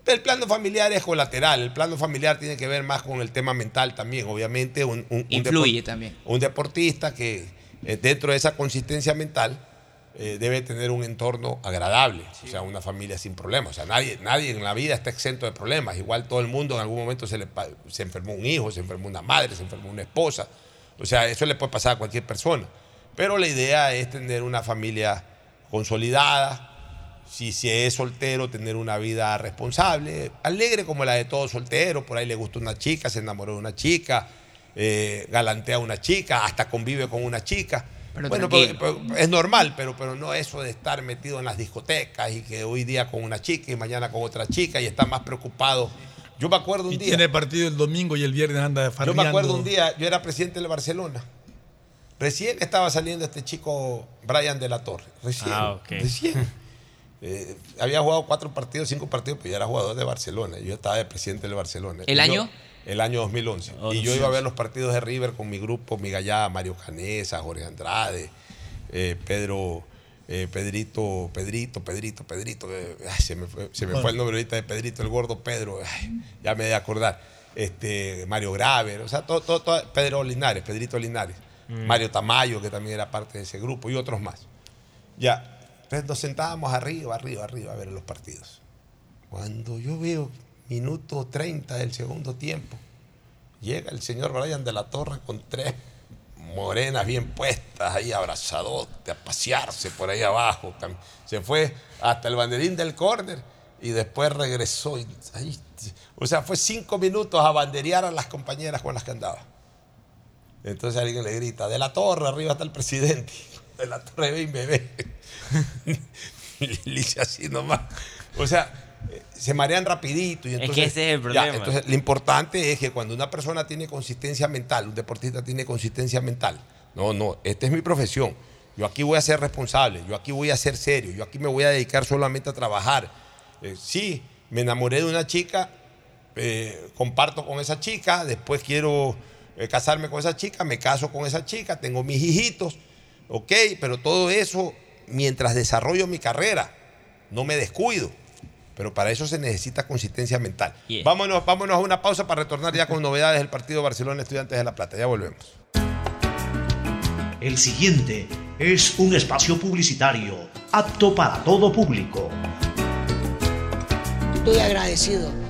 El plano familiar es colateral. El plano familiar tiene que ver más con el tema mental también. Obviamente, un, Influye también. Un deportista que eh, dentro de esa consistencia mental eh, debe tener un entorno agradable, o sea, una familia sin problemas. O sea, nadie, nadie en la vida está exento de problemas. Igual todo el mundo en algún momento se, le, se enfermó un hijo, se enfermó una madre, se enfermó una esposa. O sea, eso le puede pasar a cualquier persona. Pero la idea es tener una familia consolidada, si se es soltero, tener una vida responsable, alegre como la de todo soltero, por ahí le gusta una chica, se enamoró de una chica, eh, galantea a una chica, hasta convive con una chica. Pero bueno, tranquilo. pero- pero es normal, pero, pero no eso de estar metido en las discotecas y que hoy día con una chica y mañana con otra chica y está más preocupado. Yo me acuerdo un Y día. tiene partido el domingo y el viernes anda de Yo me acuerdo un día, yo era presidente del Barcelona. Recién estaba saliendo este chico Brian de la Torre. Recién. Ah, ok. Recién. (laughs) Eh, había jugado cuatro partidos, cinco partidos, pero ya era jugador de Barcelona. Yo estaba de presidente del Barcelona. ¿El Y yo- año? el año 2011. Oh, y yo iba a ver los partidos de River con mi grupo, mi gallada, Mario Canesa, Jorge Andrade, eh, Pedro, eh, Pedrito, Pedrito, Pedrito, Pedrito. eh, ay, se me, fue, se me fue el nombre ahorita de Pedrito, el gordo Pedro. ay, ya me de acordar. Este, Mario Graver, o sea, todo, todo, todo- Pedro Linares, Pedrito Linares. Mm. Mario Tamayo, que también era parte de ese grupo, y otros más. Ya, entonces nos sentábamos arriba, arriba, arriba a ver los partidos. Cuando yo veo minuto 30 del segundo tiempo, llega el señor Brian de la Torre con tres morenas bien puestas, ahí abrazadote, a pasearse por ahí abajo. Se fue hasta el banderín del córner y después regresó. o sea, fue cinco minutos a banderear a las compañeras con las que andaba. Entonces alguien le grita, de la torre, arriba está el presidente. (laughs) De la torre ve y me ve. (laughs) Le dice así nomás. O sea, se marean rapidito. Y Es que entonces, ese es el ya, problema. entonces, lo importante es que cuando una persona tiene consistencia mental, un deportista tiene consistencia mental. No, no, esta es mi profesión. Yo aquí voy a ser responsable, yo aquí voy a ser serio, yo aquí me voy a dedicar solamente a trabajar. Eh, sí, me enamoré de una chica, eh, comparto con esa chica, después quiero eh, casarme con esa chica, me caso con esa chica, tengo mis hijitos, ok, pero todo eso mientras desarrollo mi carrera, no me descuido. Pero para eso se necesita consistencia mental. Yeah. Vámonos, vámonos a una pausa para retornar ya con novedades del partido Barcelona Estudiantes de La Plata. Ya volvemos. El siguiente es un espacio publicitario apto para todo público. Estoy agradecido.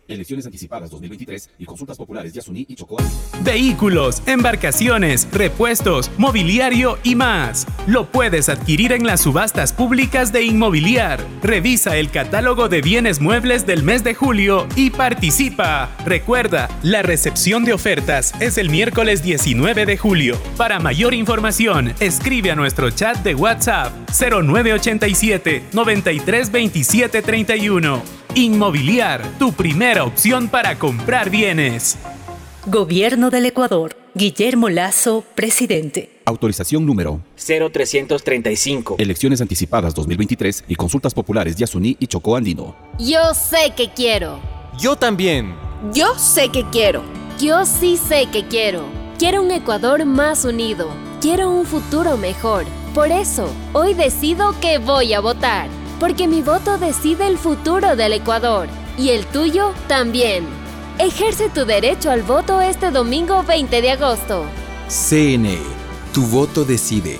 Elecciones anticipadas 2023 y consultas populares Yasuní y Chocó. Vehículos, embarcaciones, repuestos, mobiliario y más. Lo puedes adquirir en las subastas públicas de Inmobiliar. Revisa el catálogo de bienes muebles del mes de julio y participa. Recuerda, la recepción de ofertas es el miércoles 19 de julio. Para mayor información, escribe a nuestro chat de WhatsApp 0987 9327 31. Inmobiliar, tu primera opción para comprar bienes. Gobierno del Ecuador. Guillermo Lazo, presidente. Autorización número 0335. Elecciones anticipadas 2023 y consultas populares Yasuní y Chocó Andino. Yo sé que quiero. Yo también. Yo sé que quiero. Yo sí sé que quiero. Quiero un Ecuador más unido. Quiero un futuro mejor. Por eso, hoy decido que voy a votar. Porque mi voto decide el futuro del Ecuador. Y el tuyo también. Ejerce tu derecho al voto este domingo 20 de agosto. CNE, tu voto decide.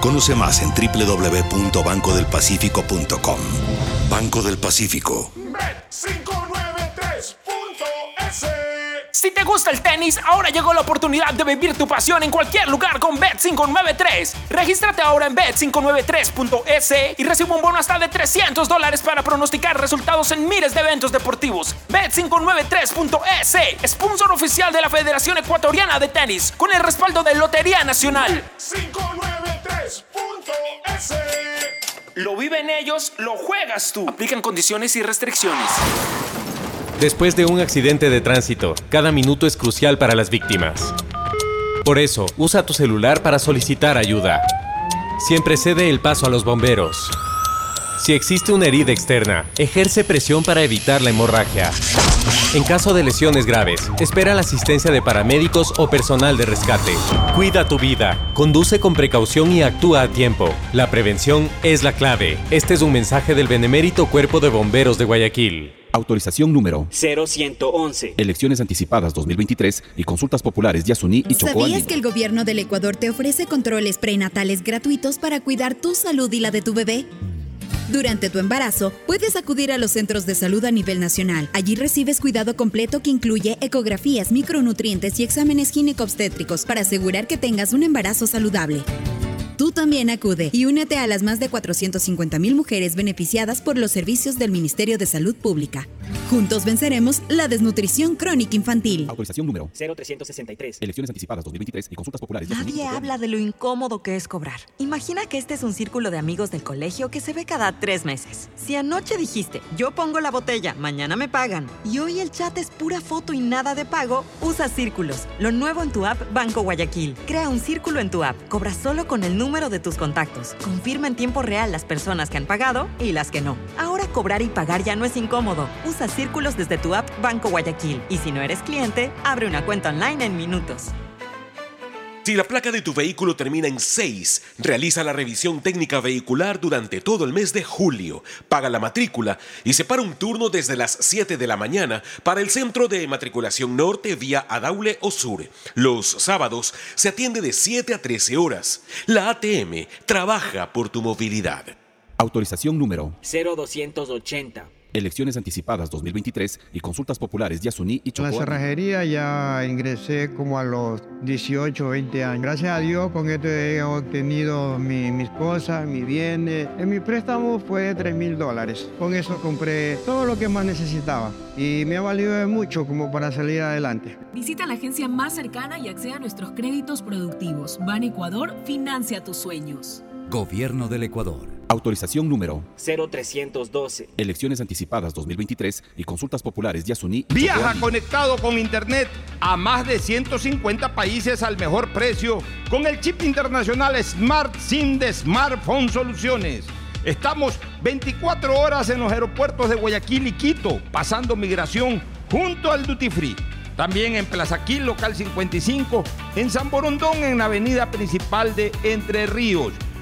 Conoce más en www.bancodelpacifico.com. Banco del Pacífico. Bet593.es Si te gusta el tenis, ahora llegó la oportunidad de vivir tu pasión en cualquier lugar con Bet593. Regístrate ahora en bet593.es y recibe un bono hasta de 300 dólares para pronosticar resultados en miles de eventos deportivos. Bet593.es, sponsor oficial de la Federación Ecuatoriana de Tenis, con el respaldo de Lotería Nacional. 593.es Lo viven ellos, lo juegas tú. Aplican condiciones y restricciones. Después de un accidente de tránsito, cada minuto es crucial para las víctimas. Por eso, usa tu celular para solicitar ayuda. Siempre cede el paso a los bomberos. Si existe una herida externa, ejerce presión para evitar la hemorragia. En caso de lesiones graves, espera la asistencia de paramédicos o personal de rescate. Cuida tu vida, conduce con precaución y actúa a tiempo. La prevención es la clave. Este es un mensaje del Benemérito Cuerpo de Bomberos de Guayaquil. Autorización número 0111. Elecciones anticipadas 2023 y consultas populares Yasuní y Chocó ¿Sabías que el gobierno del Ecuador te ofrece controles prenatales gratuitos para cuidar tu salud y la de tu bebé? Durante tu embarazo, puedes acudir a los centros de salud a nivel nacional. Allí recibes cuidado completo que incluye ecografías, micronutrientes y exámenes ginecobstétricos para asegurar que tengas un embarazo saludable. Tú también acude y únete a las más de 450 mil mujeres beneficiadas por los servicios del Ministerio de Salud Pública. Juntos venceremos la desnutrición crónica infantil. Autorización número 0363. Elecciones anticipadas 2023 y consultas populares Nadie habla de lo incómodo que es cobrar. Imagina que este es un círculo de amigos del colegio que se ve cada tres meses. Si anoche dijiste, yo pongo la botella, mañana me pagan, y hoy el chat es pura foto y nada de pago, usa círculos. Lo nuevo en tu app Banco Guayaquil. Crea un círculo en tu app. Cobra solo con el número de tus contactos. Confirma en tiempo real las personas que han pagado y las que no. Ahora cobrar y pagar ya no es incómodo. Usa círculos desde tu app Banco Guayaquil. Y si no eres cliente, abre una cuenta online en minutos. Si la placa de tu vehículo termina en 6, realiza la revisión técnica vehicular durante todo el mes de julio, paga la matrícula y separa un turno desde las 7 de la mañana para el centro de matriculación norte vía Adaule o Sur. Los sábados se atiende de 7 a 13 horas. La ATM trabaja por tu movilidad. Autorización número 0280. Elecciones anticipadas 2023 y consultas populares Yasuní y En la Chocó cerrajería ya ingresé como a los 18 o 20 años. Gracias a Dios con esto he obtenido mi- mis cosas, mis bienes. En mi préstamo fue de 3 mil dólares. Con eso compré todo lo que más necesitaba y me ha valido de mucho como para salir adelante. Visita la agencia más cercana y acceda a nuestros créditos productivos. Ban Ecuador financia tus sueños. Gobierno del Ecuador. Autorización número 0312. Elecciones anticipadas 2023 y consultas populares Yasuní Viaja conectado con Internet a más de 150 países al mejor precio con el chip internacional Smart SIM de Smartphone Soluciones. Estamos 24 horas en los aeropuertos de Guayaquil y Quito, pasando migración junto al Duty Free. También en Plaza Quil, local 55, en San Borondón, en la avenida principal de Entre Ríos.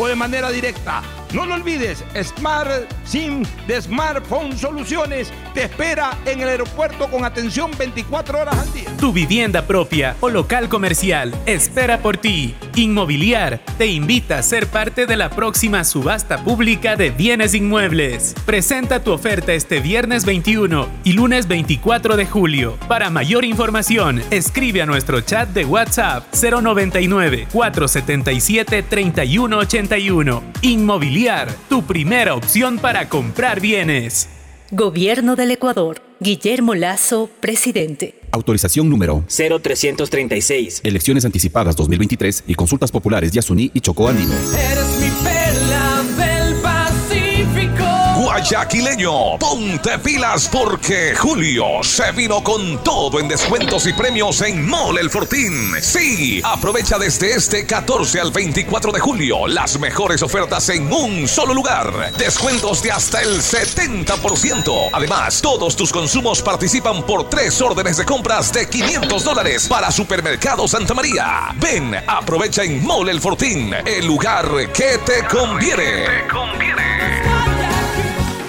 o de manera directa. No lo olvides, Smart SIM de Smartphone Soluciones te espera en el aeropuerto con atención 24 horas al día. Tu vivienda propia o local comercial espera por ti. Inmobiliar te invita a ser parte de la próxima subasta pública de bienes inmuebles. Presenta tu oferta este viernes 21 y lunes 24 de julio. Para mayor información, escribe a nuestro chat de WhatsApp 099 477 3181. Inmobiliar, tu primera opción para comprar bienes. Gobierno del Ecuador. Guillermo Lazo, presidente. Autorización número 0336. Elecciones anticipadas 2023 y consultas populares Yasuní y Chocó Andino. Eres mi Guayaquileño, ponte pilas porque Julio se vino con todo en descuentos y premios en Mole El Fortín. Sí, aprovecha desde este 14 al 24 de julio las mejores ofertas en un solo lugar. Descuentos de hasta el 70%. Además, todos tus consumos participan por tres órdenes de compras de 500 dólares para Supermercado Santa María. Ven, aprovecha en Mole El Fortín, el lugar que te conviene.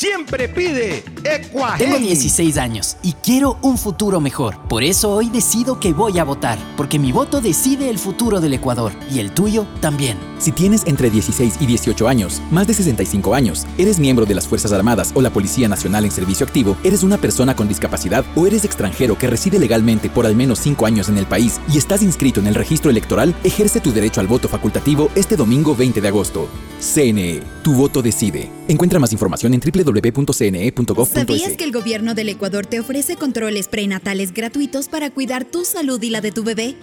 siempre pide Equagen. Tengo 16 años y quiero un futuro mejor. Por eso hoy decido que voy a votar, porque mi voto decide el futuro del Ecuador y el tuyo también. Si tienes entre 16 y 18 años, más de 65 años, eres miembro de las Fuerzas Armadas o la Policía Nacional en servicio activo, eres una persona con discapacidad o eres extranjero que reside legalmente por al menos 5 años en el país y estás inscrito en el registro electoral, ejerce tu derecho al voto facultativo este domingo 20 de agosto. CNE, tu voto decide. Encuentra más información en www.cne.gov.es. ¿Sabías que el gobierno del Ecuador te ofrece controles prenatales gratuitos para cuidar tu salud y la de tu bebé?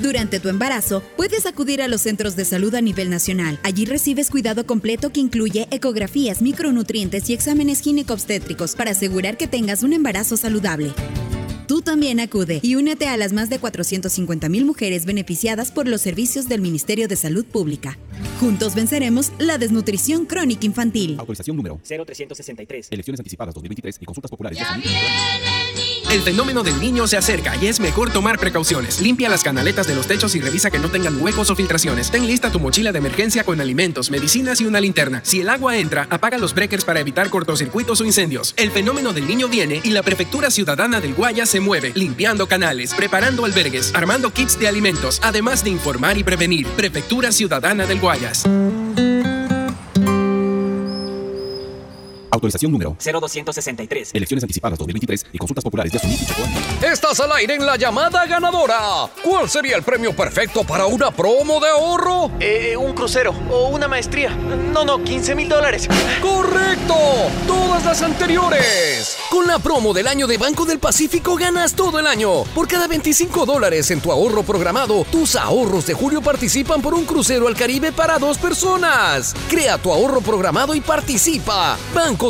Durante tu embarazo, puedes acudir a los centros de salud a nivel nacional. Allí recibes cuidado completo que incluye ecografías, micronutrientes y exámenes ginecobstétricos para asegurar que tengas un embarazo saludable. Tú también acude y únete a las más de 450 mil mujeres beneficiadas por los servicios del Ministerio de Salud Pública. Juntos venceremos la desnutrición crónica infantil. Autorización número 0363. Elecciones anticipadas 2023 y consultas populares El fenómeno del niño se acerca y es mejor tomar precauciones. Limpia las canaletas de los techos y revisa que no tengan huecos o filtraciones. Ten lista tu mochila de emergencia con alimentos, medicinas y una linterna. Si el agua entra, apaga los breakers para evitar cortocircuitos o incendios. El fenómeno del niño viene y la Prefectura Ciudadana del Guaya se mueve, limpiando canales, preparando albergues, armando kits de alimentos, además de informar y prevenir. Prefectura Ciudadana del Guayas. Autorización número 0263. Elecciones anticipadas 2023 y consultas populares Yasuní y Chocó Andino. Estás al aire en la llamada ganadora. ¿Cuál sería el premio perfecto para una promo de ahorro? Eh, un crucero o una maestría. No, no, 15 mil dólares. ¡Correcto! Todas las anteriores. Con la promo del año de Banco del Pacífico ganas todo el año. Por cada 25 dólares en tu ahorro programado, tus ahorros de julio participan por un crucero al Caribe para dos personas. Crea tu ahorro programado y participa. Banco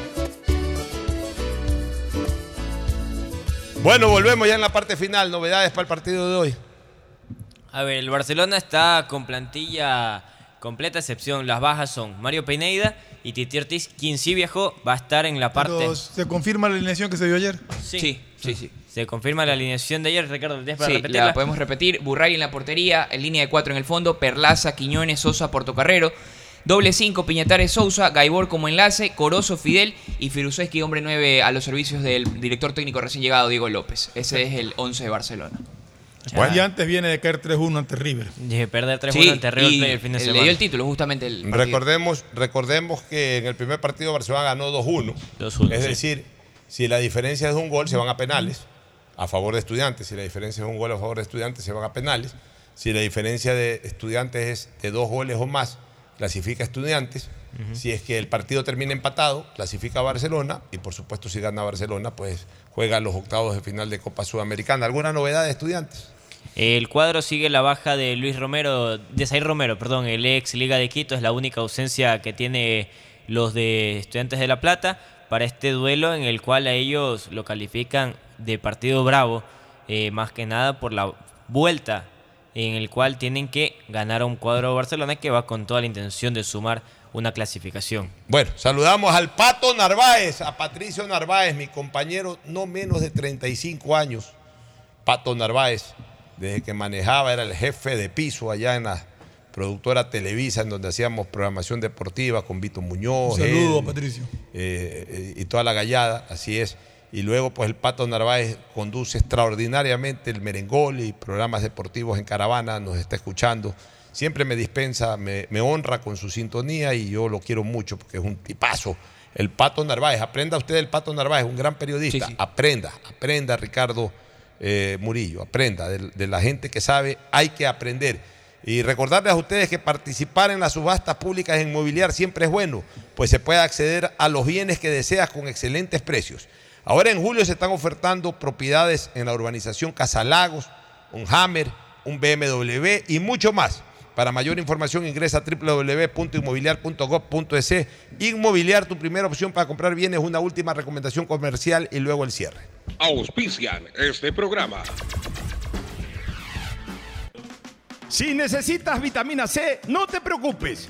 Bueno, volvemos ya en la parte final. Novedades para el partido de hoy. A ver, el Barcelona está con plantilla completa excepción. Las bajas son Mario Pineda y Titi Ortiz, quien sí viajó, va a estar en la parte... Pero, ¿Se confirma la alineación que se dio ayer? Sí, sí, sí. Se confirma la alineación de ayer, Ricardo, ¿tienes para Sí, repetirla? la podemos repetir. Burray en la portería, en línea de cuatro en el fondo, Perlaza, Quiñones, Sosa, Portocarrero. Doble 5, Piñatares Sousa, Gaibor como enlace, Corozo, Fidel y Firuseski, hombre 9 a los servicios del director técnico recién llegado, Diego López. Ese es el 11 de Barcelona. Y antes viene de caer 3-1 ante River. De perder 3-1 Sí, ante River el fin de le semana. dio el título justamente el partido. Recordemos, recordemos que en el primer partido Barcelona ganó 2-1. 2-1, Es sí. decir, si la diferencia es un gol, se van a penales a favor de estudiantes. Si la diferencia es un gol a favor de estudiantes, se van a penales. Si la diferencia de estudiantes es de dos goles o más, clasifica estudiantes. Si es que el partido termina empatado, clasifica a Barcelona. Y por supuesto, si gana Barcelona, pues juega los octavos de final de Copa Sudamericana. ¿Alguna novedad de estudiantes? El cuadro sigue la baja de Luis Romero, de Zair Romero, perdón, el ex Liga de Quito, es la única ausencia que tiene los de Estudiantes de La Plata para este duelo en el cual a ellos lo califican de partido bravo, eh, más que nada por la vuelta en el cual tienen que ganar a un cuadro de Barcelona que va con toda la intención de sumar una clasificación. Bueno, saludamos al Pato Narváez, a Patricio Narváez, mi compañero no menos de 35 años. Pato Narváez, desde que manejaba, era el jefe de piso allá en la productora Televisa, en donde hacíamos programación deportiva con Vito Muñoz. Un saludo, él, Patricio. eh, eh, y toda la gallada, así es. Y luego, pues el Pato Narváez conduce extraordinariamente el merengol y programas deportivos en caravana, nos está escuchando. Siempre me dispensa, me, me honra con su sintonía y yo lo quiero mucho porque es un tipazo. El Pato Narváez, aprenda usted el Pato Narváez, un gran periodista. Aprenda, aprenda, Ricardo eh, Murillo, aprenda. De, de la gente que sabe, hay que aprender. Y recordarles a ustedes que participar en las subastas públicas en mobiliar siempre es bueno, pues se puede acceder a los bienes que deseas con excelentes precios. Ahora en julio se están ofertando propiedades en la urbanización Casalagos, un Hammer, un BMW y mucho más. Para mayor información ingresa a www.inmobiliar.gov.es. Inmobiliar, tu primera opción para comprar bienes, una última recomendación comercial y luego el cierre. Auspician este programa. Si necesitas vitamina C, no te preocupes.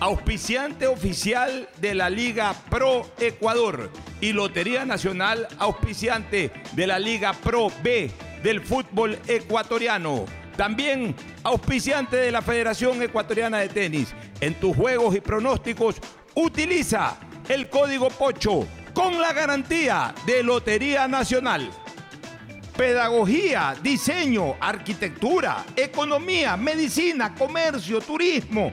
auspiciante oficial de la Liga Pro Ecuador y Lotería Nacional, auspiciante de la Liga Pro B del fútbol ecuatoriano. También auspiciante de la Federación Ecuatoriana de Tenis. En tus juegos y pronósticos, utiliza el código POCHO con la garantía de Lotería Nacional. Pedagogía, diseño, arquitectura, economía, medicina, comercio, turismo,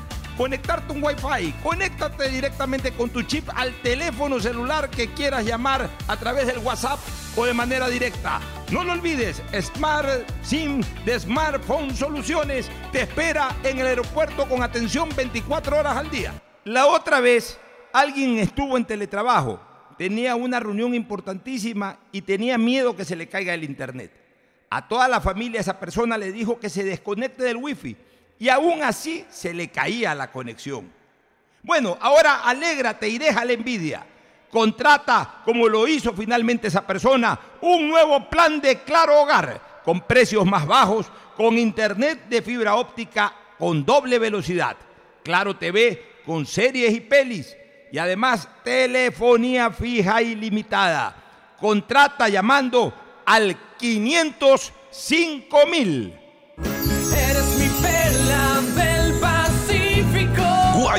conectarte un Wi-Fi. Conéctate directamente con tu chip al teléfono celular que quieras llamar a través del WhatsApp o de manera directa. No lo olvides, Smart SIM de Smartphone Soluciones te espera en el aeropuerto con atención 24 horas al día. La otra vez, alguien estuvo en teletrabajo, tenía una reunión importantísima y tenía miedo que se le caiga el internet. A toda la familia esa persona le dijo que se desconecte del wifi y aún así se le caía la conexión. Bueno, ahora alégrate y deja la envidia. Contrata, como lo hizo finalmente esa persona, un nuevo plan de Claro Hogar con precios más bajos, con internet de fibra óptica con doble velocidad, Claro TV con series y pelis y además telefonía fija ilimitada. Contrata llamando al 505 mil.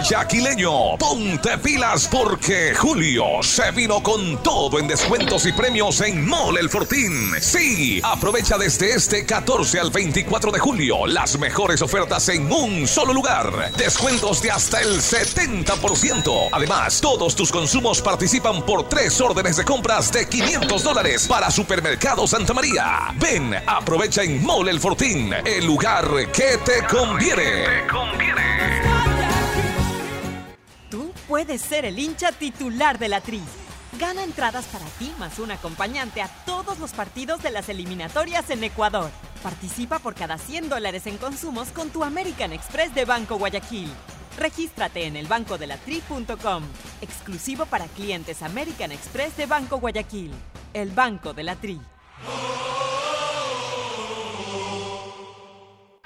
Guayaquileño, ponte pilas porque Julio se vino con todo en descuentos y premios en Mole El Fortín. Sí, aprovecha desde este 14 al 24 de julio las mejores ofertas en un solo lugar. Descuentos de hasta el 70%. Además, todos tus consumos participan por tres órdenes de compras de 500 dólares para Supermercado Santa María. Ven, aprovecha en Mole El Fortín, el lugar que te conviene. Tú puedes ser el hincha titular de la Tri. Gana entradas para ti más un acompañante a todos los partidos de las eliminatorias en Ecuador. Participa por cada 100 dólares en consumos con tu American Express de Banco Guayaquil. Regístrate en elbancodelatri.com. Exclusivo para clientes American Express de Banco Guayaquil. El Banco de la Tri.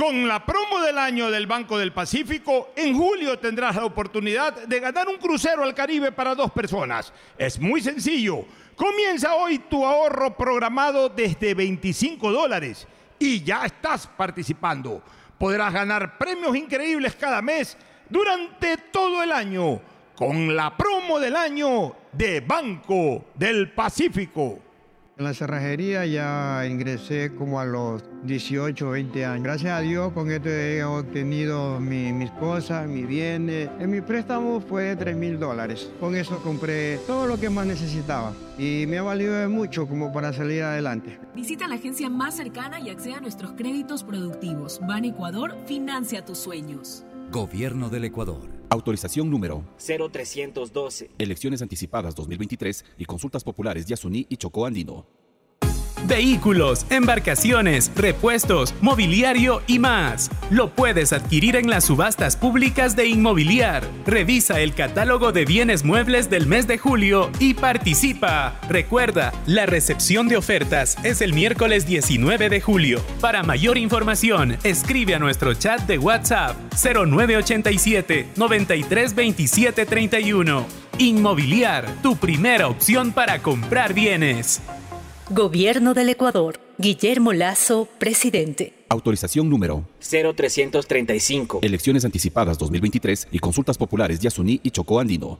Con la promo del año del Banco del Pacífico, en julio tendrás la oportunidad de ganar un crucero al Caribe para dos personas. Es muy sencillo. Comienza hoy tu ahorro programado desde 25 dólares y ya estás participando. Podrás ganar premios increíbles cada mes durante todo el año con la promo del año de Banco del Pacífico. En la cerrajería ya ingresé como a los 18 o 20 años. Gracias a Dios con esto he obtenido mi- mis cosas, mis bienes. En mi préstamo fue de 3 mil dólares. Con eso compré todo lo que más necesitaba y me ha valido mucho como para salir adelante. Visita la agencia más cercana y accede a nuestros créditos productivos. Ban Ecuador financia tus sueños. Gobierno del Ecuador. Autorización número 0312. Elecciones anticipadas 2023 y consultas populares de Asuní y Chocó Andino. Vehículos, embarcaciones, repuestos, mobiliario y más. Lo puedes adquirir en las subastas públicas de Inmobiliar. Revisa el catálogo de bienes muebles del mes de julio y participa. Recuerda, la recepción de ofertas es el miércoles 19 de julio. Para mayor información, escribe a nuestro chat de WhatsApp 0987 93 27 31. Inmobiliar, tu primera opción para comprar bienes. Gobierno del Ecuador. Guillermo Lazo, presidente. Autorización número 0335. Elecciones anticipadas 2023 y consultas populares de Asuní y Chocó Andino.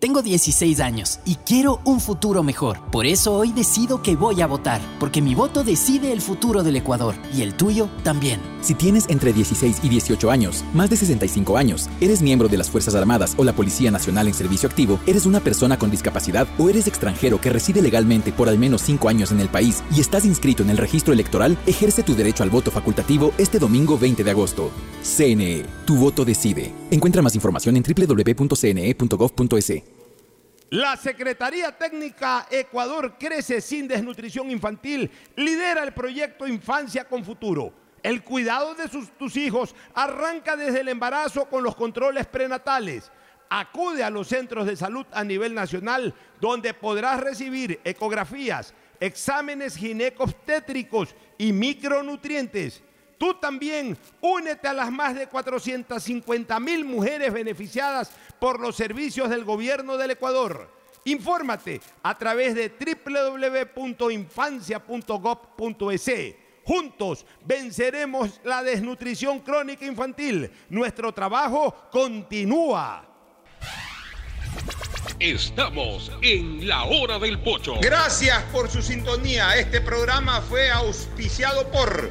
Tengo 16 años y quiero un futuro mejor. Por eso hoy decido que voy a votar, porque mi voto decide el futuro del Ecuador y el tuyo también. Si tienes entre 16 y 18 años, más de 65 años, eres miembro de las Fuerzas Armadas o la Policía Nacional en servicio activo, eres una persona con discapacidad o eres extranjero que reside legalmente por al menos 5 años en el país y estás inscrito en el registro electoral, ejerce tu derecho al voto facultativo este domingo 20 de agosto. CNE, tu voto decide. Encuentra más información en www.cne.gov.es. La Secretaría Técnica Ecuador Crece sin Desnutrición Infantil lidera el proyecto Infancia con Futuro. El cuidado de tus hijos arranca desde el embarazo con los controles prenatales. Acude a los centros de salud a nivel nacional donde podrás recibir ecografías, exámenes ginecobstétricos y micronutrientes. Tú también únete a las más de 450 mil mujeres beneficiadas por los servicios del gobierno del Ecuador. Infórmate a través de www.infancia.gov.es. Juntos venceremos la desnutrición crónica infantil. Nuestro trabajo continúa. Estamos en la hora del pocho. Gracias por su sintonía. Este programa fue auspiciado por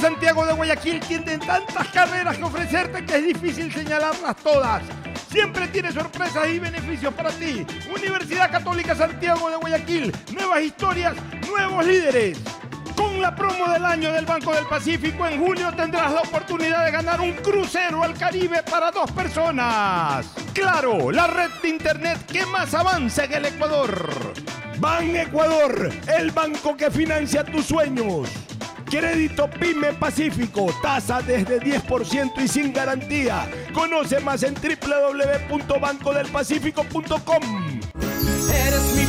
Santiago de Guayaquil tiene tantas carreras que ofrecerte que es difícil señalarlas todas. Siempre tiene sorpresas y beneficios para ti. Universidad Católica Santiago de Guayaquil. Nuevas historias, nuevos líderes. Con la promo del año del Banco del Pacífico, en julio tendrás la oportunidad de ganar un crucero al Caribe para dos personas. Claro, la red de internet que más avanza en el Ecuador. Ban Ecuador, el banco que financia tus sueños. Crédito Pyme Pacífico, tasa desde 10% y sin garantía. Conoce más en www.bancodelpacifico.com. Eres mi.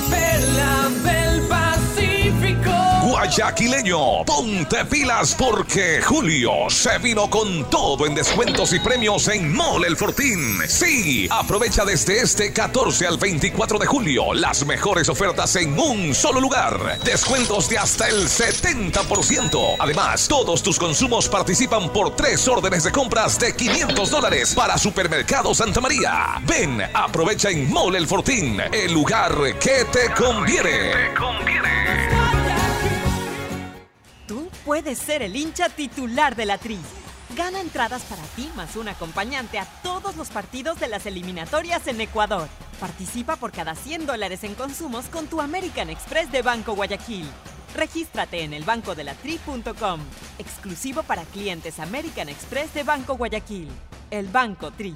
Guayaquileño, ponte pilas porque Julio se vino con todo en descuentos y premios en Mole El Fortín. Sí, aprovecha desde este 14 al 24 de julio las mejores ofertas en un solo lugar. Descuentos de hasta el 70%. Además, todos tus consumos participan por tres órdenes de compras de 500 dólares para Supermercado Santa María. Ven, aprovecha en Mole El Fortín, el lugar que te conviene. Tú puedes ser el hincha titular de la Tri. Gana entradas para ti más un acompañante a todos los partidos de las eliminatorias en Ecuador. Participa por cada 100 dólares en consumos con tu American Express de Banco Guayaquil. Regístrate en elbancodelatri.com. Exclusivo para clientes American Express de Banco Guayaquil. El Banco Tri.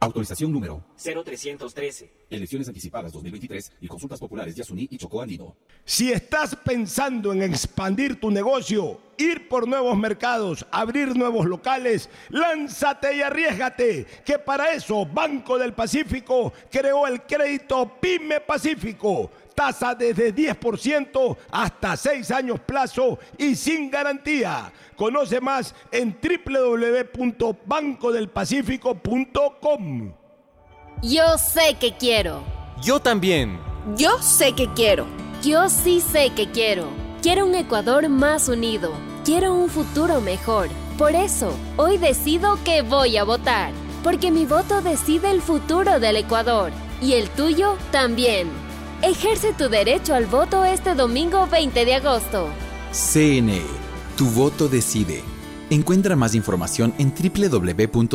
Autorización número 0313. Elecciones anticipadas 2023 y consultas populares de Asuní y Chocó Andino. Si estás pensando en expandir tu negocio, ir por nuevos mercados, abrir nuevos locales, lánzate y arriesgate, que para eso Banco del Pacífico creó el crédito Pyme Pacífico. Tasa desde 10% hasta 6 años plazo y sin garantía. Conoce más en www.bancodelpacifico.com. Yo sé que quiero. Yo también. Yo sé que quiero. Yo sí sé que quiero. Quiero un Ecuador más unido. Quiero un futuro mejor. Por eso, hoy decido que voy a votar. Porque mi voto decide el futuro del Ecuador. Y el tuyo también. Ejerce tu derecho al voto este domingo 20 de agosto. CNE. Tu voto decide. Encuentra más información en www.cne.gov.es.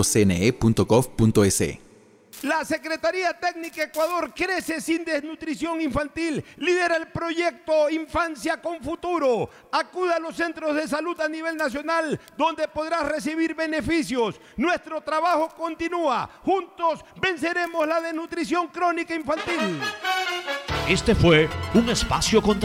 La Secretaría Técnica Ecuador crece sin desnutrición infantil. Lidera el proyecto Infancia con Futuro. Acuda a los centros de salud a nivel nacional donde podrás recibir beneficios. Nuestro trabajo continúa. Juntos venceremos la desnutrición crónica infantil. Este fue un espacio con